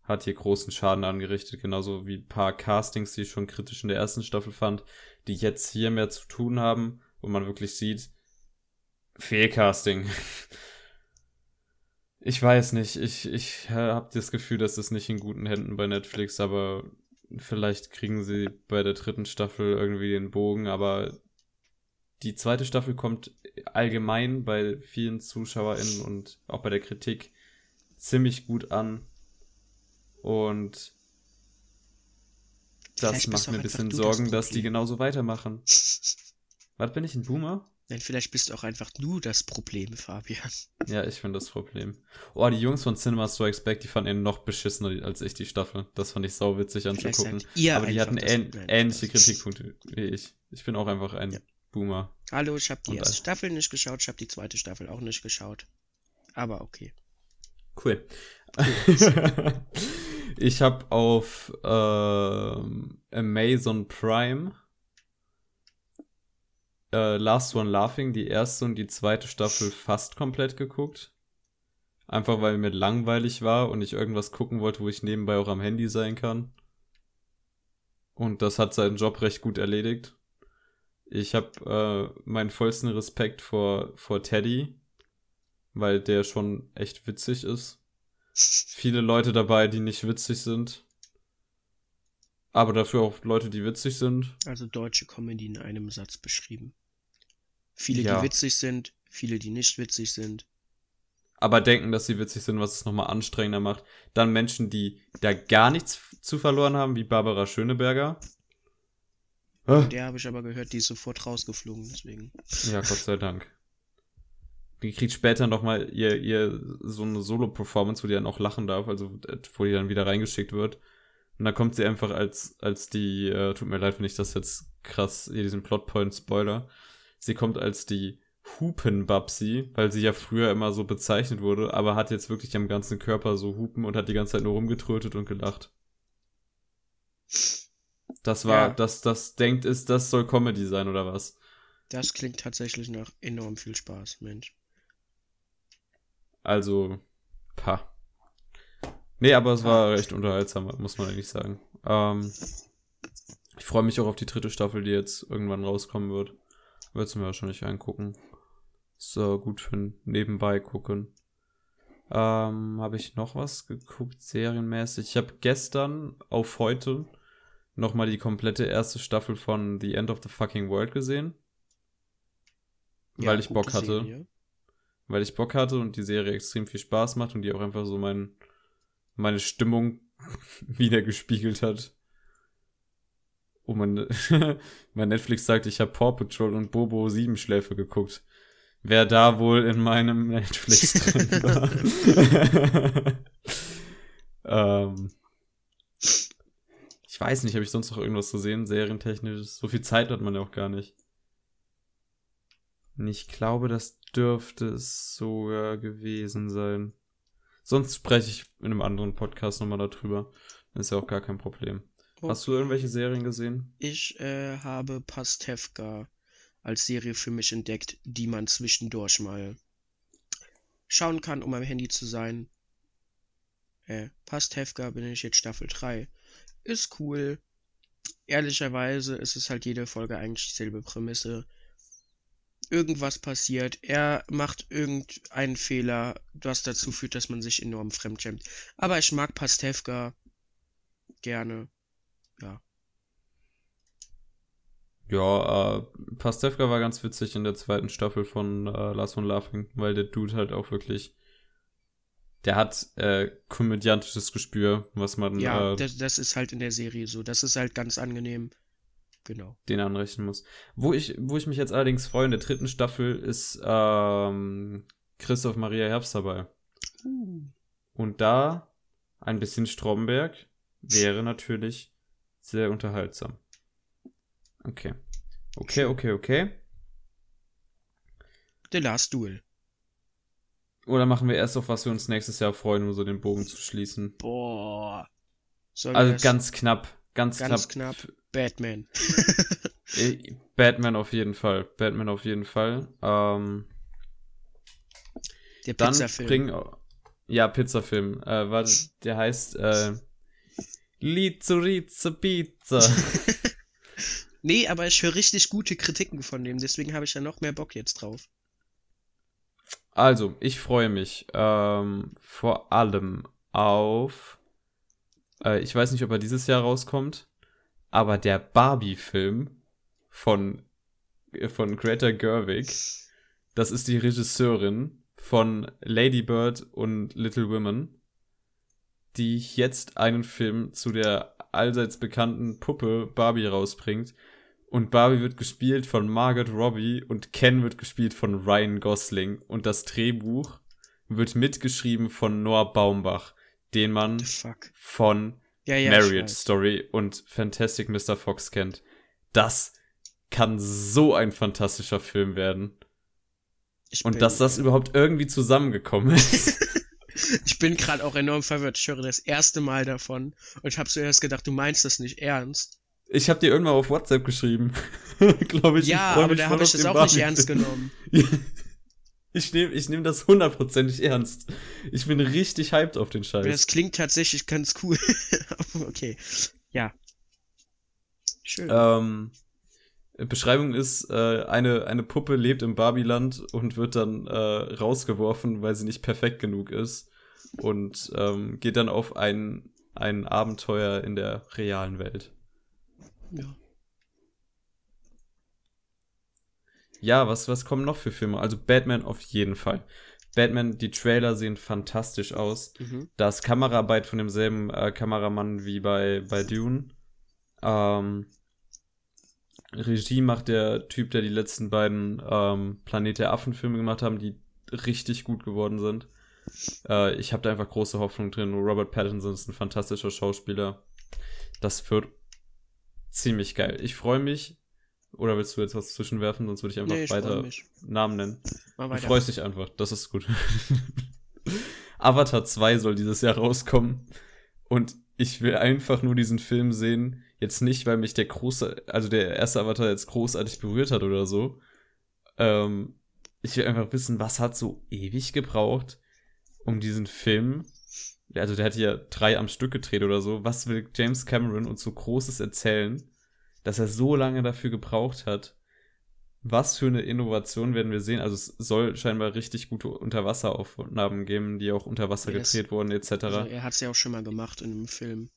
hat hier großen Schaden angerichtet, genauso wie ein paar Castings, die ich schon kritisch in der ersten Staffel fand, die jetzt hier mehr zu tun haben, wo man wirklich sieht, Fehlcasting. *laughs* Ich weiß nicht, ich, ich habe das Gefühl, dass es nicht in guten Händen bei Netflix, aber vielleicht kriegen sie bei der dritten Staffel irgendwie den Bogen, aber die zweite Staffel kommt allgemein bei vielen ZuschauerInnen und auch bei der Kritik ziemlich gut an. Und das macht mir ein bisschen Sorgen, dass die genauso weitermachen. *laughs* Was bin ich, ein Boomer? Nein, vielleicht bist du auch einfach du das Problem, Fabian. Ja, ich bin das Problem. Oh, die Jungs von Cinema Strikes Back, die fanden ihn noch beschissener als ich die Staffel. Das fand ich sau witzig anzugucken. Aber die hatten ähn Nein, ähnliche Kritikpunkte wie ich. Ich bin auch einfach ein ja. Boomer. Hallo, ich habe die Und erste Staffel nicht geschaut, ich habe die zweite Staffel auch nicht geschaut. Aber okay. Cool. cool. *laughs* ich habe auf äh, Amazon Prime äh, Last One Laughing, die erste und die zweite Staffel fast komplett geguckt. Einfach weil mir langweilig war und ich irgendwas gucken wollte, wo ich nebenbei auch am Handy sein kann. Und das hat seinen Job recht gut erledigt. Ich habe äh, meinen vollsten Respekt vor, vor Teddy, weil der schon echt witzig ist. Viele Leute dabei, die nicht witzig sind. Aber dafür auch Leute, die witzig sind. Also deutsche Comedy in einem Satz beschrieben. Viele, ja. die witzig sind, viele, die nicht witzig sind. Aber denken, dass sie witzig sind, was es nochmal anstrengender macht. Dann Menschen, die da gar nichts zu verloren haben, wie Barbara Schöneberger. Der habe ich aber gehört, die ist sofort rausgeflogen, deswegen. Ja, Gott sei Dank. Die kriegt später nochmal ihr, ihr so eine Solo-Performance, wo die dann auch lachen darf, also wo die dann wieder reingeschickt wird. Und dann kommt sie einfach als, als die, äh, tut mir leid, wenn ich das jetzt krass, hier diesen Plotpoint Spoiler, sie kommt als die Hupenbabsi, weil sie ja früher immer so bezeichnet wurde, aber hat jetzt wirklich am ganzen Körper so Hupen und hat die ganze Zeit nur rumgetrötet und gelacht. Das war, ja. das, das denkt ist, das soll Comedy sein oder was? Das klingt tatsächlich nach enorm viel Spaß, Mensch. Also, pa. Nee, aber es war recht unterhaltsam, muss man eigentlich sagen. Ähm, ich freue mich auch auf die dritte Staffel, die jetzt irgendwann rauskommen wird. Würdest du mir wahrscheinlich angucken. So gut für nebenbei gucken. Ähm, habe ich noch was geguckt, serienmäßig? Ich habe gestern auf heute nochmal die komplette erste Staffel von The End of the Fucking World gesehen. Ja, weil ich Bock hatte. Serie. Weil ich Bock hatte und die Serie extrem viel Spaß macht und die auch einfach so mein, meine Stimmung *laughs* wieder gespiegelt hat. Oh, mein, *laughs* mein Netflix sagt, ich habe Paw Patrol und Bobo sieben Schläfe geguckt. Wer da wohl in meinem *laughs* Netflix drin war. ähm, ich weiß nicht, habe ich sonst noch irgendwas gesehen, serientechnisch? So viel Zeit hat man ja auch gar nicht. Ich glaube, das dürfte es sogar gewesen sein. Sonst spreche ich in einem anderen Podcast nochmal darüber. Das ist ja auch gar kein Problem. Hast du irgendwelche Serien gesehen? Ich äh, habe Pastewka als Serie für mich entdeckt, die man zwischendurch mal schauen kann, um am Handy zu sein. Äh, Pastewka bin ich jetzt Staffel 3. Ist cool. Ehrlicherweise ist es halt jede Folge eigentlich dieselbe Prämisse. Irgendwas passiert, er macht irgendeinen Fehler, was dazu führt, dass man sich enorm fremdschämt. Aber ich mag Pastewka gerne ja. Ja, äh, Pastewka war ganz witzig in der zweiten Staffel von äh, Last von Laughing, weil der Dude halt auch wirklich, der hat äh, komödiantisches Gespür, was man Ja, äh, das, das ist halt in der Serie so. Das ist halt ganz angenehm. Genau. den anrechnen muss. Wo ich, wo ich mich jetzt allerdings freue, in der dritten Staffel ist ähm, Christoph Maria Herbst dabei. Uh. Und da ein bisschen Stromberg wäre natürlich sehr unterhaltsam. Okay. Okay, okay, okay. The Last Duel. Oder machen wir erst auf, was wir uns nächstes Jahr freuen, um so den Bogen zu schließen? Boah. Sollen Also ganz knapp. Ganz, ganz knapp. knapp. Batman. *laughs* Batman auf jeden Fall. Batman auf jeden Fall. Ähm, Der dann Pizzafilm. bring. Ja, Pizzafilm. Äh, warte, der heißt äh, Lizurize Pizza. *laughs* Nee, aber ich höre richtig gute Kritiken von dem, deswegen habe ich ja noch mehr Bock jetzt drauf. Also, ich freue mich ähm, vor allem auf. Äh, ich weiß nicht, ob er dieses Jahr rauskommt, aber der Barbie-Film von, äh, von Greta Gerwig, das ist die Regisseurin von Lady Bird und Little Women, die jetzt einen Film zu der allseits bekannten Puppe Barbie rausbringt. Und Barbie wird gespielt von Margot Robbie und Ken wird gespielt von Ryan Gosling. Und das Drehbuch wird mitgeschrieben von Noah Baumbach, den man von Ja, ja. Marriage. Story und Fantastic Mr. Fox kennt. Das kann so ein fantastischer Film werden. Ich Und dass das überhaupt irgendwie zusammengekommen *laughs* ist. Ich bin gerade auch enorm verwirrt. Ich höre das erste Mal davon. Und ich habe zuerst gedacht, du meinst das nicht ernst. Ich habe dir irgendwann auf WhatsApp geschrieben. *laughs* Glaube ich. ja, ich aber da habe ich das auch nicht Barbie-Film. ernst genommen. *laughs* Ich nehme ich nehm das hundertprozentig ernst. Ich bin richtig hyped auf den Scheiß. das klingt tatsächlich ganz cool. *laughs* okay. Ja. Schön. Ähm, Beschreibung ist, äh, eine, eine Puppe lebt im Barbieland und wird dann äh, rausgeworfen, weil sie nicht perfekt genug ist. Und ähm, geht dann auf ein, ein Abenteuer in der realen Welt. ja. Ja, was, was kommen noch für Filme? Also Batman auf jeden Fall. Batman, die Trailer sehen fantastisch aus. Mhm. Da ist Kameraarbeit von demselben äh, Kameramann wie bei, bei Dune. Ähm, Regie macht der Typ, der die letzten beiden ähm, Planet der Affen-Filme gemacht haben, die richtig gut geworden sind. Äh, ich habe da einfach große Hoffnung drin. Robert Pattinson ist ein fantastischer Schauspieler. Das wird ziemlich geil. Ich freue mich. Oder willst du jetzt was zwischenwerfen? Sonst würde ich einfach Nee, ich weiter. Namen nennen. Mal Du weiter. freust dich einfach, das ist gut. *laughs* Avatar 2 soll dieses Jahr rauskommen. Und ich will einfach nur diesen Film sehen. Jetzt nicht, weil mich der große, also der erste Avatar jetzt großartig berührt hat oder so. Ähm, ich will einfach wissen, was hat so ewig gebraucht, um diesen Film. Also der hat ja drei am Stück gedreht oder so. Was will James Cameron uns so Großes erzählen, dass er so lange dafür gebraucht hat? was für eine Innovation werden wir sehen? Also es soll scheinbar richtig gute Unterwasseraufnahmen geben, die auch unter Wasser das- gedreht wurden, etc. Also, er hat es ja auch schon mal gemacht in einem Film.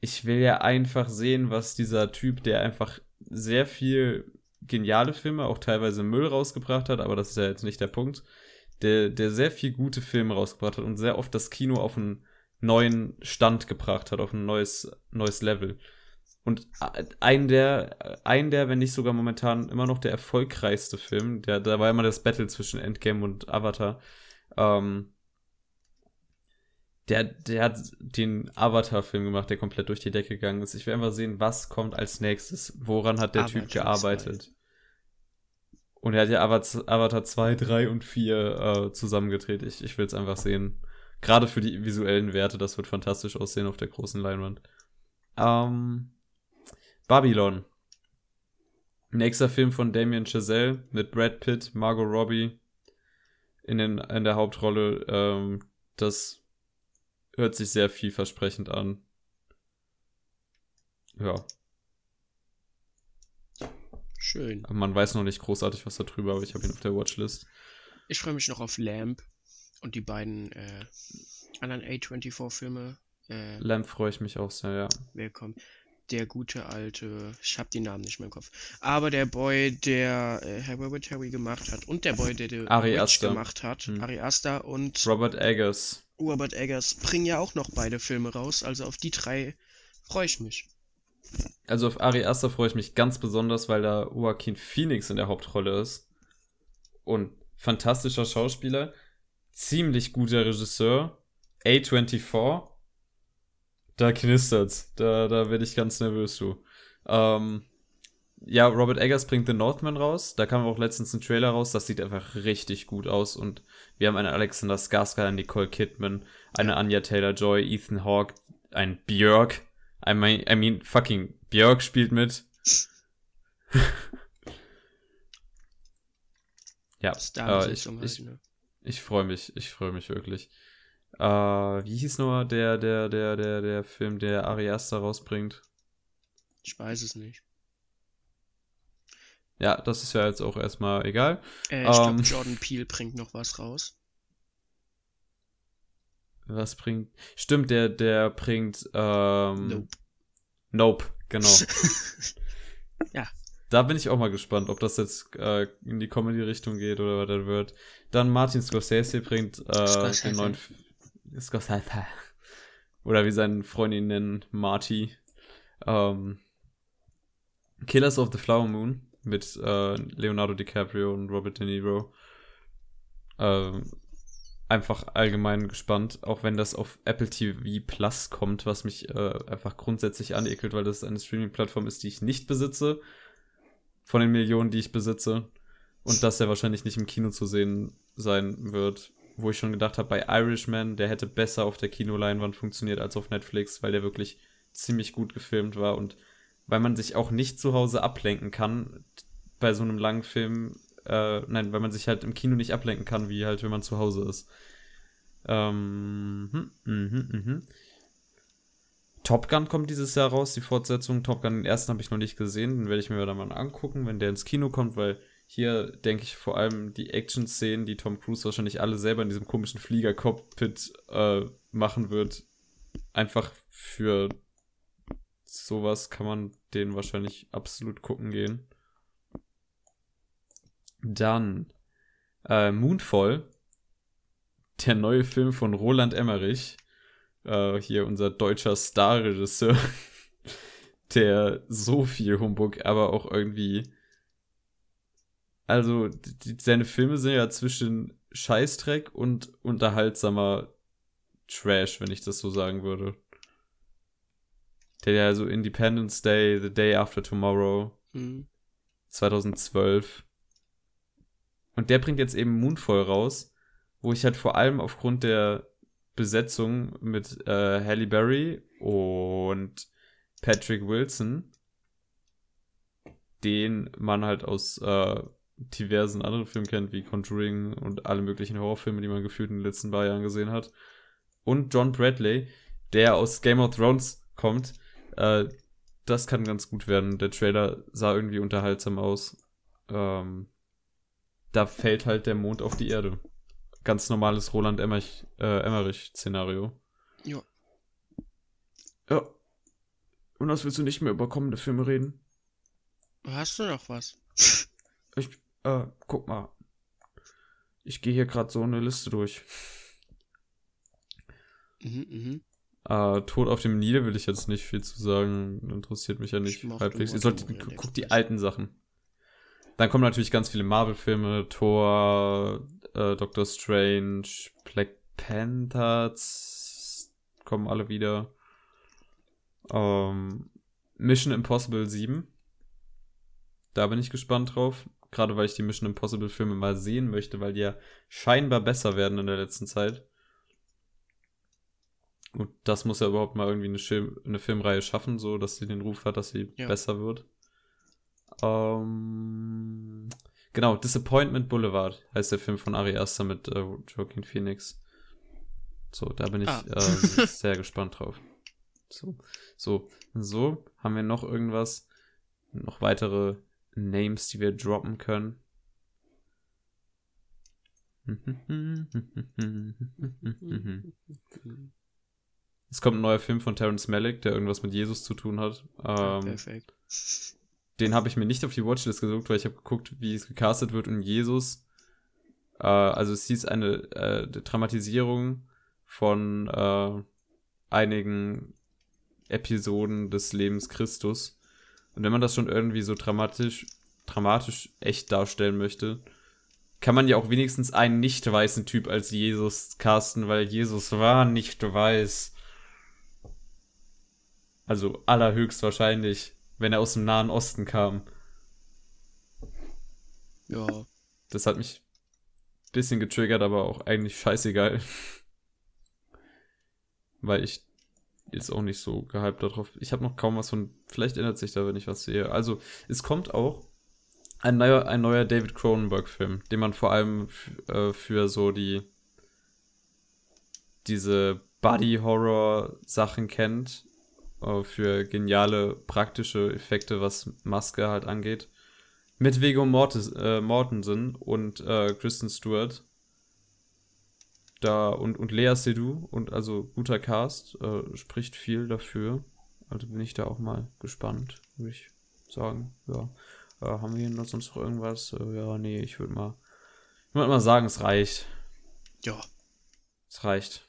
Ich will ja einfach sehen, was dieser Typ, der einfach sehr viel geniale Filme, auch teilweise Müll rausgebracht hat, aber das ist ja jetzt nicht der Punkt, der, der sehr viel gute Filme rausgebracht hat und sehr oft das Kino auf einen neuen Stand gebracht hat, auf ein neues, neues Level. Und ein der, ein der, wenn nicht sogar momentan immer noch der erfolgreichste Film, der, da war immer das Battle zwischen Endgame und Avatar, ähm, der, der hat den Avatar-Film gemacht, der komplett durch die Decke gegangen ist. Ich will einfach sehen, was kommt als nächstes. Woran hat der Typ Avatar gearbeitet? Und er hat ja Avatar, Avatar 2, 3 und 4 äh, zusammengedreht. Ich, ich will es einfach sehen. Gerade für die visuellen Werte, das wird fantastisch aussehen auf der großen Leinwand. Ähm, Babylon. Nächster Film von Damien Chazelle mit Brad Pitt, Margot Robbie in, den, in der Hauptrolle. Ähm, das hört sich sehr vielversprechend an. Ja, Schön. aber man weiß noch nicht großartig was darüber, aber ich habe ihn auf der Watchlist. Ich freue mich noch auf Lamp und die beiden äh, anderen A24-Filme. Äh, Lamp freue ich mich auch sehr, ja. willkommen. Der gute alte, ich habe die Namen nicht mehr im Kopf, aber der Boy, der äh, Hereditary gemacht hat und der Boy, der The Ari Aster. gemacht hat, Hm. Ari Aster und Robert Eggers. Robert Eggers, bringen ja auch noch beide Filme raus. Also auf die drei freue ich mich. Also auf Ari Aster freue ich mich ganz besonders, weil da Joaquin Phoenix in der Hauptrolle ist. Und fantastischer Schauspieler, ziemlich guter Regisseur, A24. Da knistert's. Da, da werde ich ganz nervös, du. Ähm, ja, Robert Eggers bringt The Northman raus. Da kam auch letztens ein Trailer raus. Das sieht einfach richtig gut aus. Und wir haben einen Alexander Skarsgård, eine Nicole Kidman, eine Anja Taylor-Joy, Ethan Hawke, ein Björk. I mean, I mean, fucking Björk spielt mit. *laughs* ja, äh, ich, ich, ne? ich freue mich, ich freue mich wirklich. Äh, wie hieß nur der, der, der, der, der Film, der Ari Aster rausbringt? Ich weiß es nicht. Ja, das ist ja jetzt auch erstmal egal. Äh, ich glaube, Ähm. Jordan Peele bringt noch was raus. Was bringt. Stimmt, der, der bringt. Ähm, Nope. Nope, genau. *laughs* Ja. Da bin ich auch mal gespannt, ob das jetzt äh, in die Comedy-Richtung geht oder was das wird. Dann Martin Scorsese bringt äh, Scorsese. den neuen. F- Scorsese. Oder wie seine Freunde ihn nennen, Marty. Ähm, Killers of the Flower Moon mit äh, Leonardo DiCaprio und Robert De Niro. Ähm, einfach allgemein gespannt, auch wenn das auf Apple TV Plus kommt, was mich äh, einfach grundsätzlich anekelt, weil das eine Streaming-Plattform ist, die ich nicht besitze, von den Millionen, die ich besitze, und das ja wahrscheinlich nicht im Kino zu sehen sein wird, wo ich schon gedacht habe, bei Irishman, der hätte besser auf der Kinoleinwand funktioniert als auf Netflix, weil der wirklich ziemlich gut gefilmt war und weil man sich auch nicht zu Hause ablenken kann bei so einem langen Film, äh, nein, weil man sich halt im Kino nicht ablenken kann, wie halt, wenn man zu Hause ist. Ähm, hm, mhm, mhm. Top Gun kommt dieses Jahr raus, die Fortsetzung. Top Gun, den ersten habe ich noch nicht gesehen, den werde ich mir dann mal angucken, wenn der ins Kino kommt, weil hier denke ich vor allem die Action-Szenen, die Tom Cruise wahrscheinlich alle selber in diesem komischen Flieger-Cockpit äh, machen wird, einfach für sowas kann man den wahrscheinlich absolut gucken gehen. Dann äh, Moonfall, der neue Film von Roland Emmerich, äh, hier unser deutscher Starregisseur, *laughs* der so viel Humbug, aber auch irgendwie, also die, seine Filme sind ja zwischen Scheißdreck und unterhaltsamer Trash, wenn ich das so sagen würde. Der ja so Independence Day, The Day After Tomorrow, Hm. 2012. Und der bringt jetzt eben Moonfall raus, wo ich halt vor allem aufgrund der Besetzung mit äh, Halle Berry und Patrick Wilson, den man halt aus äh, diversen anderen Filmen kennt, wie Conjuring und alle möglichen Horrorfilme, die man gefühlt in den letzten paar Jahren gesehen hat. Und John Bradley, der aus Game of Thrones kommt. Äh, das kann ganz gut werden. Der Trailer sah irgendwie unterhaltsam aus. Ähm, da fällt halt der Mond auf die Erde. Ganz normales Roland Emmerich, äh, Emmerich-Szenario. Ja. Ja. Und was willst du nicht mehr über kommende Filme reden? Hast du noch was? Ich, äh, guck mal. Ich gehe hier gerade so eine Liste durch. Mhm, mhm. Äh, Tod auf dem Nil will ich jetzt nicht viel zu sagen. Interessiert mich ja nicht halbwegs. Ihr solltet, guckt die alten Sachen. Dann kommen natürlich ganz viele Marvel-Filme, Thor, äh, Doctor Strange, Black Panther, z- kommen alle wieder. Ähm, Mission Impossible 7. Da bin ich gespannt drauf. Gerade weil ich die Mission Impossible Filme mal sehen möchte, weil die ja scheinbar besser werden in der letzten Zeit. Und das muss ja überhaupt mal irgendwie eine, Film, eine Filmreihe schaffen, so dass sie den Ruf hat, dass sie Ja. besser wird. Ähm, genau, Disappointment Boulevard heißt der Film von Ari Aster mit äh, Joaquin Phoenix. So, da bin ich Ah. äh, *laughs* sehr gespannt drauf. So, so, so, haben wir noch irgendwas? Noch weitere Names, die wir droppen können? *laughs* Es kommt ein neuer Film von Terence Malick, der irgendwas mit Jesus zu tun hat. Ähm, Perfekt. Den habe ich mir nicht auf die Watchlist gesucht, weil ich habe geguckt, wie es gecastet wird und Jesus. Äh, also es hieß eine äh, Dramatisierung von äh, einigen Episoden des Lebens Christus. Und wenn man das schon irgendwie so dramatisch, dramatisch echt darstellen möchte, kann man ja auch wenigstens einen nicht weißen Typ als Jesus casten, weil Jesus war nicht weiß. Also allerhöchstwahrscheinlich, wenn er aus dem Nahen Osten kam. Ja. Das hat mich ein bisschen getriggert, aber auch eigentlich scheißegal. *laughs* weil ich jetzt auch nicht so gehypt darauf. Ich habe noch kaum was von. Vielleicht ändert sich da, wenn ich was sehe. Also, es kommt auch ein neuer, ein neuer David Cronenberg-Film, den man vor allem äh, für so die diese Body-Horror-Sachen kennt. Äh, für geniale praktische Effekte, was Maske halt angeht. Mit Viggo Mortis, äh, Mortensen und äh, Kristen Stewart da und, und Lea Seydoux und also guter Cast, äh, spricht viel dafür. Also bin ich da auch mal gespannt, würde ich sagen. Ja. Äh, haben wir hier noch sonst noch irgendwas? Äh, ja, nee, ich würde mal, ich würde mal sagen, es reicht. Ja. Es reicht.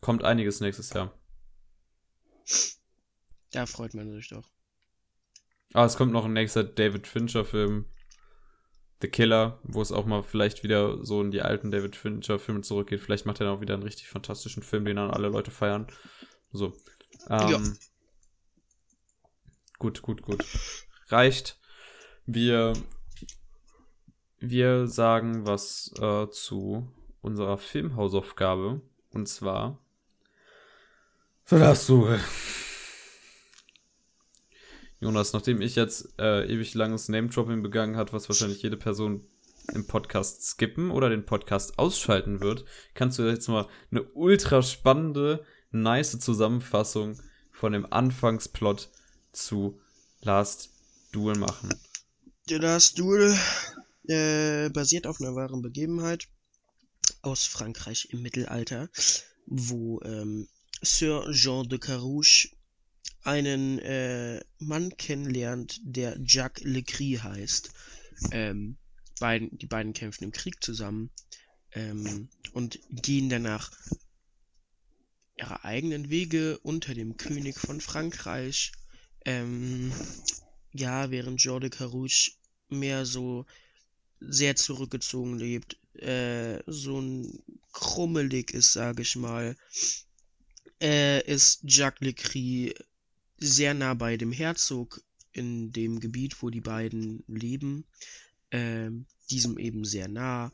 Kommt einiges nächstes Jahr. Da freut man sich doch. Ah, es kommt noch ein nächster David Fincher-Film. The Killer, wo es auch mal vielleicht wieder so in die alten David Fincher-Filme zurückgeht. Vielleicht macht er dann auch wieder einen richtig fantastischen Film, den dann alle Leute feiern. So. Ähm, ja. Gut, gut, gut. Reicht. Wir, wir sagen was äh, zu unserer Filmhausaufgabe. Und zwar. So darfst du. Jonas, nachdem ich jetzt äh, ewig langes Name-Dropping begangen hat, was wahrscheinlich jede Person im Podcast skippen oder den Podcast ausschalten wird, kannst du jetzt mal eine ultra spannende, nice Zusammenfassung von dem Anfangsplot zu Last Duel machen. Der Last Duel äh, basiert auf einer wahren Begebenheit aus Frankreich im Mittelalter, wo ähm, Sir Jean de Carouche einen äh, Mann kennenlernt, der Jacques Lecris heißt. Ähm, beiden, die beiden kämpfen im Krieg zusammen ähm, und gehen danach ihre eigenen Wege unter dem König von Frankreich. Ähm, ja, während de Carouche mehr so sehr zurückgezogen lebt, äh, so ein krummelig ist, sage ich mal, äh, ist Jacques Lecris sehr nah bei dem Herzog in dem Gebiet, wo die beiden leben, äh, diesem eben sehr nah.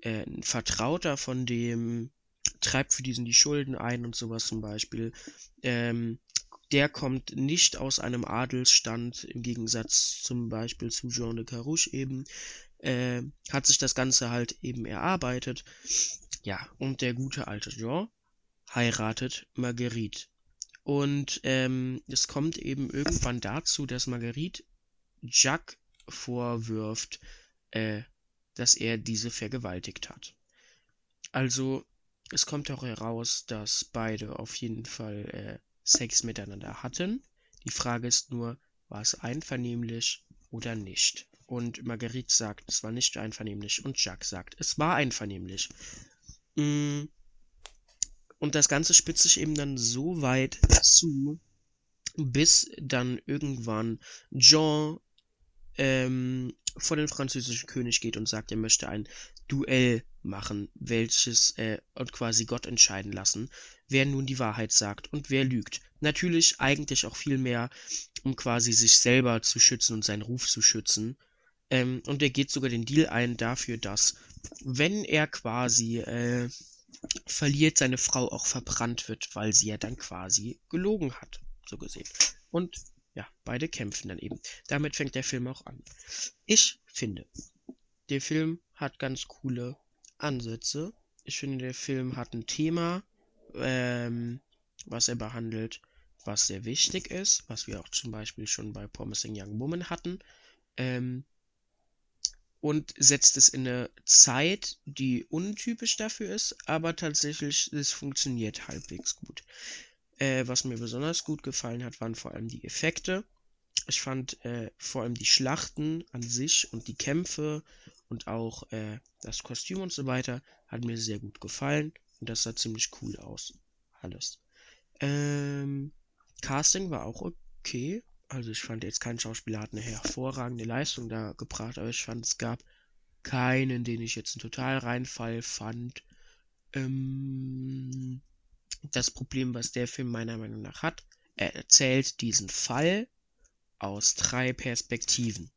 Äh, ein Vertrauter von dem treibt für diesen die Schulden ein und sowas zum Beispiel. Ähm, der kommt nicht aus einem Adelsstand, im Gegensatz zum Beispiel zu Jean de Carouche eben. Äh, hat sich das Ganze halt eben erarbeitet. Ja, und der gute alte Jean heiratet Marguerite. Und ähm, es kommt eben irgendwann dazu, dass Marguerite Jacques vorwirft, äh, dass er diese vergewaltigt hat. Also, es kommt auch heraus, dass beide auf jeden Fall äh, Sex miteinander hatten. Die Frage ist nur, war es einvernehmlich oder nicht? Und Marguerite sagt, es war nicht einvernehmlich und Jacques sagt, es war einvernehmlich. Mm, und das Ganze spitzt sich eben dann so weit zu, bis dann irgendwann Jean ähm, vor den französischen König geht und sagt, er möchte ein Duell machen, welches äh, und quasi Gott entscheiden lassen, wer nun die Wahrheit sagt und wer lügt. Natürlich eigentlich auch viel mehr, um quasi sich selber zu schützen und seinen Ruf zu schützen. Ähm, und er geht sogar den Deal ein dafür, dass wenn er quasi äh, verliert, seine Frau auch verbrannt wird, weil sie ja dann quasi gelogen hat, so gesehen. Und ja, beide kämpfen dann eben. Damit fängt der Film auch an. Ich finde, der Film hat ganz coole Ansätze. Ich finde, der Film hat ein Thema, ähm, was er behandelt, was sehr wichtig ist, was wir auch zum Beispiel schon bei Promising Young Woman hatten. Ähm, und setzt es in eine Zeit, die untypisch dafür ist, aber tatsächlich, es funktioniert halbwegs gut. Äh, was mir besonders gut gefallen hat, waren vor allem die Effekte. Ich fand äh, vor allem die Schlachten an sich und die Kämpfe und auch äh, das Kostüm und so weiter hat mir sehr gut gefallen und das sah ziemlich cool aus. Alles. Ähm, Casting war auch okay. Also ich fand jetzt kein Schauspieler hat eine hervorragende Leistung da gebracht, aber ich fand es gab keinen, den ich jetzt einen total Reinfall fand. Ähm, das Problem, was der Film meiner Meinung nach hat, er erzählt diesen Fall aus drei Perspektiven.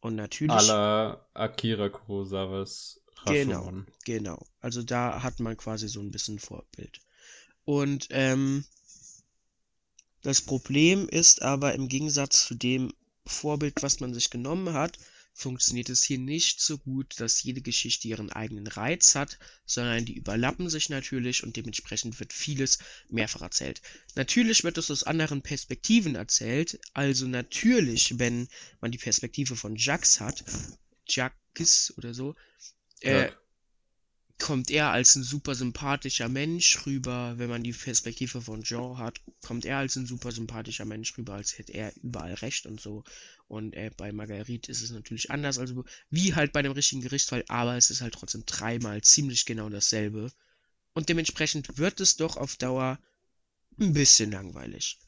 Und natürlich. Aller Akira Kurosawas. Genau, genau. Also da hat man quasi so ein bisschen Vorbild. Und ähm, das Problem ist aber im Gegensatz zu dem Vorbild, was man sich genommen hat, funktioniert es hier nicht so gut, dass jede Geschichte ihren eigenen Reiz hat, sondern die überlappen sich natürlich und dementsprechend wird vieles mehrfach erzählt. Natürlich wird es aus anderen Perspektiven erzählt, also natürlich, wenn man die Perspektive von Jacques hat, Jacques oder so, äh, kommt er als ein super sympathischer Mensch rüber, wenn man die Perspektive von Jean hat, kommt er als ein super sympathischer Mensch rüber, als hätte er überall recht und so. Und äh, bei Marguerite ist es natürlich anders, also wie halt bei dem richtigen Gerichtsfall, aber es ist halt trotzdem dreimal ziemlich genau dasselbe. Und dementsprechend wird es doch auf Dauer ein bisschen langweilig.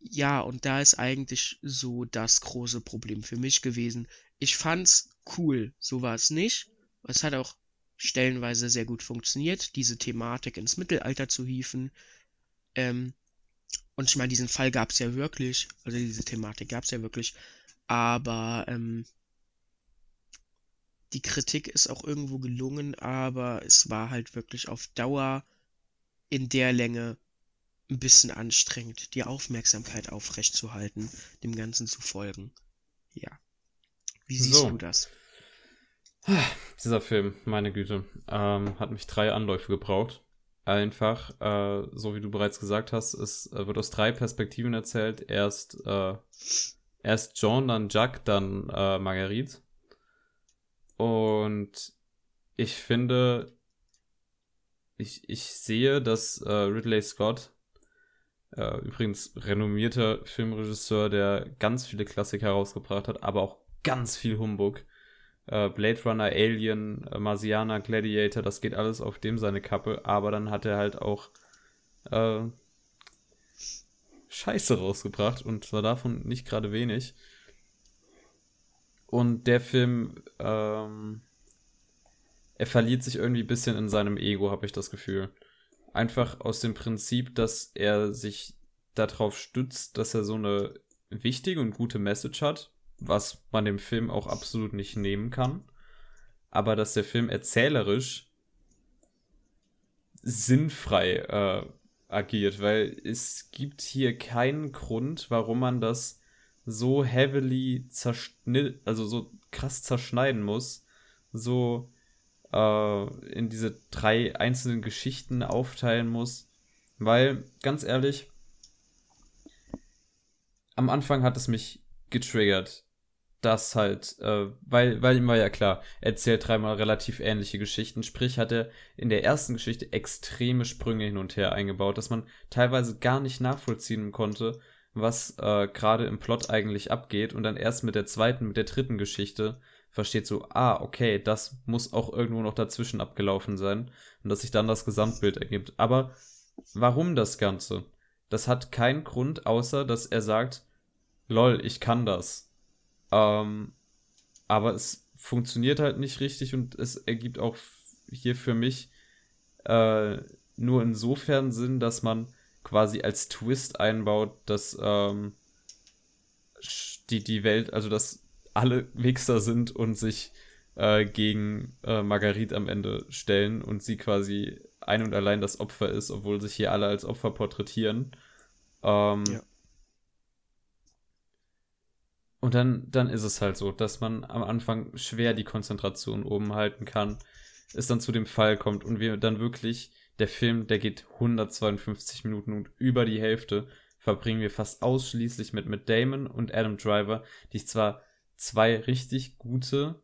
Ja, und da ist eigentlich so das große Problem für mich gewesen. Ich fand's cool, so war es nicht es hat auch stellenweise sehr gut funktioniert, diese Thematik ins Mittelalter zu hieven. Ähm, und ich meine, diesen Fall gab es ja wirklich, also diese Thematik gab es ja wirklich, aber ähm, die Kritik ist auch irgendwo gelungen, aber es war halt wirklich auf Dauer in der Länge ein bisschen anstrengend, die Aufmerksamkeit aufrechtzuerhalten, dem Ganzen zu folgen. Ja. Wie siehst so. du das? Dieser Film, meine Güte, ähm, hat mich drei Anläufe gebraucht. Einfach, äh, so wie du bereits gesagt hast, es äh, wird aus drei Perspektiven erzählt. Erst, äh, erst John, dann Jack, dann äh, Marguerite. Und ich finde, ich, ich sehe, dass äh, Ridley Scott, äh, übrigens renommierter Filmregisseur, der ganz viele Klassiker herausgebracht hat, aber auch ganz viel Humbug, äh, Blade Runner, Alien, äh, Marsianer, Gladiator, das geht alles auf dem seine Kappe, aber dann hat er halt auch äh, Scheiße rausgebracht und zwar davon nicht gerade wenig. Und der Film, ähm, er verliert sich irgendwie ein bisschen in seinem Ego, habe ich das Gefühl. Einfach aus dem Prinzip, dass er sich darauf stützt, dass er so eine wichtige und gute Message hat, was man dem Film auch absolut nicht nehmen kann. Aber dass der Film erzählerisch sinnfrei äh, agiert, weil es gibt hier keinen Grund, warum man das so heavily zerschnitt, also so krass zerschneiden muss, so äh, in diese drei einzelnen Geschichten aufteilen muss, weil ganz ehrlich, am Anfang hat es mich getriggert, das halt, äh, weil, weil ihm war ja klar, er erzählt dreimal relativ ähnliche Geschichten. Sprich, hat er in der ersten Geschichte extreme Sprünge hin und her eingebaut, dass man teilweise gar nicht nachvollziehen konnte, was äh, gerade im Plot eigentlich abgeht. Und dann erst mit der zweiten, mit der dritten Geschichte versteht so, ah, okay, das muss auch irgendwo noch dazwischen abgelaufen sein. Und dass sich dann das Gesamtbild ergibt. Aber warum das Ganze? Das hat keinen Grund, außer dass er sagt, lol, ich kann das ähm, aber es funktioniert halt nicht richtig und es ergibt auch hier für mich äh, nur insofern Sinn, dass man quasi als Twist einbaut, dass ähm, die, die Welt, also dass alle Wichser sind und sich äh, gegen äh, Marguerite am Ende stellen und sie quasi ein und allein das Opfer ist, obwohl sich hier alle als Opfer porträtieren. Ähm, ja. Und dann, dann ist es halt so, dass man am Anfang schwer die Konzentration oben halten kann, es dann zu dem Fall kommt und wir dann wirklich, der Film, der geht 152 Minuten und über die Hälfte verbringen wir fast ausschließlich mit, mit Damon und Adam Driver, die ich zwar zwei richtig gute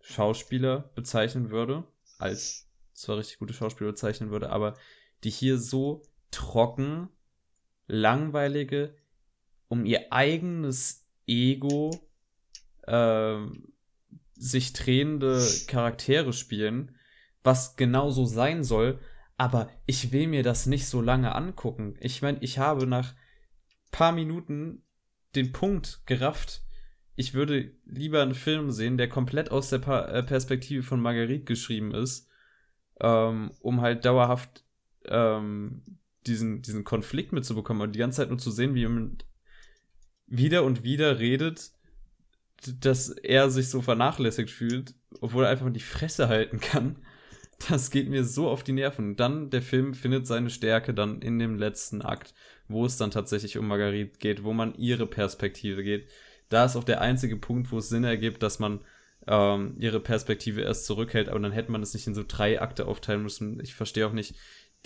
Schauspieler bezeichnen würde, als zwei richtig gute Schauspieler bezeichnen würde, aber die hier so trocken, langweilige, um ihr eigenes Ego äh, sich drehende Charaktere spielen, was genauso sein soll, aber ich will mir das nicht so lange angucken. Ich meine, ich habe nach paar Minuten den Punkt gerafft. Ich würde lieber einen Film sehen, der komplett aus der pa äh, Perspektive von Marguerite geschrieben ist, ähm, um halt dauerhaft ähm, diesen, diesen Konflikt mitzubekommen und die ganze Zeit nur zu sehen, wie jemand wieder und wieder redet, dass er sich so vernachlässigt fühlt, obwohl er einfach die Fresse halten kann. *laughs* Das geht mir so auf die Nerven. Dann der Film findet seine Stärke dann in dem letzten Akt, wo es dann tatsächlich um Marguerite geht, wo man ihre Perspektive geht. Da ist auch der einzige Punkt, wo es Sinn ergibt, dass man ähm, ihre Perspektive erst zurückhält, aber dann hätte man es nicht in so drei Akte aufteilen müssen. Ich verstehe auch nicht,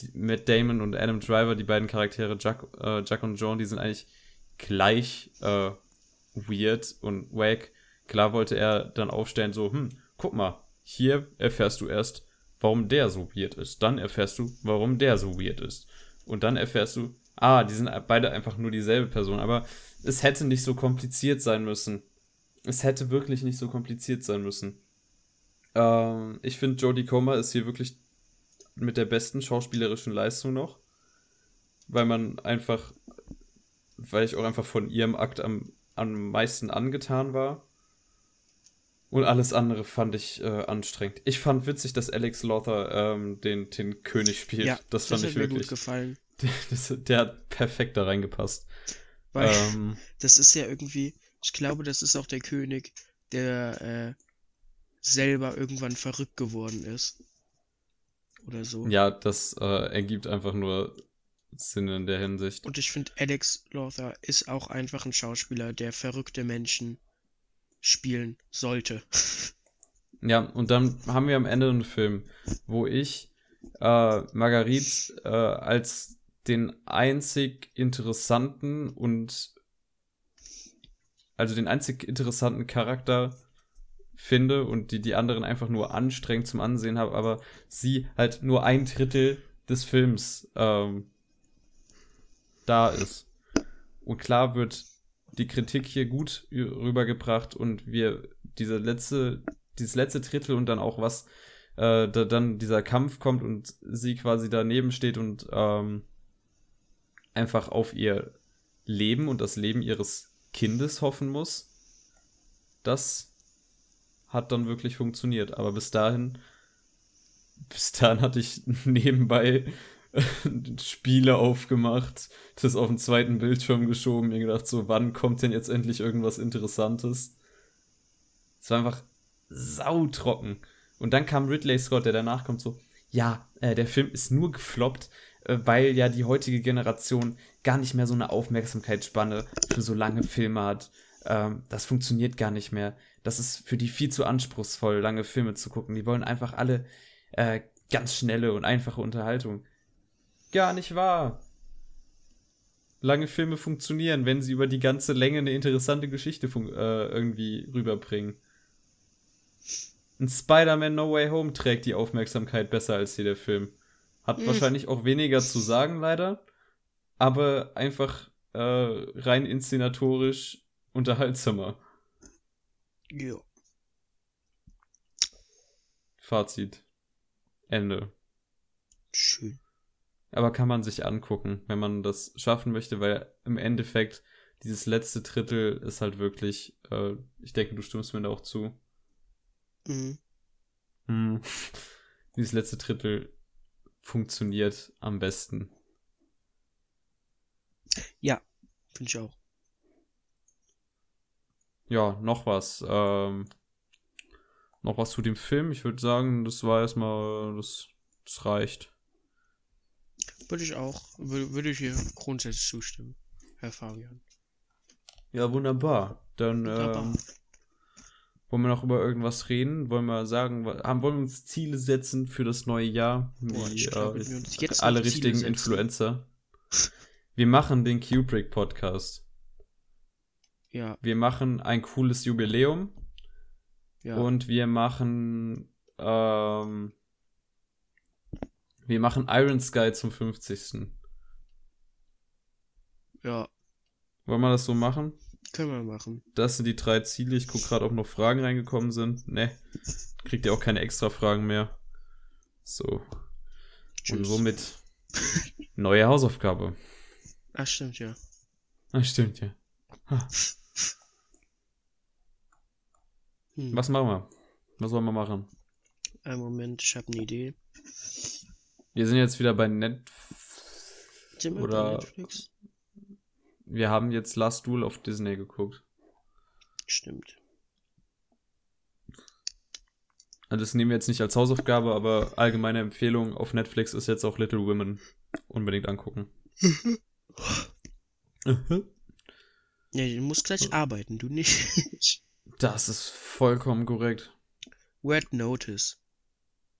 die, Matt Damon und Adam Driver, die beiden Charaktere, Jack, äh, Jack und John, die sind eigentlich gleich äh, weird und wack. Klar wollte er dann aufstellen, so, hm, guck mal, hier erfährst du erst, warum der so weird ist. Dann erfährst du, warum der so weird ist. Und dann erfährst du, ah, die sind beide einfach nur dieselbe Person. Aber es hätte nicht so kompliziert sein müssen. Es hätte wirklich nicht so kompliziert sein müssen. Ähm, ich finde, Jodie Comer ist hier wirklich mit der besten schauspielerischen Leistung noch. Weil man einfach, weil ich auch einfach von ihrem Akt am, am meisten angetan war. Und alles andere fand ich äh, anstrengend. Ich fand witzig, dass Alex Lothar ähm, den, den König spielt. Ja, das fand das ich wirklich. Gut gefallen. Der, *laughs* das, der hat perfekt da reingepasst. Weil ähm, *laughs* das ist ja irgendwie, ich glaube, das ist auch der König, der äh, selber irgendwann verrückt geworden ist. Oder so. Ja, das äh, ergibt einfach nur Sinn in der Hinsicht. Und ich finde, Alex Lothar ist auch einfach ein Schauspieler, der verrückte Menschen spielen sollte. *laughs* Ja, und dann haben wir am Ende einen Film, wo ich äh, Marguerite äh, als den einzig interessanten und also den einzig interessanten Charakter finde und die die anderen einfach nur anstrengend zum Ansehen habe, aber sie halt nur ein Drittel des Films ähm, da ist. Und klar wird die Kritik hier gut rübergebracht und wir diese letzte, dieses letzte Drittel und dann auch was, äh, da dann dieser Kampf kommt und sie quasi daneben steht und ähm, einfach auf ihr Leben und das Leben ihres Kindes hoffen muss. Das hat dann wirklich funktioniert. Aber bis dahin, bis dahin hatte ich *laughs* nebenbei *laughs* Spiele aufgemacht, das auf den zweiten Bildschirm geschoben, mir gedacht, so, wann kommt denn jetzt endlich irgendwas Interessantes? Es war einfach sautrocken. Und dann kam Ridley Scott, der danach kommt, so, ja, äh, der Film ist nur gefloppt, äh, weil ja die heutige Generation gar nicht mehr so eine Aufmerksamkeitsspanne für so lange Filme hat. Ähm, das funktioniert gar nicht mehr. Das ist für die viel zu anspruchsvoll, lange Filme zu gucken. Die wollen einfach alle äh, ganz schnelle und einfache Unterhaltung. Gar nicht wahr. Lange Filme funktionieren, wenn sie über die ganze Länge eine interessante Geschichte äh, irgendwie rüberbringen. Ein Spider-Man No Way Home trägt die Aufmerksamkeit besser als hier der Film. Hat mhm. wahrscheinlich auch weniger zu sagen, leider. Aber einfach äh, rein inszenatorisch unterhaltsamer. Ja. Fazit. Ende. Schön. Aber kann man sich angucken, wenn man das schaffen möchte, weil im Endeffekt dieses letzte Drittel ist halt wirklich, äh, ich denke, du stimmst mir da auch zu. Mhm. Hm. *laughs* Dieses letzte Drittel funktioniert am besten. Ja, finde ich auch. Ja, noch was. Ähm, noch was zu dem Film. Ich würde sagen, das war erstmal, das, das reicht. Würde ich auch, würde, würde ich hier grundsätzlich zustimmen, Herr Fabian. Ja, wunderbar. Dann wunderbar. Ähm, wollen wir noch über irgendwas reden? Wollen wir sagen, haben, wollen wir uns Ziele setzen für das neue Jahr? Boah, Wie, glaub, äh, alle richtigen Influencer. Wir machen den Kubrick Podcast. Ja, wir machen ein cooles Jubiläum ja. und wir machen, ähm, wir machen Iron Sky zum 50. ja, Wollen wir das so machen? können wir machen. Das sind die drei Ziele. Ich gucke gerade, ob noch Fragen reingekommen sind. Ne, kriegt ihr auch keine extra Fragen mehr. So. Und Tschüss. somit neue Hausaufgabe. Ach, stimmt, ja. Ah, stimmt, ja. Hm. Was machen wir? Was sollen wir machen? Einen Moment, ich habe eine Idee. Wir sind jetzt wieder bei Net. Sind wir Oder- bei Netflix? Wir haben jetzt Last Duel auf Disney geguckt. Stimmt. Also das nehmen wir jetzt nicht als Hausaufgabe, aber allgemeine Empfehlung auf Netflix ist jetzt auch Little Women. Unbedingt angucken. *laughs* Ja, du musst gleich arbeiten, du nicht. Das ist vollkommen korrekt. Wet Notice.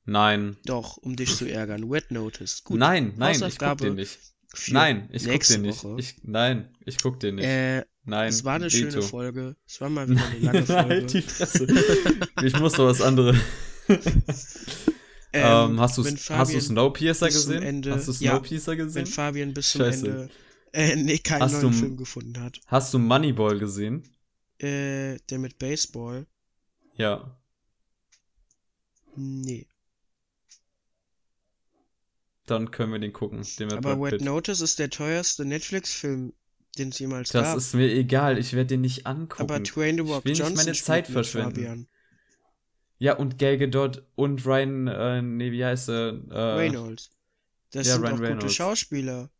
Nein. Doch, um dich zu ärgern. Wet Notice. Gut. Nein, nein, ich guck den nicht. Nein, ich guck den nicht. Ich, nein, ich guck den nicht. Äh, nein. es war eine Veto. schöne Folge. Es war mal *laughs* wieder eine lange halt Folge. die Fresse. ich muss doch was anderes. *laughs* Ähm, hast du hast du Snowpiercer gesehen? Ende- hast du ja, Snowpiercer gesehen? Wenn Fabian bis zum Scheiße. Ende *laughs* äh, nee, keinen Hast neuen du- Film gefunden hat. Hast du Moneyball gesehen? Äh, der mit Baseball? Ja. Nee. Dann können wir den gucken. Den mit Aber Wet. Notice ist der teuerste Netflix-Film, den es jemals Das gab. ist mir egal. Ich werde den nicht angucken. Aber Dwayne The Rock will nicht Johnson meine spielt Zeit verschwenden. Fabian Ja, und Gal Gadot und Ryan, äh, nee, wie heißt er? Äh, Reynolds. Das ja, sind Ryan doch gute Reynolds. Schauspieler.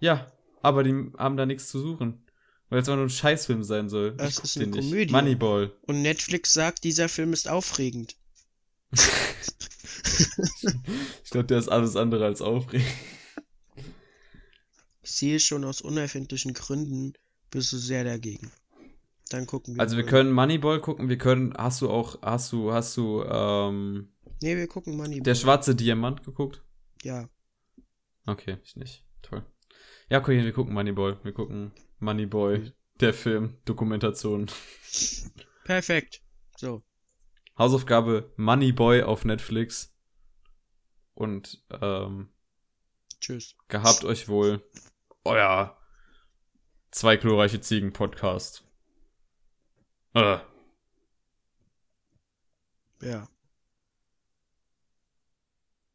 Ja, aber die haben da nichts zu suchen. Weil es auch nur ein Scheißfilm sein soll. Das ich ist eine nicht. Komödie. Moneyball. Und Netflix sagt, dieser Film ist aufregend. *laughs* Ich glaube, der ist alles andere als aufregend. Ich sehe schon aus unerfindlichen Gründen bist du sehr dagegen. Dann gucken wir. Also wir können Moneyball gucken, wir können, hast du auch, hast du, hast du, ähm, Nee, wir gucken Moneyball. der schwarze Diamant geguckt? Ja. Okay, ich nicht. Toll. Ja, okay, wir gucken Moneyball. Wir gucken Moneyboy, der Film, Dokumentation. Perfekt. So. Hausaufgabe Moneyboy auf Netflix. Und, ähm, Tschüss. gehabt euch wohl. Euer zwei glorreiche Ziegen Podcast. Äh. Ja.